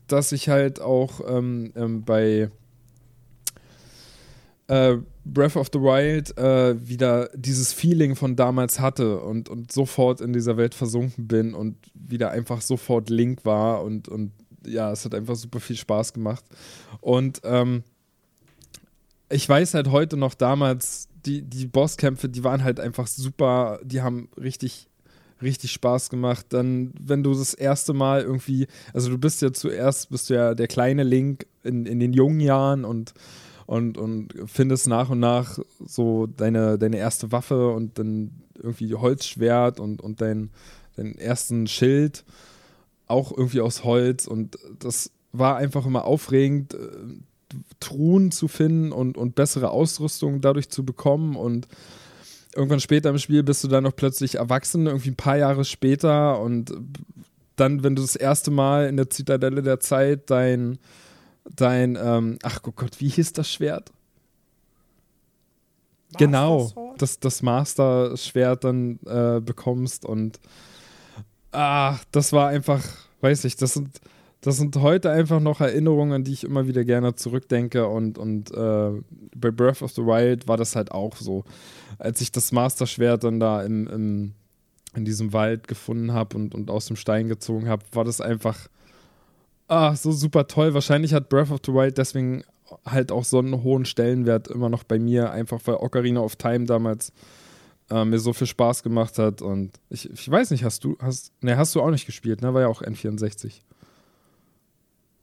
dass ich halt auch ähm, ähm, bei äh, Breath of the Wild äh, wieder dieses Feeling von damals hatte und, und sofort in dieser Welt versunken bin und wieder einfach sofort Link war und, und ja, es hat einfach super viel Spaß gemacht. Und ähm, ich weiß halt heute noch damals, die, die Bosskämpfe, die waren halt einfach super, die haben richtig, richtig Spaß gemacht. Dann, wenn du das erste Mal irgendwie, also du bist ja zuerst, bist du ja der kleine Link in, in den jungen Jahren und, und, und findest nach und nach so deine, deine erste Waffe und dann irgendwie Holzschwert und, und dein, deinen ersten Schild, auch irgendwie aus Holz. Und das war einfach immer aufregend, äh, Truhen zu finden und, und bessere Ausrüstung dadurch zu bekommen. Und irgendwann später im Spiel bist du dann noch plötzlich erwachsen, irgendwie ein paar Jahre später. Und dann, wenn du das erste Mal in der Zitadelle der Zeit dein, dein, ähm, ach oh Gott, wie hieß das Schwert? Master genau, Sword? das, das Master-Schwert dann äh, bekommst und ah, das war einfach, weiß ich, das sind, das sind heute einfach noch Erinnerungen, an die ich immer wieder gerne zurückdenke und, und äh, bei Breath of the Wild war das halt auch so. Als ich das Master-Schwert dann da im, im, in diesem Wald gefunden habe und, und aus dem Stein gezogen habe, war das einfach ah, so super toll. Wahrscheinlich hat Breath of the Wild deswegen halt auch so einen hohen Stellenwert immer noch bei mir, einfach weil Ocarina of Time damals äh, mir so viel Spaß gemacht hat. Und ich, ich weiß nicht, hast du, hast, ne, hast du auch nicht gespielt, ne? War ja auch N64.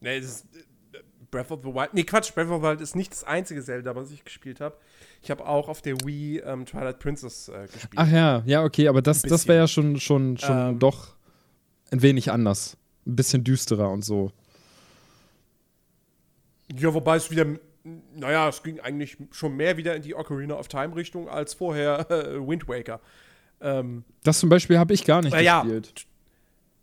Nee, das ist, äh, Breath of the Wild. Nee, Quatsch, Breath of the Wild ist nicht das einzige Zelda, was ich gespielt habe. Ich habe auch auf der Wii ähm, Twilight Princess äh, gespielt. Ach ja, ja, okay, aber das, das wäre ja schon, schon, schon Ähm. doch ein wenig anders. Ein bisschen düsterer und so. Ja, wobei es wieder, naja, es ging eigentlich schon mehr wieder in die Ocarina of Time Richtung als vorher [LAUGHS] äh, Wind Waker. Ähm, Das zum Beispiel habe ich gar nicht ja. gespielt.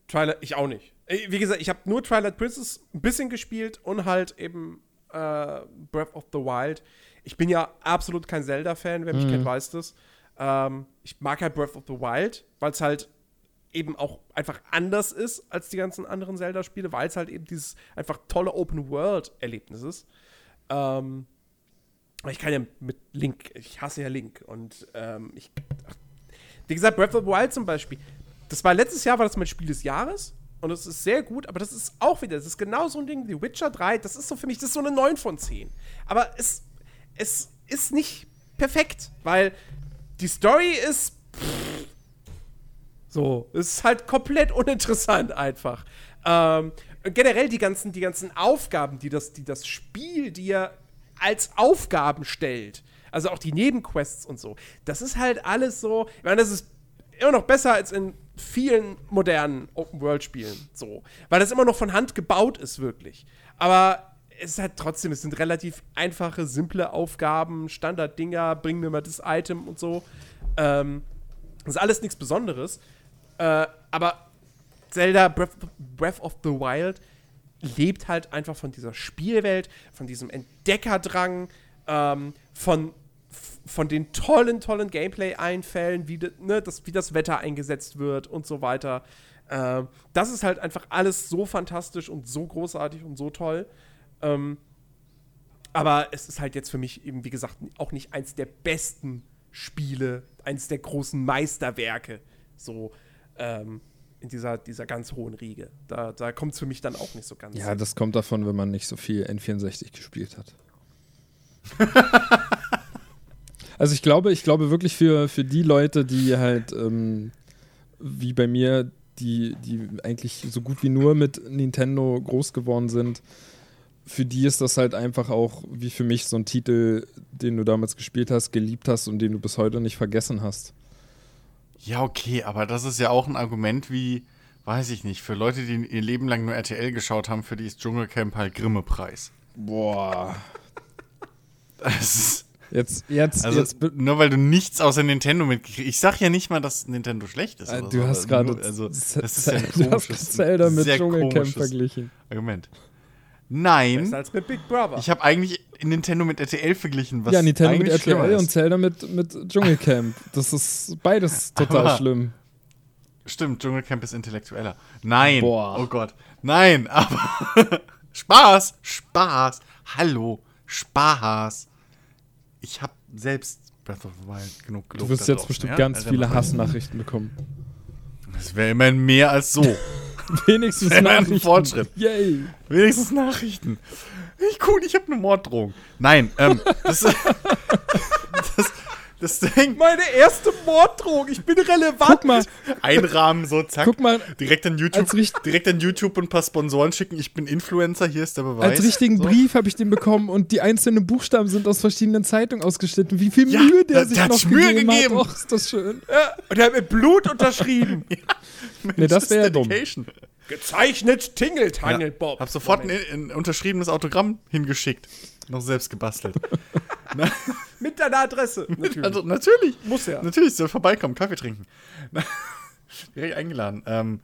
Twilight, ich auch nicht. Äh, Wie gesagt, ich habe nur Twilight Princess ein bisschen gespielt und halt eben äh, Breath of the Wild. Ich bin ja absolut kein Zelda-Fan, wer mich Mhm. kennt, weiß das. Ähm, ich mag halt Breath of the Wild, weil es halt eben auch einfach anders ist als die ganzen anderen Zelda-Spiele, weil es halt eben dieses einfach tolle Open-World-Erlebnis ist. Ähm, ich kann ja mit Link, ich hasse ja Link und ähm, ich, ach, wie gesagt, Breath of the Wild zum Beispiel, das war letztes Jahr, war das mein Spiel des Jahres und es ist sehr gut, aber das ist auch wieder, das ist genau so ein Ding, wie Witcher 3, das ist so für mich, das ist so eine 9 von 10. Aber es, es ist nicht perfekt, weil die Story ist so, es ist halt komplett uninteressant einfach. Ähm, generell die ganzen, die ganzen Aufgaben, die das, die das Spiel dir als Aufgaben stellt, also auch die Nebenquests und so, das ist halt alles so, ich meine, das ist immer noch besser als in vielen modernen Open-World-Spielen, so, weil das immer noch von Hand gebaut ist, wirklich. Aber es ist halt trotzdem, es sind relativ einfache, simple Aufgaben, Standarddinger, bring mir mal das Item und so. Ähm, das ist alles nichts Besonderes. Äh, aber Zelda Breath, Breath of the Wild lebt halt einfach von dieser Spielwelt, von diesem Entdeckerdrang, ähm, von, von den tollen, tollen Gameplay-Einfällen, wie, ne, das, wie das Wetter eingesetzt wird und so weiter. Ähm, das ist halt einfach alles so fantastisch und so großartig und so toll. Ähm, aber es ist halt jetzt für mich eben, wie gesagt, auch nicht eins der besten Spiele, eins der großen Meisterwerke, so ähm, in dieser, dieser ganz hohen Riege. Da, da kommt es für mich dann auch nicht so ganz. Ja, das kommt davon, wenn man nicht so viel N64 gespielt hat. [LAUGHS] also ich glaube, ich glaube wirklich für, für die Leute, die halt ähm, wie bei mir, die, die eigentlich so gut wie nur mit Nintendo groß geworden sind, für die ist das halt einfach auch wie für mich so ein Titel, den du damals gespielt hast, geliebt hast und den du bis heute nicht vergessen hast. Ja, okay, aber das ist ja auch ein Argument wie, weiß ich nicht, für Leute, die ihr Leben lang nur RTL geschaut haben, für die ist Dschungelcamp halt Grimme-Preis. Boah. Das ist, Jetzt, jetzt, also, jetzt. nur weil du nichts außer Nintendo mitgekriegt Ich sag ja nicht mal, dass Nintendo schlecht ist. Äh, oder Du so, hast aber gerade nur- also, das ist ja ein [LAUGHS] du hast komisches, Zelda mit Dschungelcamp verglichen. Argument. Besser Nein, als mit Big Brother. ich habe eigentlich Nintendo mit RTL verglichen, was ja, Nintendo mit RTL und. Zelda mit, mit Dschungelcamp. Das ist beides [LAUGHS] total Aber- schlimm. Stimmt, Dschungelcamp ist intellektueller. Nein. Boah. Oh Gott. Nein, [LAUGHS] aber Spaß, Spaß. Hallo, Spaß. Ich habe selbst Breath of the Wild genug gelobt. Du wirst jetzt draußen, bestimmt ja? ganz Also, viele Hassnachrichten bekommen. Das wäre immerhin mehr als so. [LAUGHS] Wenigstens Nachrichten. Fortschritt. Yay. Wenigstens Nachrichten. Ich cool, ich habe eine Morddrohung. Nein, ähm, das, [LAUGHS] das, das Ding Meine erste Morddrohung, ich bin relevant. Guck mal, einrahmen, so zack. guck mal, Direkt an YouTube, direkt an YouTube und ein paar Sponsoren schicken. Ich bin Influencer, hier ist der Beweis. als richtigen so. Brief habe ich den bekommen und die einzelnen Buchstaben sind aus verschiedenen Zeitungen ausgeschnitten. Wie viel Ja, Mühe der der- sich der hat noch sich Mühe gegeben, gegeben. hat. Och, ist das schön. Ja, und er hat mit Blut unterschrieben. [LAUGHS] Nee, das wäre ja dumm. Gezeichnet Tingle Tangle Ja. Bob. Hab sofort ein, ein unterschriebenes Autogramm hingeschickt. Noch selbst gebastelt. [LAUGHS] Mit deiner Adresse. Natürlich. Also natürlich. Muss ja. Natürlich, soll vorbeikommen, Kaffee trinken. [LAUGHS] Direkt eingeladen. Ähm,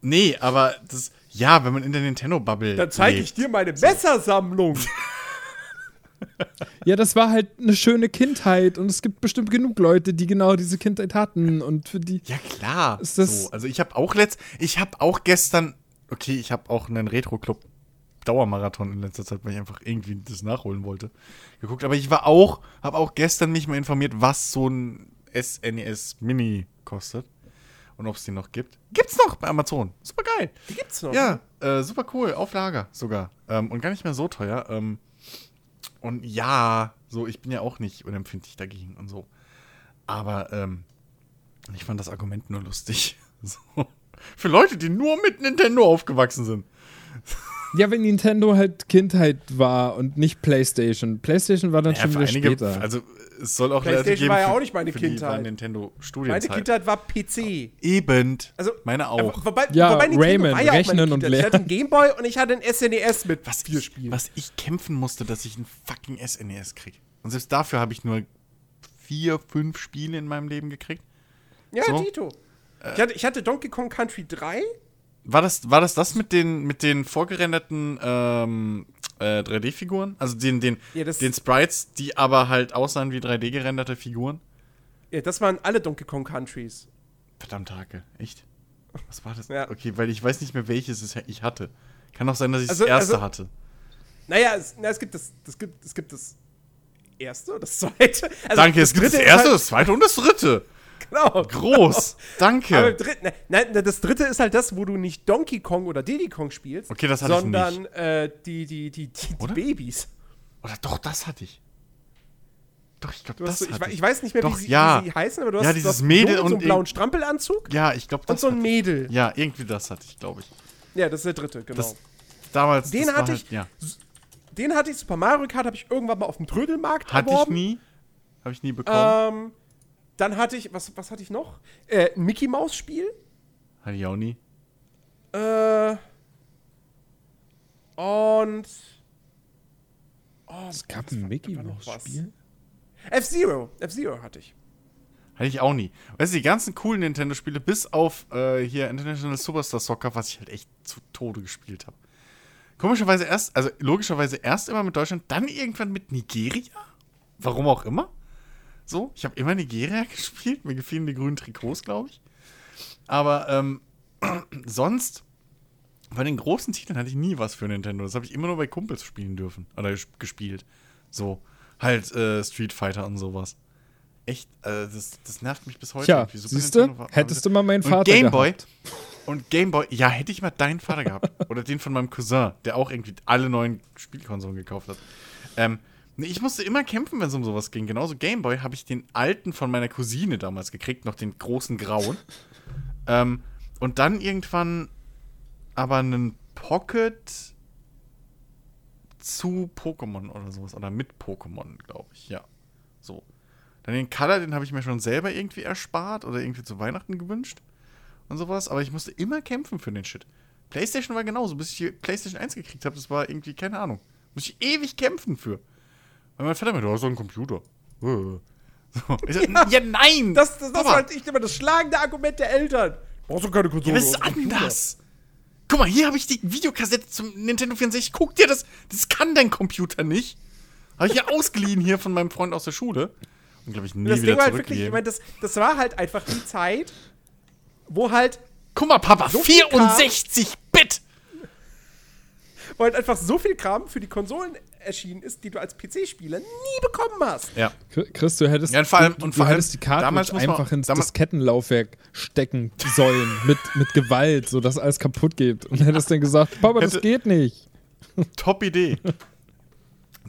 nee, aber das, ja, wenn man in der Nintendo-Bubble. Dann zeige ich dir meine Messersammlung. [LAUGHS] Ja, das war halt eine schöne Kindheit und es gibt bestimmt genug Leute, die genau diese Kindheit hatten und für die. Ja, klar. Ist das- so. Also ich habe auch letzt, ich habe auch gestern, okay, ich habe auch einen Retro-Club Dauermarathon in letzter Zeit, weil ich einfach irgendwie das nachholen wollte, geguckt. Aber ich war auch, habe auch gestern mich mal informiert, was so ein SNES Mini kostet und ob es den noch gibt. Gibt's noch bei Amazon. Super geil. Die gibt's noch. Ja, äh, super cool, auf Lager sogar. Ähm, und gar nicht mehr so teuer. Ähm, und ja, so, ich bin ja auch nicht unempfindlich dagegen und so. Aber ähm, ich fand das Argument nur lustig. [LAUGHS] So. Für Leute, die nur mit Nintendo aufgewachsen sind. Ja, wenn Nintendo halt Kindheit war und nicht PlayStation. PlayStation war dann Ja, schon wieder einige, später. also es soll auch PlayStation geben, war ja auch nicht meine Kindheit. Nintendo Meine. Kindheit war PC. Eben. Also, Meine auch. Aber, wobei, Ja, wobei Nintendo Rayman, war ja auch rechnen meine und Kindheit. Ich hatte einen Gameboy und ich hatte ein SNES mit was vier ich, Spielen. was ich kämpfen musste, dass ich ein fucking SNES krieg. Und selbst dafür habe ich nur vier, fünf Spiele in meinem Leben gekriegt. ja, so. Tito. Ich hatte, ich hatte Donkey Kong Country 3. War das, war das das mit den, mit den vorgerenderten ähm, äh, 3D-Figuren? Also den, den, Ja, das- den Sprites, die aber halt aussahen wie 3D-gerenderte Figuren? Ja, das waren alle Donkey Kong Countries. Verdammt, Hake. Echt? Was war das? Ja. Okay, weil ich weiß nicht mehr, welches es ich hatte. Kann auch sein, dass ich Also- das erste also- hatte. Naja, es, na, es gibt das, das gibt, es gibt das erste, das zweite. Also Danke, es gibt das erste, halt- das zweite und das dritte. Genau. Groß. Danke. Aber im dritten, nein, nein, das dritte ist halt das, wo du nicht Donkey Kong oder Diddy Kong spielst, Okay, das hatte ich sondern äh, die, die, die, die, die? Babys. Oder doch, das hatte ich. Doch, ich glaube, das so, ich, ich weiß nicht mehr, Doch, wie, sie, ja. wie sie heißen, aber du Ja, hast, dieses du Mädel mit so und einen blauen Strampelanzug Ja, ich glaube, das und so ein Mädel. Ja, irgendwie das hatte ich, glaube ich. Ja, das ist der dritte, genau. Das, damals, Den das war hatte halt, ich- ja. Den hatte ich, Super Mario Kart, habe ich irgendwann mal auf dem Trödelmarkt Hatte ich nie. Habe ich nie bekommen. Ähm, dann hatte ich, was, was hatte ich noch? Äh, ein Mickey Maus Spiel. Hatte ich auch nie. Äh, und. Oh, es gab ein Mickey was? Spiel. F-Zero. F-Zero hatte ich. Hatte ich auch nie. Weißt du, die ganzen coolen Nintendo-Spiele, bis auf äh, hier International Superstar Soccer, was ich halt echt zu Tode gespielt habe. Komischerweise erst, also logischerweise erst immer mit Deutschland, dann irgendwann mit Nigeria. Warum auch immer. So, ich habe immer Nigeria [LAUGHS] gespielt. Mir gefielen die grünen Trikots, glaube ich. Aber ähm, [CLEARS THROAT] sonst, bei den großen Titeln hatte ich nie was für Nintendo. Das habe ich immer nur bei Kumpels spielen dürfen. Oder ges- gespielt. So, halt äh, Street Fighter und sowas. Echt, äh, das, das nervt mich bis heute. Super siehst du, hättest du mal meinen Vater Gameboy gehabt. und Gameboy, ja, hätte ich mal deinen Vater gehabt. [LAUGHS] Oder den von meinem Cousin, der auch irgendwie alle neuen Spielkonsolen gekauft hat. Ähm, nee, ich musste immer kämpfen, wenn es um sowas ging. Genauso Gameboy habe ich den alten von meiner Cousine damals gekriegt, noch den großen grauen. [LAUGHS] ähm, und dann irgendwann aber einen Pocket zu Pokémon oder sowas. Oder mit Pokémon, glaube ich, ja. So. Dann den Color, den habe ich mir schon selber irgendwie erspart oder irgendwie zu Weihnachten gewünscht und sowas. Aber ich musste immer kämpfen für den Shit. PlayStation war genauso, bis ich PlayStation 1 gekriegt habe. Das war irgendwie, keine Ahnung. Muss ich ewig kämpfen für. Weil mein Vater mir, du hast doch einen Computer. Äh. So. So, ja, nein! Das, das, das war halt nicht immer das schlagende Argument der Eltern. Brauchst du keine Konsole? Ja, das ist anders. Guck mal, hier habe ich die Videokassette zum Nintendo 64. Guck dir das. Das kann dein Computer nicht. Habe ich ja ausgeliehen hier von meinem Freund aus der Schule. Und glaube ich nie Das Ding wieder war halt wirklich, ich meine, das, das war halt einfach die Zeit, wo halt, Guck mal, Papa, So viel 64 Bit. wo halt einfach so viel Kram für die Konsolen erschienen ist, die du als PC-Spieler nie bekommen hast. Ja. Chris, du hättest, Ja, und vor allem- du, und du vor allem, hättest die man- einfach ins damals- Diskettenlaufwerk stecken sollen. [LAUGHS] mit, mit Gewalt, sodass alles kaputt geht. Und hättest dann gesagt, Papa, das geht nicht. [LAUGHS] Top Idee.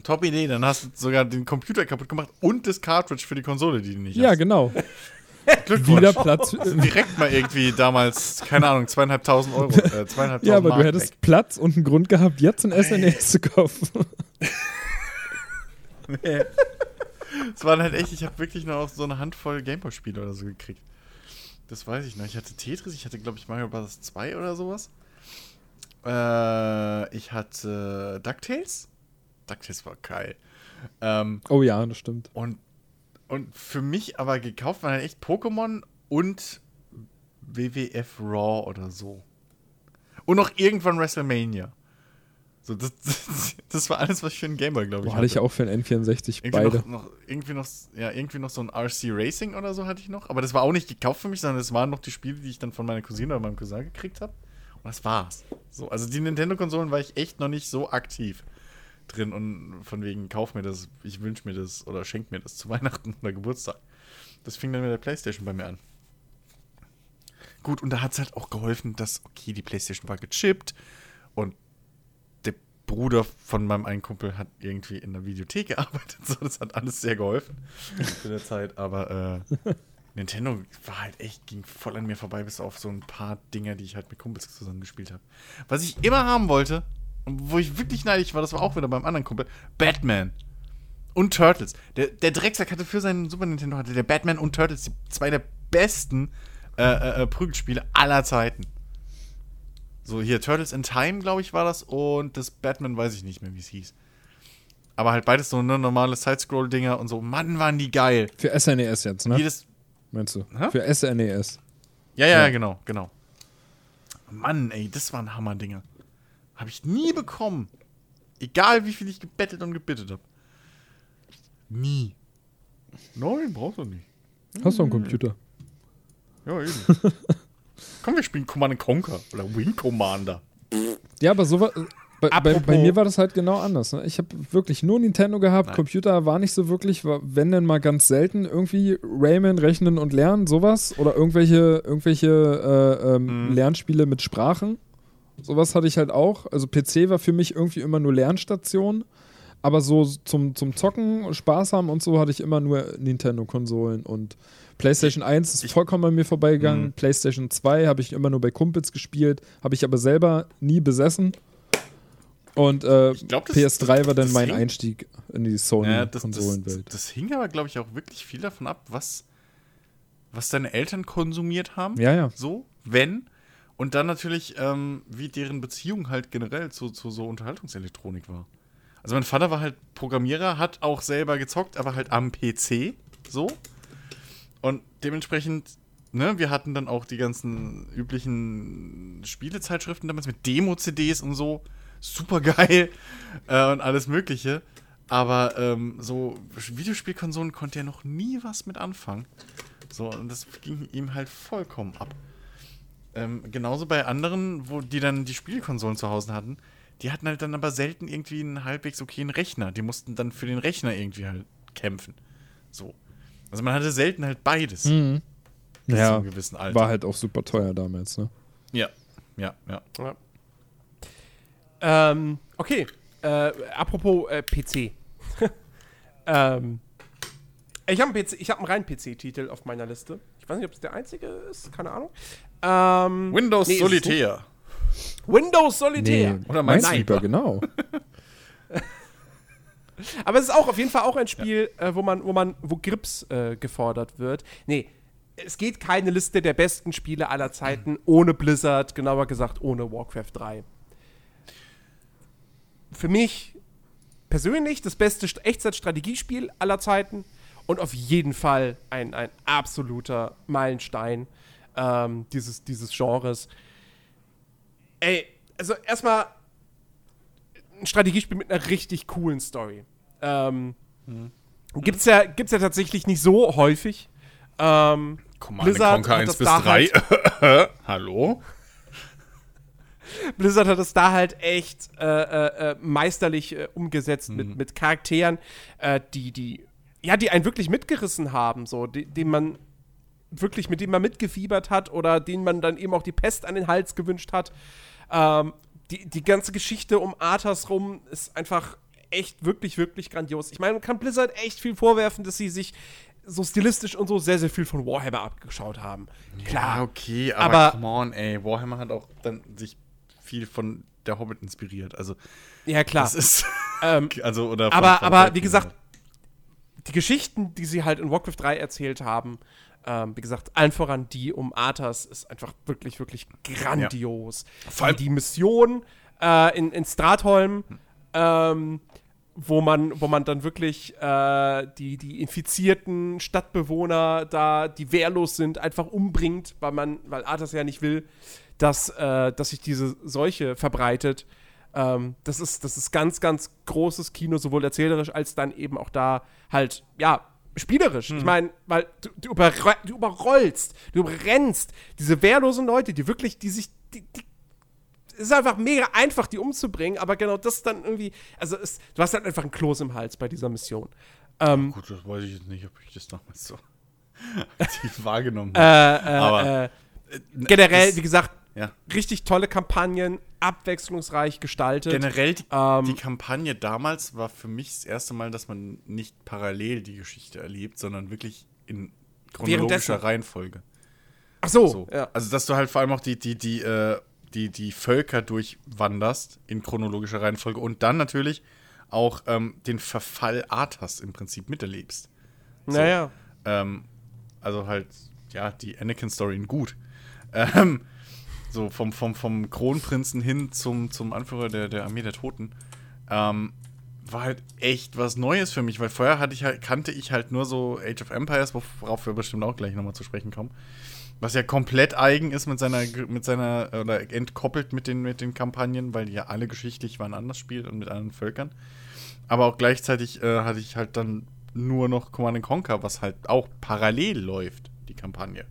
top Idee. Dann hast du sogar den Computer kaputt gemacht und das Cartridge für die Konsole, die du nicht Ja, hast. genau. [LAUGHS] Glückwunsch. Wieder [LAUGHS] Platz. Direkt mal irgendwie damals, keine Ahnung, zweieinhalbtausend Euro. Äh, zweieinhalbtausend Ja, aber Mark du hättest weg. Platz und einen Grund gehabt, jetzt ein SNES zu kaufen. [LAUGHS] Es waren halt echt, ich habe wirklich nur so eine Handvoll Gameboy-Spiele oder so gekriegt. Das weiß ich noch. Ich hatte Tetris, ich hatte, glaube ich, Mario Bros. 2 oder sowas. Äh, ich hatte DuckTales. DuckTales war geil. Ähm, Oh ja, das stimmt. und, und für mich aber gekauft waren halt echt Pokémon und WWF Raw oder so. Und noch irgendwann WrestleMania. So, das, [LAUGHS] das, das war alles, was ich für einen Gameboy, glaube ich, Boah, hatte ich auch für den N64 irgendwie beide. noch, noch, irgendwie noch, ja, irgendwie noch so ein RC Racing oder so hatte ich noch. Aber das war auch nicht gekauft für mich, sondern das waren noch die Spiele, die ich dann von meiner Cousine oder meinem Cousin gekriegt habe. Und das war's. So, also die Nintendo-Konsolen war ich echt noch nicht so aktiv drin und von wegen, kauf mir das, ich wünsch mir das oder schenk mir das zu [LAUGHS] Weihnachten oder Geburtstag. Das fing dann mit der Playstation bei mir an. Gut, und da hat es halt auch geholfen, dass, okay, die Playstation war gechippt und der Bruder von meinem einen Kumpel hat irgendwie in der Videothek [LAUGHS] gearbeitet. So, das hat alles sehr geholfen [LAUGHS] zu der Zeit. Aber äh, Nintendo war halt echt, ging voll an mir vorbei, bis auf so ein paar Dinger, die ich halt mit Kumpels zusammen gespielt habe. Was ich immer haben wollte, wo ich wirklich neidisch war, das war auch wieder beim anderen Kumpel, Batman. Und Turtles. Der, der Drecksack hatte für seinen Super Nintendo hatte der Batman und Turtles die zwei der besten äh, äh, äh, Prügelspiele aller Zeiten. So, hier Turtles in Time, glaube ich, war das. Und das Batman weiß ich nicht mehr, wie es hieß. Aber halt beides so ne, normale Sidescroll-Dinger und so. Mann, waren die geil. Für SNES jetzt, ne? Jedes. Meinst du? Hä? Für E SNES. Ja, ja, Ja. genau, genau. Mann, ey, das waren Hammerdinger. Habe ich nie bekommen. Egal, wie viel ich gebettet und gebittet habe. Nie. Nein, brauchst du nicht. Hast du einen Computer? Ja, eben. [LAUGHS] Komm, wir spielen Command Conquer oder Wing Commander. Ja, aber so war. Bei, bei, bei mir war das halt genau anders. Ne? Ich habe wirklich nur Nintendo gehabt. Nein. Computer war nicht so wirklich, war, wenn denn mal ganz selten irgendwie Rayman, Rechnen und Lernen, sowas. Oder irgendwelche, irgendwelche äh, ähm, Mhm. Lernspiele mit Sprachen. Sowas hatte ich halt auch. Also PC war für mich irgendwie immer nur Lernstation. Aber so zum, zum Zocken, Spaß haben und so hatte ich immer nur Nintendo-Konsolen. Und PlayStation 1 ist vollkommen an mir vorbeigegangen. Mhm. PlayStation 2 habe ich immer nur bei Kumpels gespielt. Habe ich aber selber nie besessen. Und äh, glaub, das- PS3 war dann mein hing- Einstieg in die Ja, das, das, Sony-Konsolenwelt. das hing aber, glaube ich, auch wirklich viel davon ab, was, was deine Eltern konsumiert haben. Ja, ja. So, wenn. Und dann natürlich, ähm, wie deren Beziehung halt generell zu, zu so Unterhaltungselektronik war. Also mein Vater war halt Programmierer, hat auch selber gezockt, aber halt am PC. So. Und dementsprechend, ne, wir hatten dann auch die ganzen üblichen Spielezeitschriften damals mit Demo-CDs und so. Super geil. [LAUGHS] Äh, und alles Mögliche. Aber ähm, so Videospielkonsolen konnte er noch nie was mit anfangen. So, und das ging ihm halt vollkommen ab. Ähm, genauso bei anderen, wo die dann die Spielkonsolen zu Hause hatten, die hatten halt dann aber selten irgendwie einen halbwegs okayen Rechner. Die mussten dann für den Rechner irgendwie halt kämpfen. So. Also man hatte selten halt beides. Mhm. bis zu Ja, einem gewissen Alter. war halt auch super teuer damals, ne? Ja, ja, ja. Ja. Ähm, okay. Äh, apropos äh, PC. [LAUGHS] ähm, ich habe einen, PC ich hab einen reinen PC-Titel auf meiner Liste. Ich weiß nicht, ob es der einzige ist, keine Ahnung. Ähm, Windows nee, Solitär. Windows Solitär. Oder Minesweeper. Genau. [LAUGHS] Aber es ist auch auf jeden Fall auch ein Spiel, äh, wo man, wo man, wo Grips äh, gefordert wird. Nee, es geht keine Liste der besten Spiele aller Zeiten ohne Blizzard, genauer gesagt ohne Warcraft 3. Für mich persönlich das beste St- Echtzeit-Strategiespiel aller Zeiten und auf jeden Fall ein, ein absoluter Meilenstein ähm, dieses, dieses Genres. Ey, also erstmal ein Strategiespiel mit einer richtig coolen Story. Ähm, Gibt's ja, gibt's ja tatsächlich nicht so häufig. Ähm, Command Blizzard Conquer hat 1 das bis da 3. [LAUGHS] Hallo? Blizzard hat es da halt echt äh, äh, äh, meisterlich äh, umgesetzt mit, mit Charakteren, äh, die, die, ja, die einen wirklich mitgerissen haben, so, die, den man wirklich, mit denen man mitgefiebert hat oder denen man dann eben auch die Pest an den Hals gewünscht hat. Ähm, die, die ganze Geschichte um Arthas rum ist einfach echt wirklich, wirklich grandios. Ich meine, man kann Blizzard echt viel vorwerfen, dass sie sich so stilistisch und so sehr, sehr viel von Warhammer abgeschaut haben. Klar. Ja, okay, aber, Aber- come on, ey. Warhammer hat auch dann sich viel von der Hobbit inspiriert. Also, Ja, klar. das ist. [LAUGHS] Ähm, [LAUGHS] also, oder aber, von aber wie gesagt, die Geschichten, die sie halt in Warcraft 3 erzählt haben, ähm, wie gesagt, allen voran die um Arthas, ist einfach wirklich, wirklich grandios. Vor allem- die Mission äh, in, in Stratholm, ähm, wo man, wo man dann wirklich äh, die, die infizierten Stadtbewohner da, die wehrlos sind, einfach umbringt, weil man, weil Arthas ja nicht will, dass, äh, dass sich diese Seuche verbreitet. Ähm, das, ist, das ist ganz, ganz großes Kino, sowohl erzählerisch als dann eben auch da halt, ja, spielerisch. Ich meine, weil du, du, überro- du überrollst, du überrennst diese wehrlosen Leute, die wirklich, die sich, die, die es ist einfach mega einfach, die umzubringen, aber genau das dann irgendwie, also es, du hast halt einfach einen Kloß im Hals bei dieser Mission. Ähm, Gut, das weiß ich jetzt nicht, ob ich das damals so [LAUGHS] aktiv wahrgenommen äh, habe. äh, Aber- äh, generell, wie gesagt, ja. richtig tolle Kampagnen, abwechslungsreich gestaltet. Generell die, Ähm, die Kampagne damals war für mich das erste Mal, dass man nicht parallel die Geschichte erlebt, sondern wirklich in chronologischer. Reihenfolge. Ach so, So. ja. Also, dass du halt vor allem auch die, die, die, äh, die, die Völker durchwanderst in chronologischer Reihenfolge und dann natürlich auch ähm, den Verfall Arthas im Prinzip miterlebst. Naja. Ähm, also halt, ja, die Anakin-Story in gut. Ähm, so vom, vom, vom Kronprinzen hin zum, zum Anführer der, der Armee der Toten. Ähm, war halt echt was Neues für mich, weil vorher hatte ich halt, kannte ich halt nur so Age of Empires, worauf wir bestimmt auch gleich nochmal zu sprechen kommen. Was ja komplett eigen ist mit seiner, mit seiner, oder entkoppelt mit den, mit den Kampagnen, weil die ja alle geschichtlich waren anders spielt und mit anderen Völkern. Aber auch gleichzeitig äh, hatte ich halt dann nur noch Command Conquer, was halt auch parallel läuft, die Kampagne.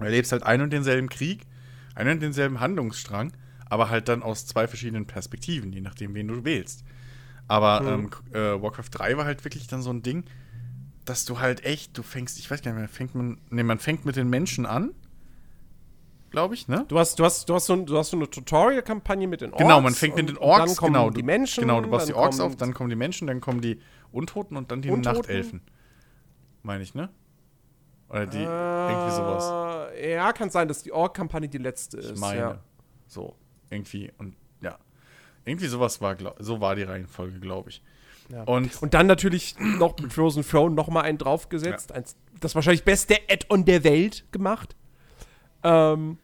Du erlebst halt einen und denselben Krieg, einen und denselben Handlungsstrang, aber halt dann aus zwei verschiedenen Perspektiven, je nachdem, wen du wählst. Aber ähm, K- äh, Warcraft 3 war halt wirklich dann so ein Ding, dass du halt echt, du fängst, ich weiß gar nicht mehr, fängt man, nee, man fängt mit den Menschen an, glaube ich, ne? Du hast, du hast, du hast so, du hast so eine Tutorial-Kampagne mit den Orks. Genau, man fängt mit den Orks, dann kommen genau. die Menschen. Genau, du baust die Orks auf, dann kommen die Menschen, dann kommen die Untoten und dann die Untoten? Nachtelfen. Meine ich, ne? Oder die, irgendwie sowas. Äh, Ja, kann sein, dass die Ork-Kampagne die letzte ist. Ich meine. Ja. So, irgendwie und ja. Irgendwie sowas war, glaub, so war die Reihenfolge, glaube ich. Ja. Und, Und dann natürlich noch mit Frozen Throne noch mal einen draufgesetzt. Eins, das wahrscheinlich beste Add-on der Welt gemacht. Ähm,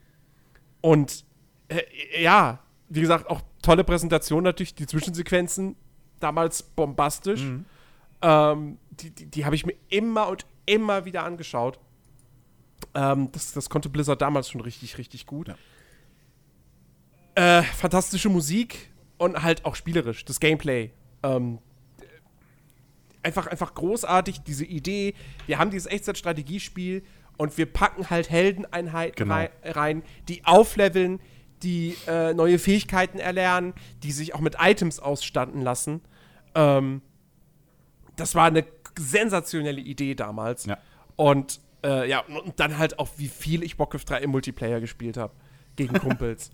und äh, ja, wie gesagt, auch tolle Präsentation natürlich, die Zwischensequenzen, damals bombastisch. Mhm. Ähm, die die, die habe ich mir immer und immer wieder angeschaut. Ähm, das, das konnte Blizzard damals schon richtig, richtig gut. Äh, fantastische Musik und halt auch spielerisch, das Gameplay. Ähm, einfach, einfach großartig, diese Idee. Wir haben dieses Echtzeitstrategiespiel und wir packen halt Heldeneinheiten Genau. rei rein, die aufleveln, die äh, neue Fähigkeiten erlernen, die sich auch mit Items ausstatten lassen. Ähm, das war eine sensationelle Idee damals. Ja. Und äh, ja, und dann halt auch, wie viel ich Warcraft 3 im Multiplayer gespielt habe. Gegen [LAUGHS] Kumpels.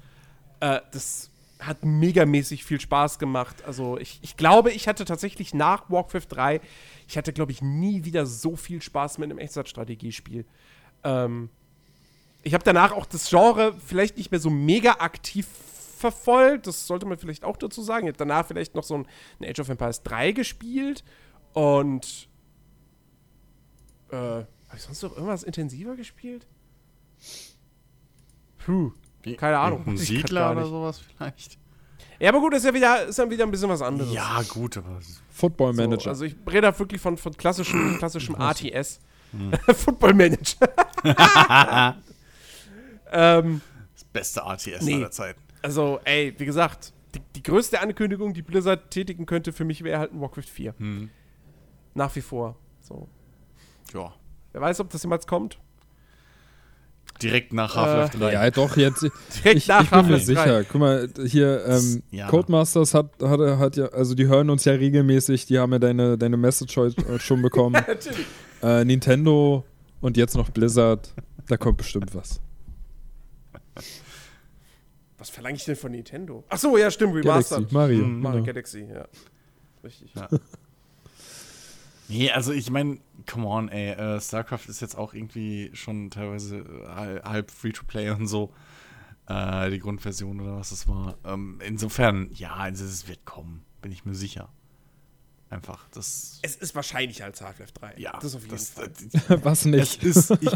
äh, das hat megamäßig viel Spaß gemacht. Also ich, ich glaube, ich hatte tatsächlich nach Warcraft 3, ich hatte, glaube ich, nie wieder so viel Spaß mit einem Echtzeitstrategiespiel. Ähm, ich habe danach auch das Genre vielleicht nicht mehr so mega aktiv verfolgt. Das sollte man vielleicht auch dazu sagen. Ich habe danach vielleicht noch so ein, ein Age of Empires 3 gespielt. Und äh, habe ich sonst noch irgendwas intensiver gespielt? Puh. Wie- Keine Ahnung. Ein Siedler oder sowas vielleicht? Ja, aber gut, ist ja wieder, ist ja wieder ein bisschen was anderes. Ja, gut, aber Football So, Manager. also ich rede da wirklich von, von klassischem, [CLEARS THROAT] klassischem ATS. Hm. [LAUGHS] Football Manager. [LAUGHS] ähm, das beste ATS Nee. aller Zeiten. also, ey, wie gesagt, die, die größte Ankündigung, die Blizzard tätigen könnte für mich, wäre halt ein Warcraft 4. Hm. Nach wie vor. So. Ja. Wer weiß, ob das jemals kommt. Direkt nach Half-Life 3. ja, doch, jetzt. [LAUGHS] Direkt Ich, ich bin mir Half-Life 3. sicher. Guck mal, hier, ähm, Ja. Codemasters hat, hat, hat ja, also die hören uns ja regelmäßig, die haben ja deine, deine Message heute schon bekommen. [LAUGHS] Natürlich. äh, Nintendo und jetzt noch Blizzard, da kommt bestimmt was. Was verlange ich denn von Nintendo? Ach so, ja, stimmt, Galaxy, Remastered. Mario. Mhm. Mario genau. Galaxy, ja. Richtig. Ja. [LAUGHS] Nee, also ich meine, come on, ey, äh, StarCraft ist jetzt auch irgendwie schon teilweise äh, hal- halb Free-to-Play und so. Äh, die Grundversion oder was es war. Ähm, insofern, ja, also es wird kommen, bin ich mir sicher. Einfach, das. Es ist wahrscheinlicher als Half-Life 3. Ja, das auf jeden das, Fall. [LAUGHS] Was Es nicht. ist, ich,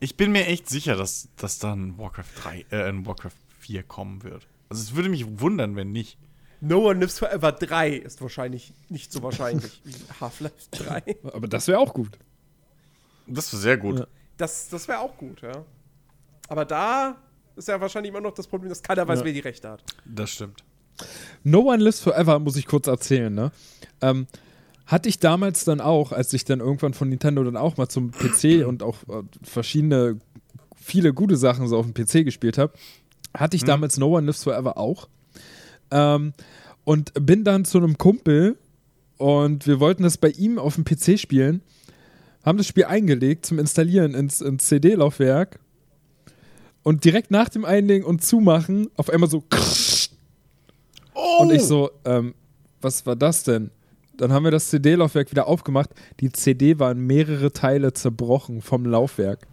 ich bin mir echt sicher, dass, dass dann Warcraft 3, äh, ein Warcraft 4 kommen wird. Also es würde mich wundern, wenn nicht. No One Lives Forever 3 ist wahrscheinlich nicht so wahrscheinlich wie Half-Life 3. Aber das wäre auch gut. Das wäre sehr gut. Ja. Das, das wäre auch gut, ja. Aber da ist ja wahrscheinlich immer noch das Problem, dass keiner weiß, Ja. wer die Rechte hat. Das stimmt. No One Lives Forever, muss ich kurz erzählen, ne? Ähm, hatte ich damals dann auch, als ich dann irgendwann von Nintendo dann auch mal zum PC [CLEARS THROAT] und auch äh, verschiedene, viele gute Sachen so auf dem PC gespielt habe, hatte ich damals No One Lives Forever auch. Ähm, und bin dann zu einem Kumpel und wir wollten das bei ihm auf dem PC spielen, haben das Spiel eingelegt zum Installieren ins, ins CD-Laufwerk und direkt nach dem Einlegen und Zumachen auf einmal so Oh! und ich so, ähm, was war das denn? Dann haben wir das CD-Laufwerk wieder aufgemacht. Die CD war in mehrere Teile zerbrochen vom Laufwerk.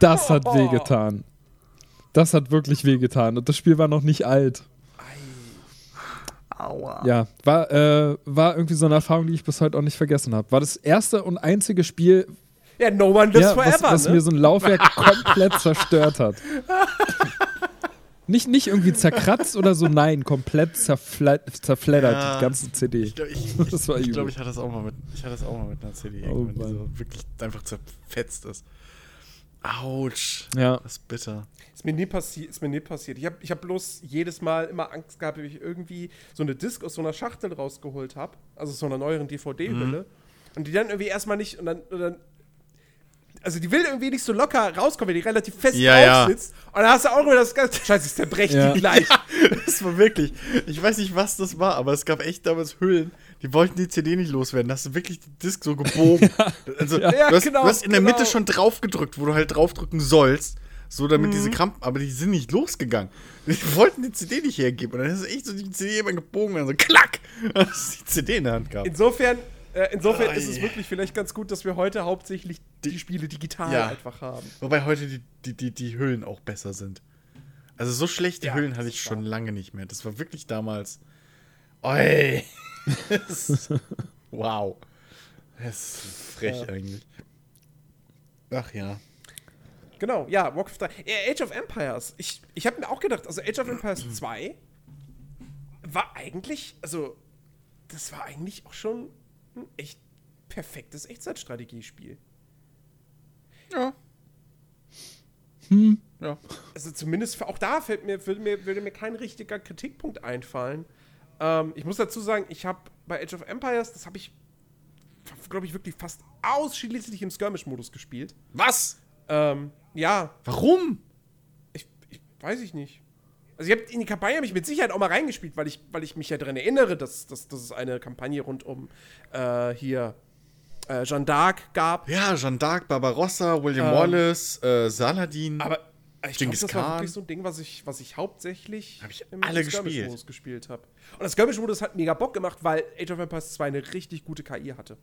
Das hat Oh. wehgetan. Das hat wirklich wehgetan. Und das Spiel war noch nicht alt. Aua. Ja, war, äh, war irgendwie so eine Erfahrung, die ich bis heute auch nicht vergessen habe. War das erste und einzige Spiel, Ja, No One Lives ja, was, Forever, was ne? mir so ein Laufwerk [LAUGHS] komplett zerstört hat. Nicht, nicht irgendwie zerkratzt oder so, nein, komplett zerfle zerfleddert, Ja. die ganze CD. Ich glaube, ich, [LAUGHS] ich, ich, glaub, ich hatte das auch mal mit, ich hatte das auch mal mit einer CD, Oh irgendwann, die so wirklich einfach zerfetzt ist. Autsch. Ja. Das ist bitter. Ist mir nie, passi ist mir nie passiert. Ich habe ich hab bloß jedes Mal immer Angst gehabt, wenn ich irgendwie so eine Disc aus so einer Schachtel rausgeholt habe, also so einer neueren DVD-Hülle, und die dann irgendwie erstmal nicht, und dann, und dann also die will irgendwie nicht so locker rauskommen, weil die relativ fest Ja, drauf ja. sitzt. Und dann hast du auch immer das ganze Scheiße, ich zerbreche Ja. die gleich. [LAUGHS] Das war wirklich, ich weiß nicht, was das war, aber es gab echt damals Hüllen, die wollten die CD nicht loswerden. Da hast du wirklich die Disc so gebogen. [LAUGHS] Also, Ja, du, hast, genau, du hast in der genau. Mitte schon drauf gedrückt, wo du halt draufdrücken sollst. So, damit diese Krampen, aber die sind nicht losgegangen. Die [LAUGHS] wollten die CD nicht hergeben. Und dann ist echt so die CD immer gebogen und so klack, [LAUGHS] hast du die CD in der Hand gehabt. Insofern, äh, insofern ist es wirklich vielleicht ganz gut, dass wir heute hauptsächlich die, Spiele digital Ja. einfach haben. Wobei heute die, die, die, die Hüllen auch besser sind. Also so schlechte Ja, Hüllen hatte ich schon lange nicht mehr. Das war wirklich damals. Oi. [LAUGHS] Wow. Das ist frech Ja. eigentlich. Ach ja. Genau, ja, Warcraft 3. Ja, Age of Empires. Ich, ich habe mir auch gedacht, also Age of Empires 2 war eigentlich, also, das war eigentlich auch schon ein echt perfektes Echtzeitstrategiespiel. Ja. Ja. Also zumindest auch da fällt mir, würde, mir, würde mir kein richtiger Kritikpunkt einfallen. Ähm, ich muss dazu sagen, ich habe bei Age of Empires, das habe ich, glaube ich, wirklich fast ausschließlich im Skirmish-Modus gespielt. Was? Ähm, ja, Warum? ich, ich weiß ich nicht. Also ich habe in die Kampagne hab ich mit Sicherheit auch mal reingespielt, weil ich, weil ich mich ja daran erinnere, dass, dass, dass es eine Kampagne rund um äh, hier äh, Jeanne d'Arc gab. Ja, Jeanne d'Arc, Barbarossa, William Ähm, Wallace, äh, Saladin. Aber ich glaube, das war Khan. wirklich so ein Ding, was ich, was ich hauptsächlich Hab ich im alle Skirmish-Modus gespielt habe. Und das Skirmish-Modus hat mega Bock gemacht, weil Age of Empires 2 eine richtig gute KI hatte.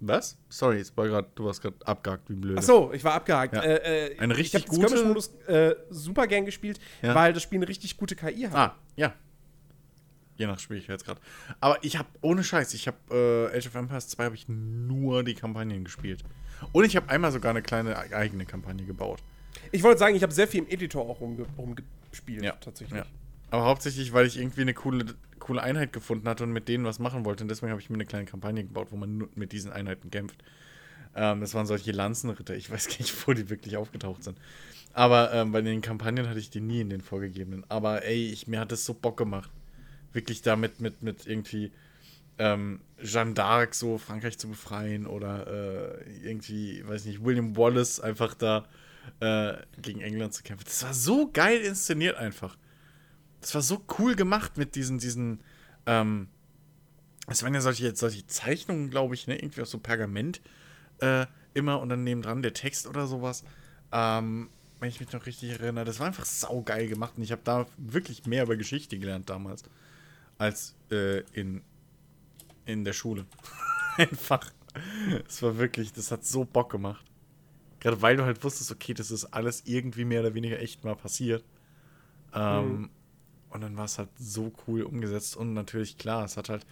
Was? Sorry, es war grad, du warst gerade abgehakt, wie blöd. Ach so, ich war abgehakt. Ja. Äh, äh, Eine richtig ich habe gute- Skirmish-Modus äh, super gern gespielt, Ja. weil das Spiel eine richtig gute KI hat. Ah, ja. Je nach Schwierigkeitsgrad. Aber ich habe, ohne Scheiß, ich habe äh, Age of Empires 2 habe ich nur die Kampagnen gespielt. Und ich habe einmal sogar eine kleine eigene Kampagne gebaut. Ich wollte sagen, ich habe sehr viel im Editor auch rumge rumgespielt, Ja, tatsächlich. Ja. Aber hauptsächlich, weil ich irgendwie eine coole, coole Einheit gefunden hatte und mit denen was machen wollte. Und deswegen habe ich mir eine kleine Kampagne gebaut, wo man nur mit diesen Einheiten kämpft. Ähm, das waren solche Lanzenritter. Ich [LAUGHS] weiß gar nicht, wo die wirklich aufgetaucht sind. Aber ähm, bei den Kampagnen hatte ich die nie in den vorgegebenen. Aber ey, ich, mir hat das so Bock gemacht. Wirklich damit mit, mit irgendwie ähm, Jeanne d'Arc so Frankreich zu befreien oder äh, irgendwie, weiß nicht, William Wallace einfach da äh, gegen England zu kämpfen. Das war so geil inszeniert einfach. Das war so cool gemacht mit diesen, diesen, ähm, es waren ja solche, solche Zeichnungen, glaube ich, ne, irgendwie auf so Pergament äh, immer und dann nebendran der Text oder sowas. Ähm, wenn ich mich noch richtig erinnere, das war einfach saugeil gemacht und ich habe da wirklich mehr über Geschichte gelernt damals als äh, in, in der Schule. [LAUGHS] einfach. Es war wirklich, das hat so Bock gemacht. Gerade weil du halt wusstest, okay, das ist alles irgendwie mehr oder weniger echt mal passiert. Ähm, mhm. Und dann war es halt so cool umgesetzt und natürlich klar, es hat halt,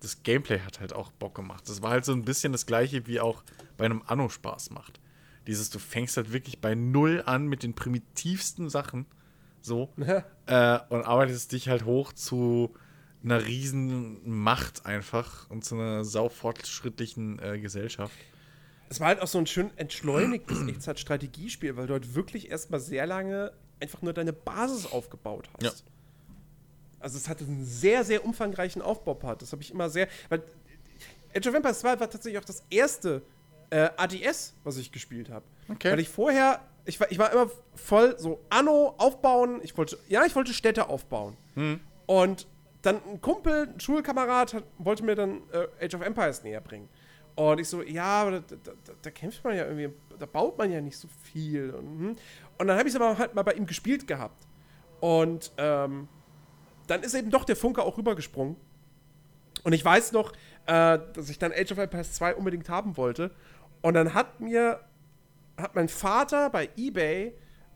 das Gameplay hat halt auch Bock gemacht. Das war halt so ein bisschen das gleiche, wie auch bei einem Anno Spaß macht. Dieses, du fängst halt wirklich bei Null an mit den primitivsten Sachen, so, äh, und arbeitest dich halt hoch zu einer riesen Macht einfach und zu einer saufortschrittlichen äh, Gesellschaft. Es war halt auch so ein schön entschleunigtes Echtzeit-Strategiespiel, weil du halt wirklich erstmal sehr lange einfach nur deine Basis aufgebaut hast. Ja. Also es hatte einen sehr, sehr umfangreichen Aufbaupart. Das habe ich immer sehr. Weil Age of Empires 2 war tatsächlich auch das erste äh, ADS, was ich gespielt habe. Okay. Weil ich vorher, ich war, ich war immer voll so Anno aufbauen. Ich wollte, ja, ich wollte Städte aufbauen. Hm. Und dann ein Kumpel, ein Schulkamerad, hat, wollte mir dann äh, Age of Empires näher bringen. Und ich so, ja, da, da, da, da, kämpft man ja irgendwie, da baut man ja nicht so viel. Und, hm. und dann habe ich es aber halt mal bei ihm gespielt gehabt. Und ähm, dann ist eben doch der Funke auch rübergesprungen. Und ich weiß noch, äh, dass ich dann Age of Empires 2 unbedingt haben wollte. Und dann hat mir, hat mein Vater bei Ebay,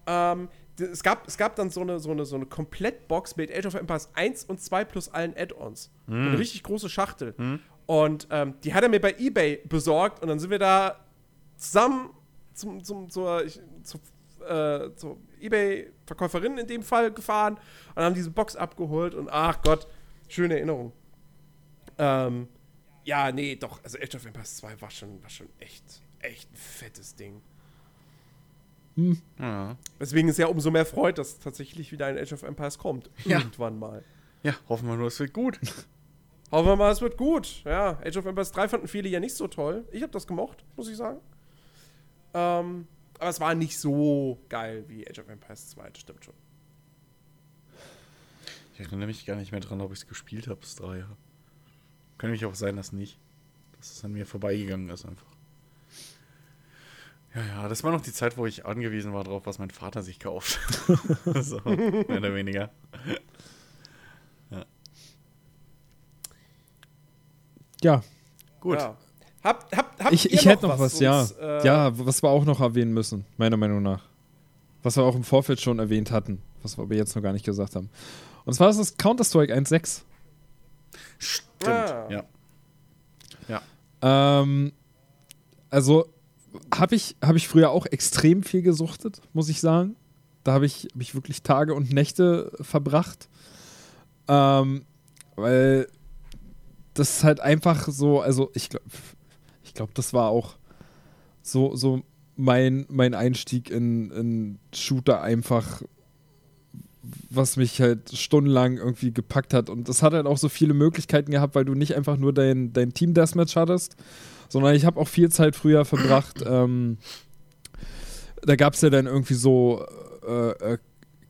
ähm, es gab, es gab dann so eine, so, eine, so eine Komplettbox mit Age of Empires 1 und 2 plus allen Add-ons. Mm. Eine richtig große Schachtel. Mm. Und ähm, die hat er mir bei Ebay besorgt und dann sind wir da zusammen zum, zum, zur, ich, zu, äh, zur Ebay-Verkäuferin in dem Fall gefahren und haben diese Box abgeholt und ach Gott, schöne Erinnerung. Ähm, ja, nee, doch, also Age of Empires 2 war schon, war schon echt, echt ein fettes Ding. Hm. Ja. Deswegen ist ja umso mehr freut, dass tatsächlich wieder ein Age of Empires kommt. Ja. Irgendwann mal. Ja, hoffen wir nur, es wird gut. Hoffen wir mal, es wird gut. Ja, Age of Empires 3 fanden viele ja nicht so toll. Ich habe das gemocht, muss ich sagen. Ähm, aber es war nicht so geil wie Age of Empires 2, das stimmt schon. Ich erinnere mich gar nicht mehr dran, ob ich es gespielt habe, das 3. Kann nämlich auch sein, dass nicht. Dass es an mir vorbeigegangen ist einfach. Ja, ja, das war noch die Zeit, wo ich angewiesen war darauf, was mein Vater sich kauft. [LAUGHS] so, mehr oder weniger. Ja. Gut. Ja. Habt, habt, habt ich ich hätte noch was, was ja. Äh ja, was wir auch noch erwähnen müssen, meiner Meinung nach. Was wir auch im Vorfeld schon erwähnt hatten, was wir aber jetzt noch gar nicht gesagt haben. Und zwar ist das Counter-Strike 1.6. Stimmt, ah. ja. Ja. Ähm, also habe ich, hab ich früher auch extrem viel gesuchtet, muss ich sagen. Da habe ich, hab ich wirklich Tage und Nächte verbracht. Ähm, weil das ist halt einfach so, also ich glaube, ich glaube, das war auch so, so mein, mein Einstieg in, in Shooter einfach was mich halt stundenlang irgendwie gepackt hat. Und das hat halt auch so viele Möglichkeiten gehabt, weil du nicht einfach nur dein, dein Team-Deathmatch hattest, sondern ich habe auch viel Zeit früher verbracht. Ähm, da gab es ja dann irgendwie so äh, äh,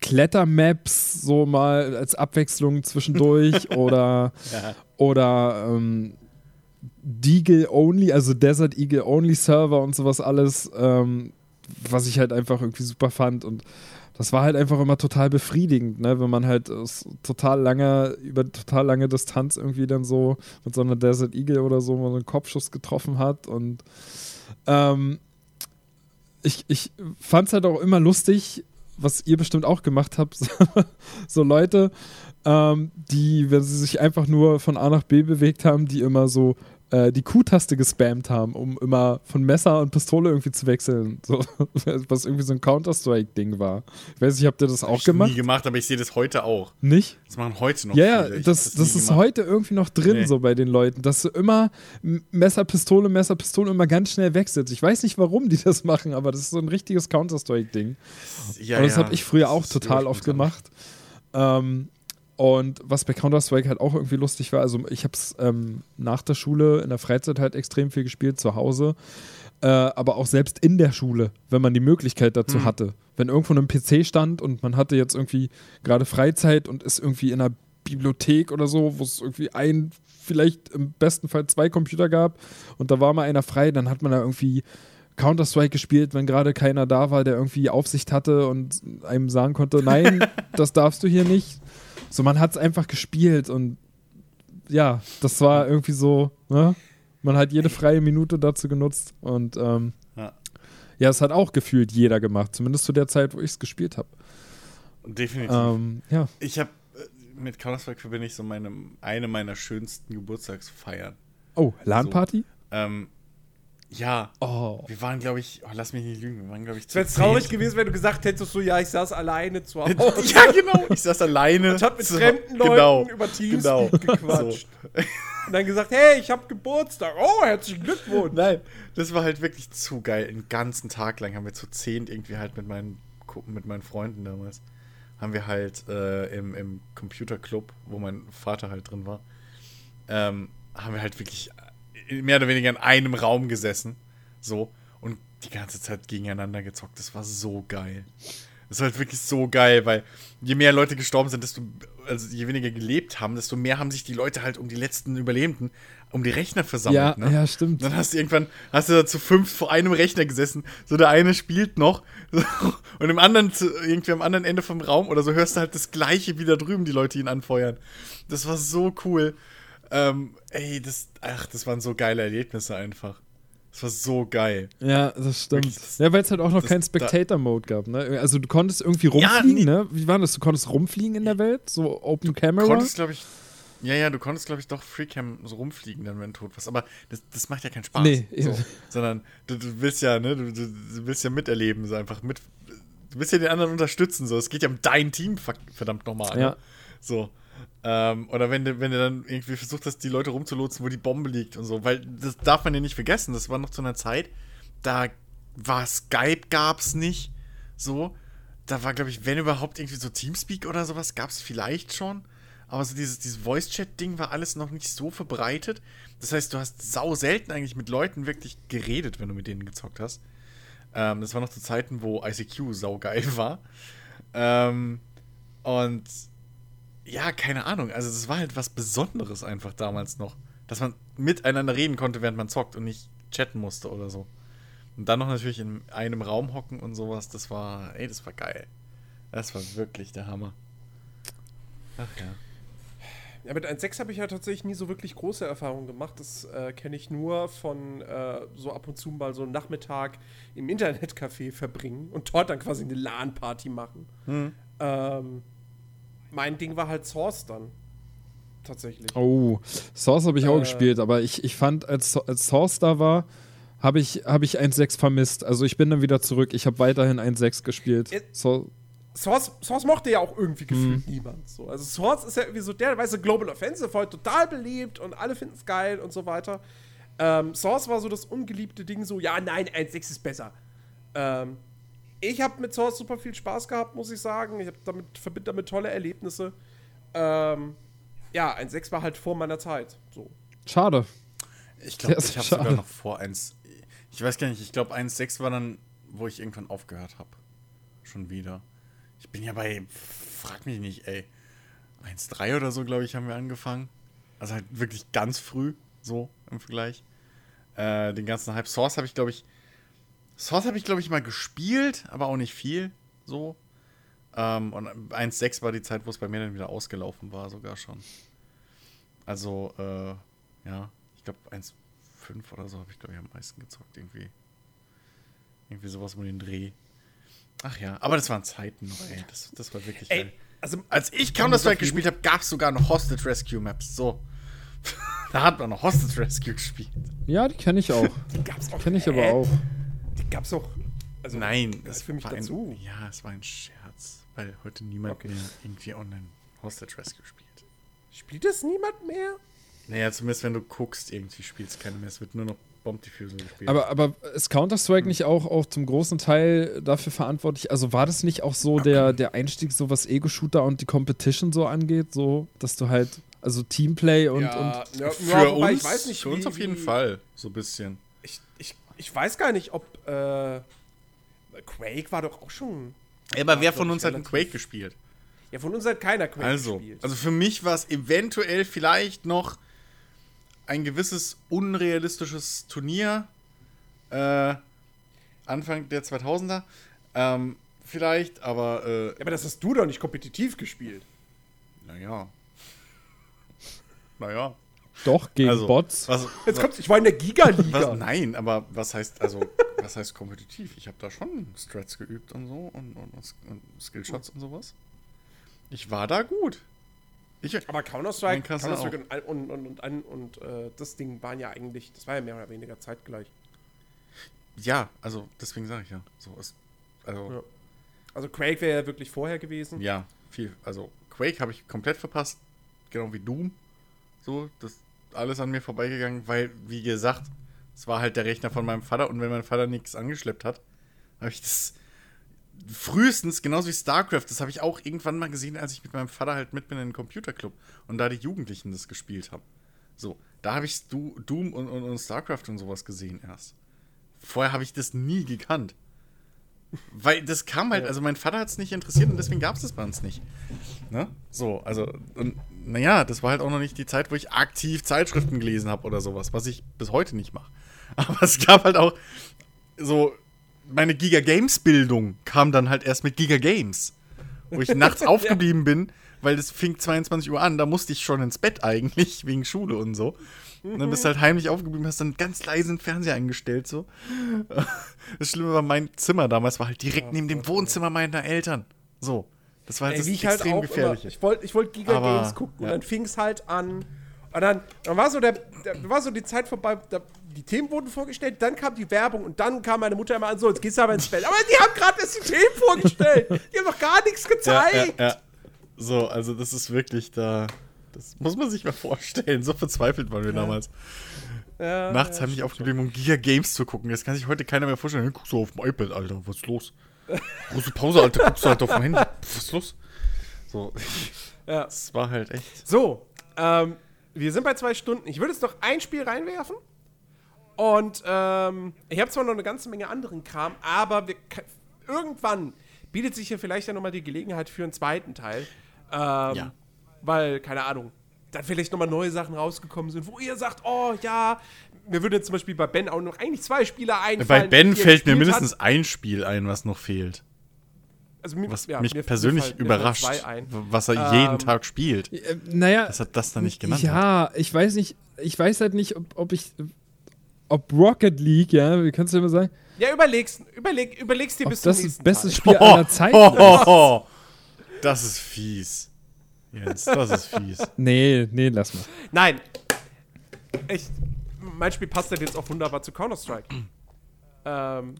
Klettermaps so mal als Abwechslung zwischendurch [LAUGHS] oder, ja. oder ähm, Deagle Only, also Desert Eagle Only Server und sowas alles, ähm, was ich halt einfach irgendwie super fand und das war halt einfach immer total befriedigend, ne? wenn man halt total lange, über total lange Distanz irgendwie dann so mit so einer Desert Eagle oder so mal einen Kopfschuss getroffen hat und ähm, ich, ich fand es halt auch immer lustig, was ihr bestimmt auch gemacht habt, [LAUGHS] so Leute, ähm, die, wenn sie sich einfach nur von A nach B bewegt haben, die immer so äh, die Q-Taste gespammt haben, um immer von Messer und Pistole irgendwie zu wechseln. So, [LAUGHS] was irgendwie so ein Counter-Strike-Ding war. Ich weiß nicht, habt ihr das auch ich gemacht? nie gemacht, aber ich sehe das heute auch. Nicht? Das machen heute noch Ja, viele. das, das, das ist gemacht. heute irgendwie noch drin, nee. so bei den Leuten, dass du immer Messer, Pistole, Messer, Pistole immer ganz schnell wechselst. Ich weiß nicht, warum die das machen, aber das ist so ein richtiges Counter-Strike-Ding. Ja, und das ja. habe ich früher auch total oft gemacht. Ähm, und was bei Counter-Strike halt auch irgendwie lustig war, also ich habe es ähm, nach der Schule in der Freizeit halt extrem viel gespielt, zu Hause. Äh, aber auch selbst in der Schule, wenn man die Möglichkeit dazu mhm. hatte. Wenn irgendwo ein PC stand und man hatte jetzt irgendwie gerade Freizeit und ist irgendwie in einer Bibliothek oder so, wo es irgendwie ein, vielleicht im besten Fall zwei Computer gab und da war mal einer frei, dann hat man da irgendwie Counter-Strike gespielt, wenn gerade keiner da war, der irgendwie Aufsicht hatte und einem sagen konnte, nein, [LAUGHS] das darfst du hier nicht. So, man hat es einfach gespielt und ja, das war irgendwie so, ne? Man hat jede freie Minute dazu genutzt und ähm, Ja. ja, es hat auch gefühlt jeder gemacht, zumindest zu der Zeit, wo ich es gespielt habe. Definitiv. Ähm, ja. Ich habe mit Counter-Strike verbinde ich so meine, eine meiner schönsten Geburtstagsfeiern. Oh, LAN-Party? Ähm, ja, Oh. wir waren, glaube ich, oh, lass mich nicht lügen, wir waren, glaube ich, Es wäre zu traurig gewesen, wenn du gesagt hättest, so, ja, ich saß alleine zu Hause. [LAUGHS] ja, genau. Ich saß alleine. Und hab mit zu- fremden Leuten genau, über Teams genau. [LAUGHS] gequatscht. Und dann gesagt, hey, ich hab Geburtstag. Oh, herzlichen Glückwunsch. Nein, das war halt wirklich zu geil. Den ganzen Tag lang haben wir zu zehn irgendwie halt mit meinen, mit meinen Freunden damals, haben wir halt äh, im, im Computerclub, wo mein Vater halt drin war, ähm, haben wir halt wirklich mehr oder weniger in einem Raum gesessen. So. Und die ganze Zeit gegeneinander gezockt. Das war so geil. Das war halt wirklich so geil, weil je mehr Leute gestorben sind, desto, also je weniger gelebt haben, desto mehr haben sich die Leute halt um die letzten Überlebenden, um die Rechner versammelt. Ja, ne? ja, stimmt. Dann hast du irgendwann, hast du da zu fünf vor einem Rechner gesessen, so der eine spielt noch und im anderen, irgendwie am anderen Ende vom Raum oder so hörst du halt das gleiche wie da drüben, die Leute ihn anfeuern. Das war so cool. Ähm, ey, das, ach, das waren so geile Erlebnisse einfach. Das war so geil. Ja, das stimmt. Wirklich, das- ja, weil es halt auch noch keinen Spectator-Mode gab, ne? Also du konntest irgendwie Ja, rumfliegen, nee. ne? Wie war das? Du konntest rumfliegen in der Welt? So Open Camera? konntest, glaube ich, ja, ja, du konntest, glaube ich, doch Freecam so rumfliegen, dann, wenn du tot warst. Aber das, das macht ja keinen Spaß. Nee, so. eben. Sondern du, du willst ja, ne, du, du, du willst ja miterleben, so einfach mit. Du willst ja den anderen unterstützen, so. Es geht ja um dein Team, ver- verdammt nochmal. Ja. Ne? So. Ähm, oder wenn du, wenn du dann irgendwie versucht hast, die Leute rumzulotsen, wo die Bombe liegt und so. Weil das darf man ja nicht vergessen. Das war noch zu einer Zeit, da war Skype, gab's nicht. So. Da war, glaube ich, wenn überhaupt irgendwie so Teamspeak oder sowas, gab's vielleicht schon. Aber so dieses, dieses Voice-Chat-Ding war alles noch nicht so verbreitet. Das heißt, du hast sau selten eigentlich mit Leuten wirklich geredet, wenn du mit denen gezockt hast. Ähm, das war noch zu Zeiten, wo ICQ saugeil war. Ähm, und ja, keine Ahnung. Also, das war halt was Besonderes einfach damals noch. Dass man miteinander reden konnte, während man zockt und nicht chatten musste oder so. Und dann noch natürlich in einem Raum hocken und sowas. Das war, ey, das war geil. Das war wirklich der Hammer. Ach ja. Ja, mit 1.6 habe ich ja tatsächlich nie so wirklich große Erfahrungen gemacht. Das äh, kenne ich nur von äh, so ab und zu mal so einen Nachmittag im Internetcafé verbringen und dort dann quasi eine LAN-Party machen. Hm. Ähm, mein Ding war halt Source dann. Tatsächlich. Oh, Source habe ich auch Äh. gespielt, aber ich, ich fand, als, als Source da war, habe ich, hab ich 1.6 vermisst. Also ich bin dann wieder zurück. Ich habe weiterhin 1.6 gespielt. Äh, So, Source, Source mochte ja auch irgendwie gefühlt Hm. niemand. So. Also Source ist ja irgendwie so der, weißt du, Global Offensive heute total beliebt und alle finden es geil und so weiter. Ähm, Source war so das ungeliebte Ding, so, ja, nein, 1.6 ist besser. Ähm, ich habe mit Source super viel Spaß gehabt, muss ich sagen. Ich habe damit, verbinde damit tolle Erlebnisse. Ähm, ja, 1.6 war halt vor meiner Zeit. So. schade. Ich glaube, ich habe sogar noch vor 1. Ich weiß gar nicht, ich glaube 1.6 war dann, wo ich irgendwann aufgehört habe. Schon wieder. Ich bin ja bei, frag mich nicht, ey. 1.3 oder so, glaube ich, haben wir angefangen. Also halt wirklich ganz früh, so im Vergleich. Äh, den ganzen Hype. Source habe ich, glaube ich, Source habe ich, glaube ich, mal gespielt, aber auch nicht viel, so. Ähm, und 1.6 war die Zeit, wo es bei mir dann wieder ausgelaufen war, sogar schon. Also, äh, ja, ich glaube 1.5 oder so habe ich, glaube ich, am meisten gezockt, irgendwie. Irgendwie sowas um den Dreh. Ach ja, aber das waren Zeiten noch, ey. Das, das war wirklich geil. Ey, also, Als ich Counter-Strike gespielt habe, gab es sogar noch Hostage Rescue Maps. So. [LAUGHS] da hat man noch Hostage Rescue gespielt. Ja, die kenne ich auch. die gab's auch. Kenne ich aber auch. Gab's auch. Also, Nein, das ist für mich dazu. Ein, ja, es war ein Scherz, weil heute niemand Okay. mehr irgendwie online Hostage Rescue spielt. Spielt das niemand mehr? Naja, zumindest wenn du guckst, irgendwie spielt es keiner mehr. Es wird nur noch Bomb Diffuser gespielt. Aber, aber ist Counter-Strike nicht auch, auch zum großen Teil dafür verantwortlich? Also war das nicht auch so der, der Einstieg, so was Ego-Shooter und die Competition so angeht, so, dass du halt, also Teamplay und, und ja, für ja, wobei uns, ich weiß nicht, für uns auf jeden wie- Fall, so ein bisschen. Ich, ich, ich weiß gar nicht, ob äh, Quake war doch auch schon. Ja, aber wer von uns hat einen Quake gespielt? Ja, von uns hat keiner Quake Also, gespielt. also für mich war es eventuell vielleicht noch ein gewisses unrealistisches Turnier, äh, Anfang der 2000er. Ähm, vielleicht, aber äh, Ja, aber das hast du doch nicht kompetitiv gespielt. naja. Naja. Doch, gegen Also, Bots. Was, Jetzt was, kommt, ich war in der Giga-Liga. nein, aber was heißt, also, was heißt kompetitiv? Ich habe da schon Strats geübt und so und, und, und Skillshots und sowas. Ich war da gut. Ich, Aber Counter-Strike Counter und, und, und, und, und, äh, das Ding waren ja eigentlich, das war ja mehr oder weniger zeitgleich. ja, also, deswegen sage ich ja. So ist, also, Ja. Also Quake wäre ja wirklich vorher gewesen. Ja, viel. Also Quake habe ich komplett verpasst. Genau wie Doom. So, das alles an mir vorbeigegangen, weil, wie gesagt, es war halt der Rechner von meinem Vater und wenn mein Vater nichts angeschleppt hat, habe ich das frühestens, genauso wie StarCraft, das habe ich auch irgendwann mal gesehen, als ich mit meinem Vater halt mit bin in den Computerclub und da die Jugendlichen das gespielt haben. So, da habe ich Doom und, und, und StarCraft und sowas gesehen erst. Vorher habe ich das nie gekannt. Weil das kam halt, also mein Vater hat es nicht interessiert und deswegen gab es das bei uns nicht. Ne? So, also, und naja, das war halt auch noch nicht die Zeit, wo ich aktiv Zeitschriften gelesen habe oder sowas, was ich bis heute nicht mache. [LAUGHS] Aber es gab halt auch so, meine Giga Games Bildung kam dann halt erst mit Giga Games, wo ich nachts [LAUGHS] aufgeblieben bin, weil das fing 22 Uhr an, da musste ich schon ins Bett eigentlich, [LAUGHS] wegen Schule und so. Und dann bist du halt heimlich aufgeblieben, hast dann ganz leise den Fernseher eingestellt, so. Das Schlimme war, mein Zimmer damals war halt direkt neben dem Wohnzimmer meiner Eltern. So. Das war halt Ey, das wie ich halt extrem auch gefährliche. Immer, ich wollte ich wollt Giga Aber, Games gucken ja. und dann fing es halt an. Und dann, dann war so der, der war so die Zeit vorbei, da, die Themen wurden vorgestellt, dann kam die Werbung und dann kam meine Mutter immer an, so, jetzt gehst du aber ins Bett. Aber die haben gerade erst die Themen vorgestellt. Die haben doch gar nichts gezeigt. ja, ja. So, also das ist wirklich da. Das muss man sich mal vorstellen. So verzweifelt waren wir damals. Nachts ja, habe ich aufgeblieben, um Giga Games zu gucken. Das kann sich heute keiner mehr vorstellen. Guckst du auf dem iPad, Alter. Was ist los? Große Pause, Alter. Guckst du halt auf dem Handy. Was ist los? So, Ja. es war halt echt. So, ähm, wir sind bei zwei Stunden. Ich würde jetzt noch ein Spiel reinwerfen. Und ähm, ich habe zwar noch eine ganze Menge anderen Kram, aber wir, irgendwann bietet sich hier vielleicht ja nochmal die Gelegenheit für einen zweiten Teil. Ähm, Ja. Weil, keine Ahnung, dann vielleicht nochmal neue Sachen rausgekommen sind, wo ihr sagt, oh ja, mir würde jetzt zum Beispiel bei Ben auch noch eigentlich zwei Spieler einfallen. Bei Ben fällt mir mindestens Hat. ein Spiel ein, was noch fehlt. Also mir, Was ja, mich persönlich fallen- überrascht, was er Ähm, jeden Tag spielt. Äh, naja, Dass er das dann nicht genannt hat. ja, ich weiß nicht, ich weiß halt nicht, ob, ob ich, ob Rocket League, ja, wie kannst du immer sagen, Ja, überlegst, überleg, überlegst dir ob bis das zum das nächsten beste Teil. Spiel [LAUGHS] aller Zeiten ist. Oh, [LAUGHS] das ist fies. Jens, das ist fies. Nee, nee, lass mal. Nein. Ich, mein Spiel passt halt jetzt auch wunderbar zu Counter-Strike. ähm,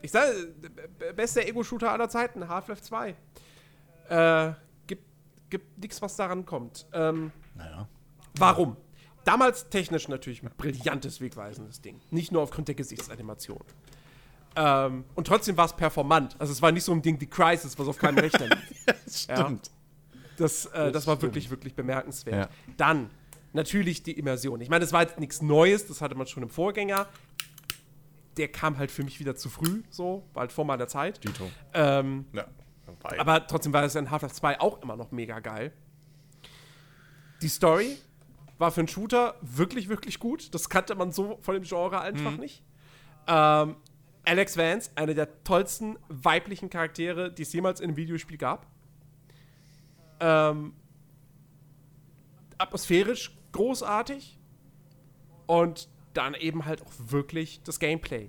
ich sage, b- bester Ego-Shooter aller Zeiten, Half-Life 2. Äh, gibt, gibt nichts, was daran kommt. Ähm, Naja. warum? Damals technisch natürlich ein brillantes, wegweisendes Ding. Nicht nur aufgrund der Gesichtsanimation. Ähm, und trotzdem war es performant. Also es war nicht so ein Ding, die Crisis, was auf keinem Rechner lief. [LAUGHS] Stimmt. Das, äh, das, war wirklich, wirklich bemerkenswert. Ja. Dann natürlich die Immersion. Ich meine, das war jetzt nichts Neues, das hatte man schon im Vorgänger. Der kam halt für mich wieder zu früh, so, war halt vor meiner Zeit. Dito. Ähm, Ja. Aber trotzdem war es in Half-Life 2 auch immer noch mega geil. Die Story war für einen Shooter wirklich, wirklich gut. Das kannte man so von dem Genre einfach nicht. Ähm, Alex Vance, eine der tollsten weiblichen Charaktere, die es jemals in einem Videospiel gab. Ähm, atmosphärisch großartig und dann eben halt auch wirklich das Gameplay.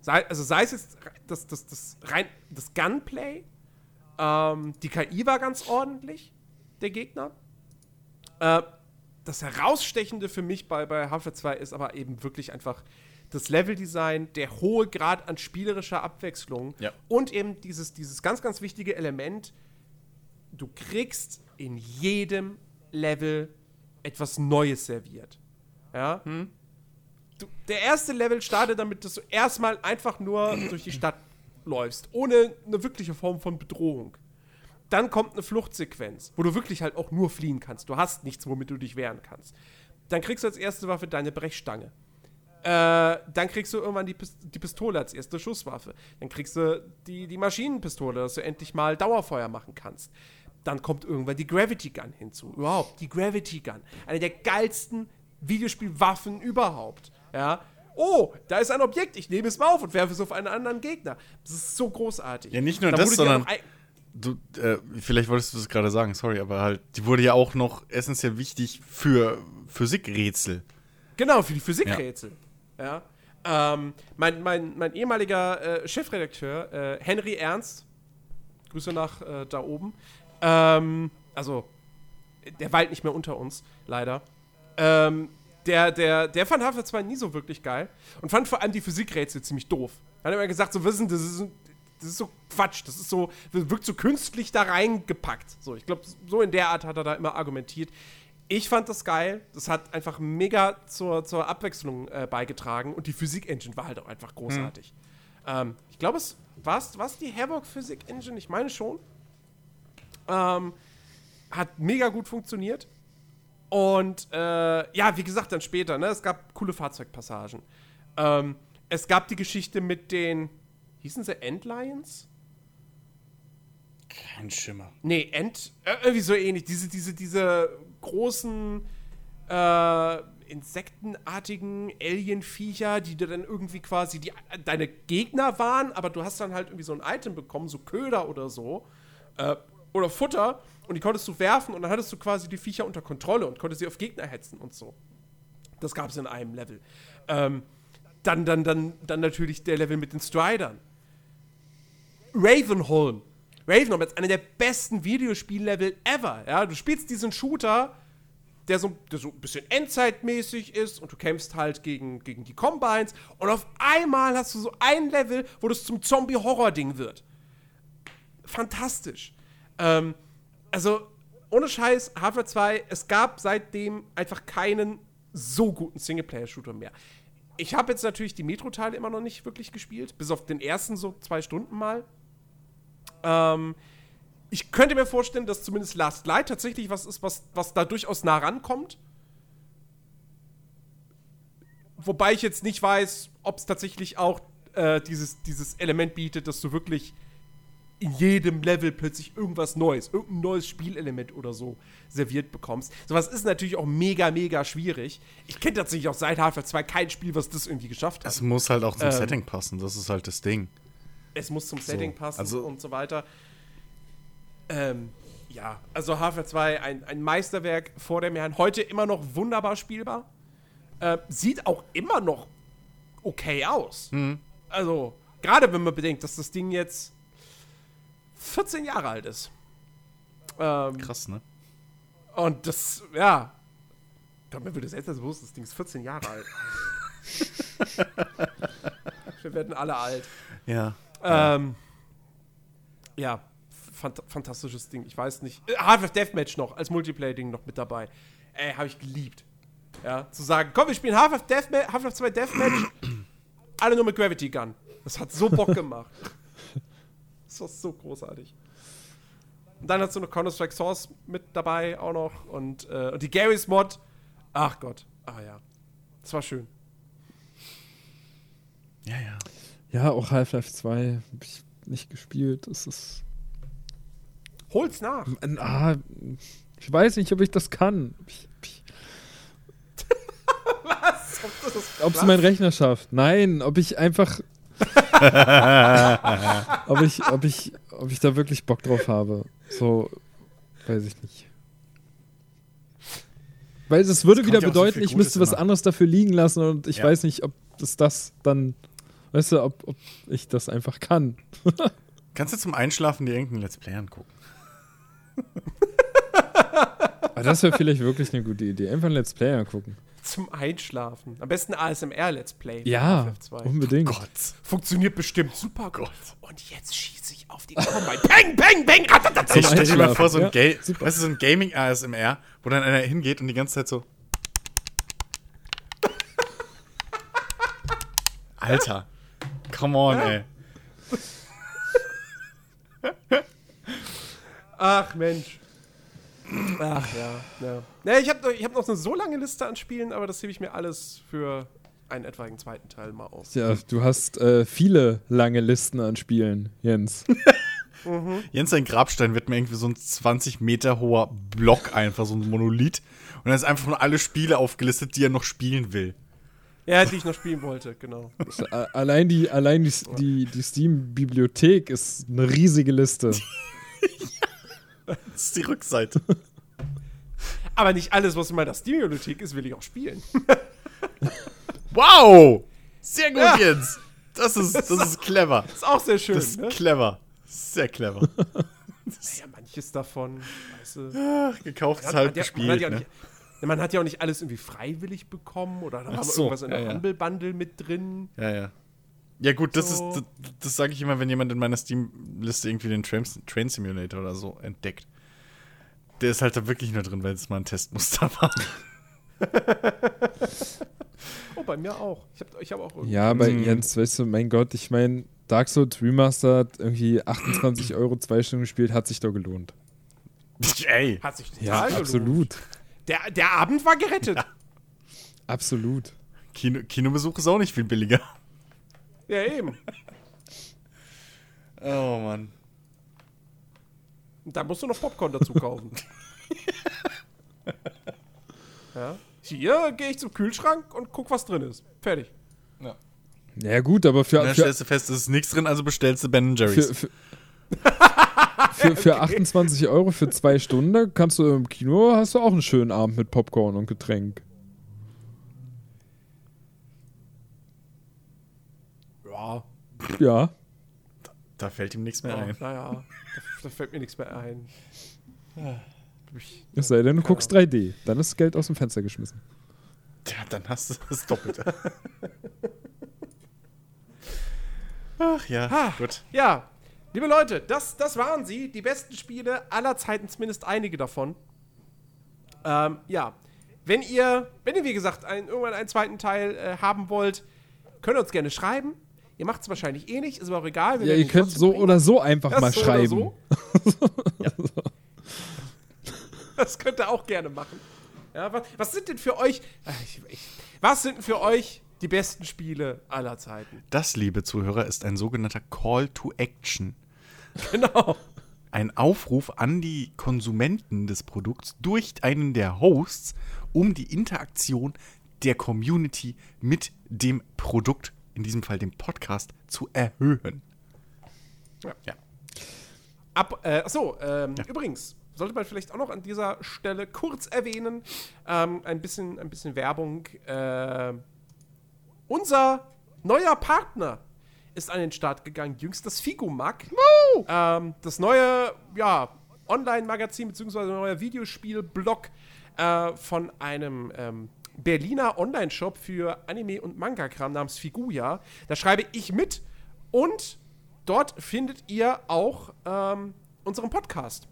Sei, also sei es jetzt das, das, das, rein, das Gunplay, ähm, die KI war ganz ordentlich, der Gegner. Äh, das Herausstechende für mich bei, bei Half-Life 2 ist aber eben wirklich einfach das Leveldesign, der hohe Grad an spielerischer Abwechslung Ja. und eben dieses, dieses ganz, ganz wichtige Element, du kriegst in jedem Level etwas Neues serviert. Ja? Du, der erste Level startet damit, dass du erstmal einfach nur [CLEARS THROAT] durch die Stadt läufst, ohne eine wirkliche Form von Bedrohung. Dann kommt eine Fluchtsequenz, wo du wirklich halt auch nur fliehen kannst. Du hast nichts, womit du dich wehren kannst. Dann kriegst du als erste Waffe deine Brechstange. Äh, dann kriegst du irgendwann die, Pis die Pistole als erste Schusswaffe. Dann kriegst du die, die Maschinenpistole, dass du endlich mal Dauerfeuer machen kannst. Dann kommt irgendwann die Gravity Gun hinzu. Überhaupt, die Gravity Gun. Eine der geilsten Videospielwaffen überhaupt. Ja. oh, da ist ein Objekt, ich nehme es mal auf und werfe es auf einen anderen Gegner. Das ist so großartig. Ja, nicht nur Da das, sondern du, äh, vielleicht wolltest du das gerade sagen, sorry, aber halt, die wurde ja auch noch essentiell wichtig für Physikrätsel. Genau, für die Physikrätsel. Ja. Ähm, mein, mein, mein ehemaliger äh, Chefredakteur, äh, Henry Ernst, Grüße nach äh, da oben, ähm, also der weilt nicht mehr unter uns, leider. Ähm, der, der, der fand Half-Life 2 nie so wirklich geil und fand vor allem die Physikrätsel ziemlich doof. Er hat immer gesagt, so wissen, das ist, das ist so Quatsch, das ist so, das wirkt so künstlich da reingepackt. So, ich glaube, so in der Art hat er da immer argumentiert. Ich fand das geil. Das hat einfach mega zur, zur Abwechslung äh, beigetragen. Und die Physik-Engine war halt auch einfach großartig. Ähm, ich glaube, es war es die Havoc Physik-Engine? Ich meine schon. Ähm, hat mega gut funktioniert. Und äh, ja, wie gesagt, dann später, ne? Es gab coole Fahrzeugpassagen. Ähm, es gab die Geschichte mit den, hießen sie Endlions? Kein Schimmer. Nee, Ent, äh, irgendwie so ähnlich. Diese, diese, diese großen äh, insektenartigen Alienviecher, die dir dann irgendwie quasi die, deine Gegner waren, aber du hast dann halt irgendwie so ein Item bekommen, so Köder oder so. Äh, oder Futter und die konntest du werfen und dann hattest du quasi die Viecher unter Kontrolle und konntest sie auf Gegner hetzen und so. Das gab es in einem Level. Ähm, dann, dann, dann, dann natürlich der Level mit den Stridern. Ravenholm. Ravenholm ist einer der besten Videospiellevel ever. Ja, du spielst diesen Shooter, der so, der so ein bisschen endzeitmäßig ist und du kämpfst halt gegen, gegen die Combines und auf einmal hast du so ein Level, wo das zum Zombie-Horror-Ding wird. Fantastisch. Ähm, also, ohne Scheiß, Half-Life 2, es gab seitdem einfach keinen so guten Singleplayer-Shooter mehr. Ich habe jetzt natürlich die Metro-Teile immer noch nicht wirklich gespielt, bis auf den ersten so zwei Stunden mal. Ähm, ich könnte mir vorstellen, dass zumindest Last Light tatsächlich was ist, was, was da durchaus nah rankommt. Wobei ich jetzt nicht weiß, ob es tatsächlich auch äh, dieses, dieses Element bietet, dass du wirklich in jedem Level plötzlich irgendwas Neues, irgendein neues Spielelement oder so serviert bekommst. Sowas ist natürlich auch mega, mega schwierig. Ich kenne tatsächlich auch seit Half-Life 2 kein Spiel, was das irgendwie geschafft hat. Es muss halt auch zum Ähm. Setting passen, das ist halt das Ding. es muss zum Setting passen also- und so weiter. Ähm, ja, also Half-Life 2, ein, ein Meisterwerk vor dem Herrn. Heute immer noch wunderbar spielbar. Äh, sieht auch immer noch okay aus. Also, gerade wenn man bedenkt, dass das Ding jetzt 14 Jahre alt ist. Ähm, Krass, ne? und das, ja. Würde selbst das bewusst, das Ding ist 14 Jahre alt. [LAUGHS] Wir werden alle alt. Ja. Ähm, ja, fant fantastisches Ding. Ich weiß nicht. Äh, Half-Life Deathmatch noch als Multiplayer-Ding noch mit dabei. Ey, habe ich geliebt. Ja, zu sagen, komm, wir spielen Half-Life Deathma- Half-Life 2 Deathmatch, [CLEARS THROAT] alle nur mit Gravity Gun. Das hat so Bock gemacht. Das so großartig. Und dann hast du noch Counter-Strike Source mit dabei auch noch und, äh, und die Garys Mod. Ach Gott. Ah ja. Das war schön. Ja, ja. Ja, auch Half-Life 2 habe ich nicht gespielt. Das ist. Hol's nach. Ah, ich weiß nicht, ob ich das kann. Ich, ich, [LAUGHS] ob es mein Rechner schafft. Nein, ob ich einfach. [LAUGHS] ob, ich, ob, ich, ob ich da wirklich Bock drauf habe. So, weiß ich nicht. Weil es würde Es wieder so bedeuten, viel ich müsste was immer. anderes dafür liegen lassen und ich Ja. weiß nicht, ob das das dann. Weißt du, ob, ob ich das einfach kann. [LAUGHS] Kannst du zum Einschlafen die irgendeinen Let's Play angucken? Aber das wäre vielleicht wirklich eine gute Idee. Einfach ein Let's Play angucken. Zum Einschlafen. Am besten ASMR-Let's Play. Ja, Half-Life 2. unbedingt. Gott. Funktioniert bestimmt super gut. Und jetzt schieße ich auf den Combine. Bang, bang, bang. ratatatat. Ich stell dir mal vor, so ein, Ja, weißt du, so ein Gaming-ASMR, wo dann einer hingeht und die ganze Zeit so. Alter. Come on, ey. Ach, Mensch. Ach, ja. ja. ja ich habe noch, ich hab noch eine so lange Liste an Spielen, aber das hebe ich mir alles für einen etwaigen zweiten Teil mal aus. Ja, du hast äh, viele lange Listen an Spielen, Jens. [LAUGHS] Jens, sein Grabstein wird mir irgendwie so ein 20 Meter hoher Block einfach, so ein Monolith. Und da ist einfach nur alle Spiele aufgelistet, die er noch spielen will. Ja, die ich noch spielen wollte, genau. A- Allein die, allein die, die, die Steam-Bibliothek ist eine riesige Liste. [LAUGHS] [LAUGHS] [LAUGHS] Das ist die Rückseite. [LAUGHS] Aber nicht alles, was in meiner Steam-Bibliothek ist, will ich auch spielen. [LAUGHS] Wow! Sehr gut, Ja. Jens. Das ist, das ist clever. Ist auch sehr schön, Das ist ne? clever. Sehr clever. Ja, manches davon, weißt du. Ach, gekauft ist Man ja- man hat gespielt. ja auch Ne? nicht, ja, man hat ja auch nicht alles irgendwie freiwillig bekommen oder da wir so, irgendwas in der ja, ja. Humble Bundle mit drin. Ja, ja. Ja, gut, das So. ist, das, das sage ich immer, wenn jemand in meiner Steam-Liste irgendwie den Train, Train Simulator oder so entdeckt. Der ist halt da wirklich nur drin, weil es mal ein Testmuster [LAUGHS] war. Oh, bei mir auch. Ich habe ich hab auch irgendwie. Ja, aber Hm. Jens, weißt du, mein Gott, ich meine, Dark Souls Remastered irgendwie 28 [CLEARS THROAT] Euro zwei Stunden gespielt, hat sich doch gelohnt. Ey. Hat sich total Ja, gelohnt. absolut. Der, der Abend war gerettet. Ja, Absolut. Kino, Kinobesuch ist auch nicht viel billiger. Eben. Oh, Mann. Da musst du noch Popcorn dazu kaufen. [LAUGHS] ja. Hier gehe ich zum Kühlschrank und guck, was drin ist. Fertig. Ja, gut, aber für, Und dann für, stellst du fest, es ist nichts drin, also bestellst du Ben Jerry's. für, für, [LAUGHS] für, für 28 Euro für zwei Stunden kannst du im Kino, hast du auch einen schönen Abend mit Popcorn und Getränk. Ja. Ja. da fällt ihm nichts mehr ja ein. naja, da, da fällt mir nichts mehr ein. Ich, Es sei denn, du guckst 3D. Dann ist Geld aus dem Fenster geschmissen. Ja, dann hast du das Doppelte. [LAUGHS] Ach ja, Ha. gut. Ja, liebe Leute, das, das waren sie. Die besten Spiele aller Zeiten, zumindest einige davon. Ähm, ja. Wenn ihr, wenn ihr, wie gesagt, ein, irgendwann einen zweiten Teil äh, haben wollt, könnt ihr uns gerne schreiben. Ihr macht es wahrscheinlich eh nicht, ist aber auch egal. wir Ja, ihr könnt so bringen. oder so einfach Das mal so schreiben. so. [LAUGHS] Das könnt ihr auch gerne machen. Ja, was, was sind denn für euch, ich, ich, was sind denn für euch die besten Spiele aller Zeiten? Das, liebe Zuhörer, ist ein sogenannter Call to Action. Genau. Ein Aufruf an die Konsumenten des Produkts durch einen der Hosts, um die Interaktion der Community mit dem Produkt, in diesem Fall dem Podcast, zu erhöhen. Ja. Ja. Ab, äh, achso, ähm, übrigens, sollte man vielleicht auch noch an dieser Stelle kurz erwähnen, ähm, ein, bisschen, ein bisschen Werbung. Äh, unser neuer Partner ist an den Start gegangen, jüngst das Figumag. Ähm, das neue, ja, Online-Magazin bzw. neuer Videospiel-Blog äh, von einem ähm, Berliner Online-Shop für Anime- und Manga-Kram namens Figuya. Da schreibe ich mit und dort findet ihr auch ähm, unseren Podcast.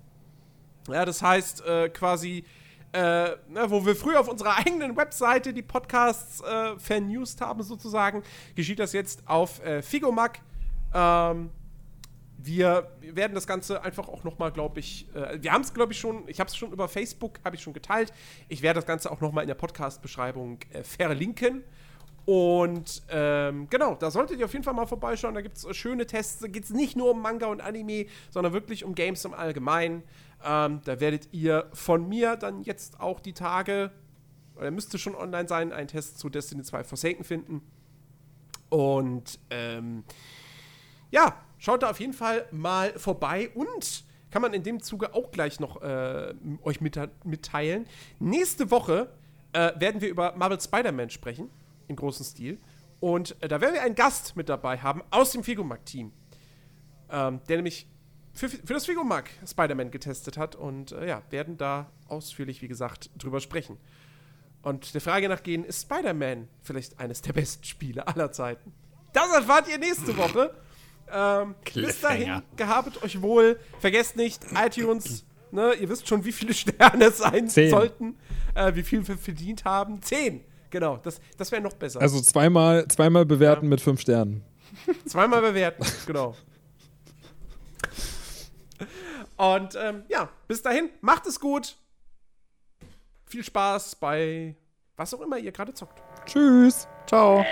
Ja, das heißt äh, quasi, äh, na, wo wir früher auf unserer eigenen Webseite die Podcasts äh, vernewst haben, sozusagen, geschieht das jetzt auf äh, Figomag. Ähm, wir werden das Ganze einfach auch nochmal, glaube ich, äh, wir haben es, glaube ich, schon, ich habe es schon über Facebook, habe ich schon geteilt. Ich werde das Ganze auch nochmal in der Podcast-Beschreibung äh, verlinken. Und ähm, genau, da solltet ihr auf jeden Fall mal vorbeischauen. Da gibt es schöne Tests. Da geht es nicht nur um Manga und Anime, sondern wirklich um Games im Allgemeinen. Ähm, da werdet ihr von mir dann jetzt auch die Tage, oder müsste schon online sein, einen Test zu Destiny 2 Forsaken finden. Und ähm, ja, schaut da auf jeden Fall mal vorbei und kann man in dem Zuge auch gleich noch äh, euch mitte- mitteilen. Nächste Woche äh, werden wir über Marvel Spider-Man sprechen, im großen Stil. Und äh, da werden wir einen Gast mit dabei haben aus dem Figomag-Team, ähm, der nämlich für, für das Figomag Spider-Man getestet hat und äh, ja, werden da ausführlich, wie gesagt, drüber sprechen. Und der Frage nachgehen, ist Spider-Man vielleicht eines der besten Spiele aller Zeiten? Das erfahrt ihr nächste Woche. Ähm, bis dahin, gehabet euch wohl. Vergesst nicht, iTunes, ne, ihr wisst schon, wie viele [LAUGHS] Sterne es sein Zehn. sollten, äh, wie viel wir verdient haben. Zehn. Genau, das, das wäre noch besser. Also zweimal, zweimal bewerten Ja. mit fünf Sternen. [LAUGHS] Zweimal bewerten, genau. Und ähm, ja, bis dahin, macht es gut. Viel Spaß bei was auch immer ihr gerade zockt. Tschüss. Ciao.